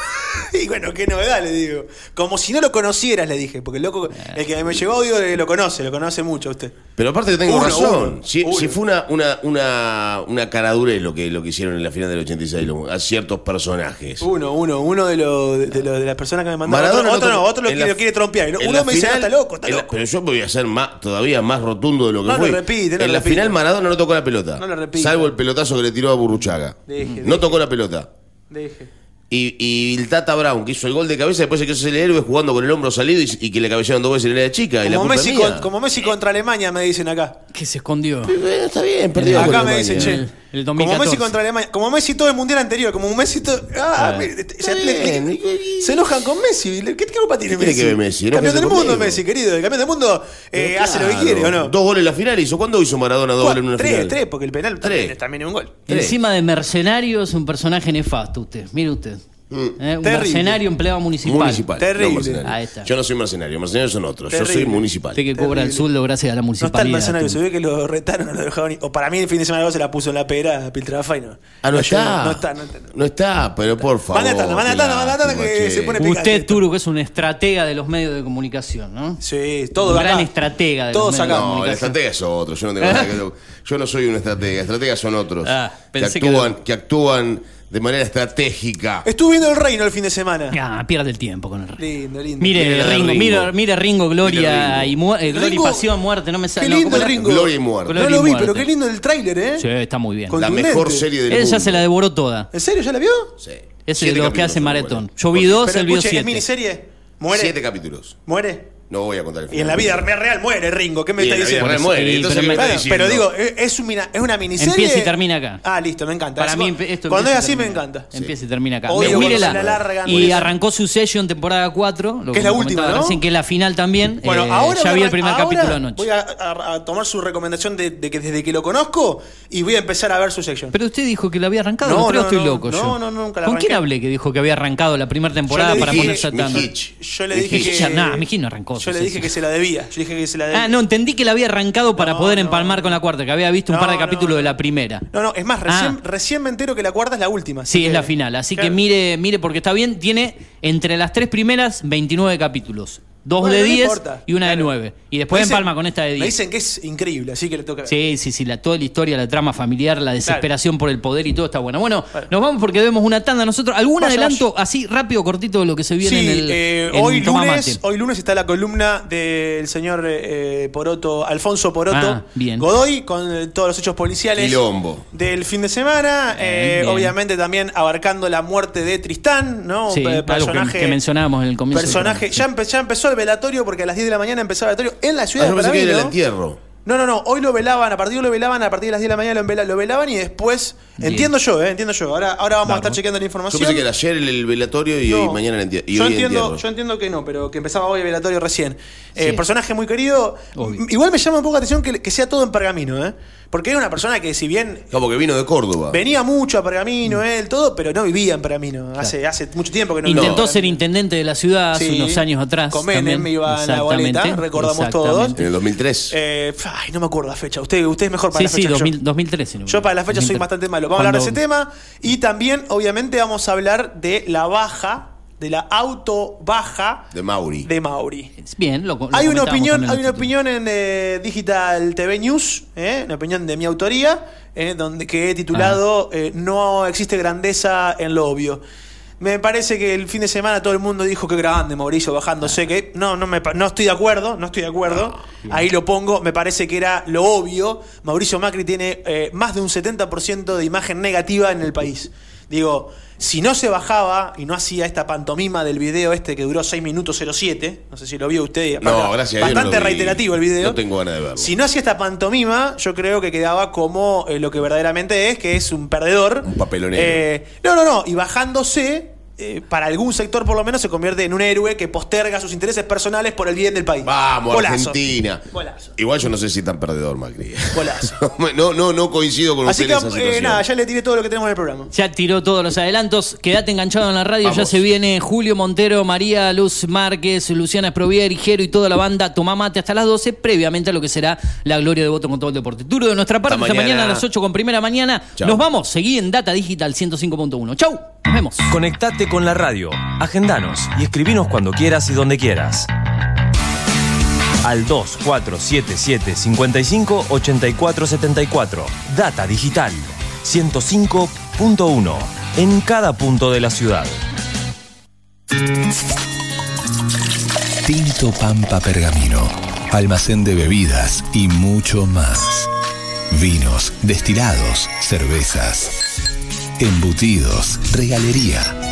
Y bueno, qué novedad, le digo. Como si no lo conocieras, le dije. Porque el loco, el que me llegó audio eh, lo conoce, lo conoce mucho a usted. Pero aparte que tengo Uno, razón. uno, si, uno. si fue una, una, una, una caradurez lo que, lo que hicieron en la final del 86 lo- a ciertos personajes. Uno, uno, uno de, los de, los- de las personas que me mandaron. Maradona otro, otro no, otro lo, la- lo quiere trompear. Uno me dice, final- "Ah, está loco, está la- loco. pero yo voy a ser más, todavía más rotundo de lo que No lo fue. repite, no en lo la repite. final Maradona no tocó la pelota. No lo repite. Salvo el pelotazo que le tiró a Burruchaga. Deje, no deje. tocó la pelota. Deje. Y, y el Tata Brown, que hizo el gol de cabeza, después se quiso ser el héroe jugando con el hombro salido y, y que le cabellaron dos veces en la chica. y la Como culpa Messi, con- como Messi contra Alemania, me dicen acá. Que se escondió. Está bien, perdió Acá me Alemania. dicen, che. El- como 2014. Messi contra Alemania. Como Messi todo el mundial anterior. Como Messi todo. Ah, Ah. mire, se, le- se enojan con Messi. ¿Qué, qué culpa tiene tiene que ver Messi? Campeón del mundo, conmigo. Messi, querido. El campeón del mundo eh, hace lo que Claro. quiere, ¿o no? Dos goles en la final hizo. ¿Cuándo hizo Maradona dos goles en una tres, final? tres, porque el penal también, Tres. también es un gol. Encima de mercenario es un personaje nefasto usted. Mire usted. Eh, un Terrible. mercenario empleado municipal. Municipal. Terrible. no mercenario. Ahí está. Yo no soy mercenario, mercenarios son otros. Yo soy Terrible. municipal. Usted que cobra el Terrible. sueldo gracias a la No está el municipalidad. mercenario, tú. se ve que lo retaron, no lo dejaron. ni- O para mí el fin de semana se la puso en la pera a Piltrafa y no. Ah, no, yo- está. No está, no está. No está, pero por favor. Manda tanda, manda qué tanda, manda tanda, lástima, que se pone picante. Usted, Turu, que es un estratega de los medios de comunicación, ¿no? Sí, todo un acá. gran estratega de Todos los medios acá. de No, el estratega es otro. Yo no, tengo nada que ver. Yo no soy un estratega. Estrategas son otros. Ah, pensé que actúan, que actúan de manera estratégica. Estuve viendo el reino el fin de semana. Ah, pierde el tiempo con el rey. Lindo, lindo. Mire, Mire Ringo, Ringo. mire, mire Ringo, Gloria Mire y mu- eh, Gloria Ringo- y Pasión, Muerte, no me sale. Qué lindo ¿cómo el? Ringo. Gloria y muerte. Gloria no lo vi, Muerte. pero qué lindo el tráiler, ¿eh? Sí, está muy bien. Con- La mejor serie del Él mundo. ya se la devoró toda. ¿En serio? ¿Ya la vio? Sí. Es Siete de los que hace maratón. Yo vi dos, él vio escuche, ¿es siete. miniserie? ¿Muere? Siete capítulos. ¿Muere? No voy a contar el Y final. en la vida real muere Ringo. ¿Qué me Y está diciendo? real muere. Sí, Entonces, pero ¿qué me está diciendo? pero digo, ¿es, una, ¿es una miniserie? Empieza y termina acá. Ah, listo, me encanta. Para mí, esto cuando es y así me encanta. Empieza y termina acá. Mírela. y arrancó su session temporada 4. lo Que es la última, ¿no? Recién, que es la final también. Bueno, Eh, ahora ya voy vi a- el primer capítulo anoche. Voy a, a- a tomar su recomendación de, de que desde que lo conozco y voy a empezar a ver su sección. Pero usted dijo que la había arrancado. No, No, creo no, estoy loco no, no, nunca la ¿Con quién hablé que dijo que había arrancado la primera temporada para ponerse a tanto? Yo le dije que. nah, Mijich no arrancó Yo le dije que se la debía. Yo dije que se la debía. Ah, no, entendí que la había arrancado para No, poder no. empalmar con la cuarta, que había visto un par de No, capítulos no, de la primera. No, no, es más, recién, Ah. recién me entero que la cuarta es la última. así Sí, es que- la final. Así que Claro. mire, mire, porque está bien, tiene entre las tres primeras 29 capítulos. Dos Bueno, de no 10 importa. y una de Claro. 9. Y después Me dicen- empalma con esta de Me 10. dicen que es increíble, así que le toca. Sí, sí, sí, la, toda la historia, la trama familiar, la desesperación por el poder y todo está buena. Bueno, nos vamos porque debemos una tanda nosotros. ¿Algún Vaya, adelanto así rápido, cortito de lo que se viene Sí, en el eh, en hoy, lunes, hoy lunes está la columna del señor eh, Poroto, Alfonso Poroto Ah, bien. Godoy, con eh, todos los hechos policiales Quilombo. del fin de semana. eh, bien. Obviamente también abarcando la muerte de Tristán, ¿no? Sí, Un pe- algo que, personaje. que mencionábamos en el comienzo. personaje ya, empe- ya empezó el velatorio porque a las 10 de la mañana empezó el velatorio en la ciudad Ah, yo de pensé que era el entierro. No, no, no. Hoy lo velaban, a partir de hoy lo velaban, a partir de las 10 de la mañana lo, vela- lo velaban y después. Bien. Entiendo yo, eh, entiendo yo. Ahora, ahora vamos a estar chequeando la Yo información. pensé que era ayer el, el velatorio y No. hoy mañana el entierro. Yo, entiendo, yo entiendo que no, pero que empezaba hoy el velatorio recién. Eh, Sí. personaje muy querido. Obvio. Igual me llama un poco la atención que, que sea todo en pergamino, ¿eh? Porque era una persona que, si bien Como que vino de Córdoba. venía mucho a pergamino, él, todo, pero no vivía en pergamino. Hace, hace mucho tiempo que no Intentó ser intendente de la ciudad hace Sí. unos años atrás. Con Menem iba en la boleta, recordamos exactamente. En el 2003. Eh, ay, no me acuerdo la fecha. Usted, usted es mejor para Sí, la sí, fecha. yo. 2000 2013. no me Yo para la fecha soy 2013. bastante malo. Vamos a hablar de ese tema. Y también, obviamente, vamos a hablar de la baja, de la auto baja De Mauri. de Mauri. Bien, lo, lo Hay una opinión, hay en una opinión en eh, Digital TV News, eh, una opinión de mi autoría, eh, donde que he titulado Ah. eh, No existe grandeza en lo obvio. Me parece que el fin de semana todo el mundo dijo que grande Mauricio bajándose, que no, no, me, no estoy de acuerdo, no estoy de acuerdo. Ahí lo pongo, me parece que era lo obvio. Mauricio Macri tiene eh, más de un 70% de imagen negativa en el país. Digo, si no se bajaba y no hacía esta pantomima del video este que duró 6 minutos 07, no sé si lo vio usted, No, gracias a bastante no lo vi. reiterativo el video. No tengo ganas de verlo. Si no hacía esta pantomima, yo creo que quedaba como eh, lo que verdaderamente es, que es un perdedor. Un papelonero. Eh, no, no, no. Y bajándose, eh, para algún sector por lo menos se convierte en un héroe que posterga sus intereses personales por el bien del país. Vamos, Golazo. Argentina. Golazo. Igual yo no sé si tan perdedor, Macri. Golazo. No, no, no coincido con Así usted que en esa eh, situación. nada, ya le tiré todo lo que tenemos en el programa. Ya tiró todos los adelantos. Quédate enganchado en la radio. Ya se viene Julio Montero, María Luz Márquez, Luciana Esprovier, Jero y toda la banda. Tomá mate hasta las 12, previamente a lo que será la gloria de voto con todo el deporte. Duro de nuestra parte, Hasta esta mañana. mañana. a las 8 con primera mañana. Chau. Nos vamos. Seguí en Data Digital 105.1. Chau. Nos vemos. Conectate con la radio, agendanos y escribinos cuando quieras y donde quieras. Al 2477 55 84 74. Data Digital 105.1. En cada punto de la ciudad. Tinto Pampa Pergamino, almacén de bebidas y mucho más. Vinos, destilados, cervezas, embutidos, regalería.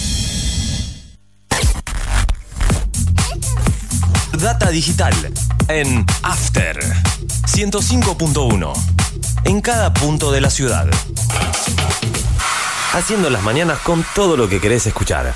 Data Digital en After 105.1. En cada punto de la ciudad. Haciendo las mañanas con todo lo que querés escuchar.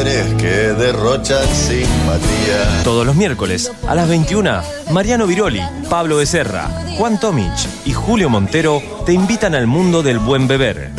mujeres simpatía. Todos los miércoles a las 21, Mariano Viroli, Pablo Becerra, Juan Tomich y Julio Montero te invitan al mundo del buen beber.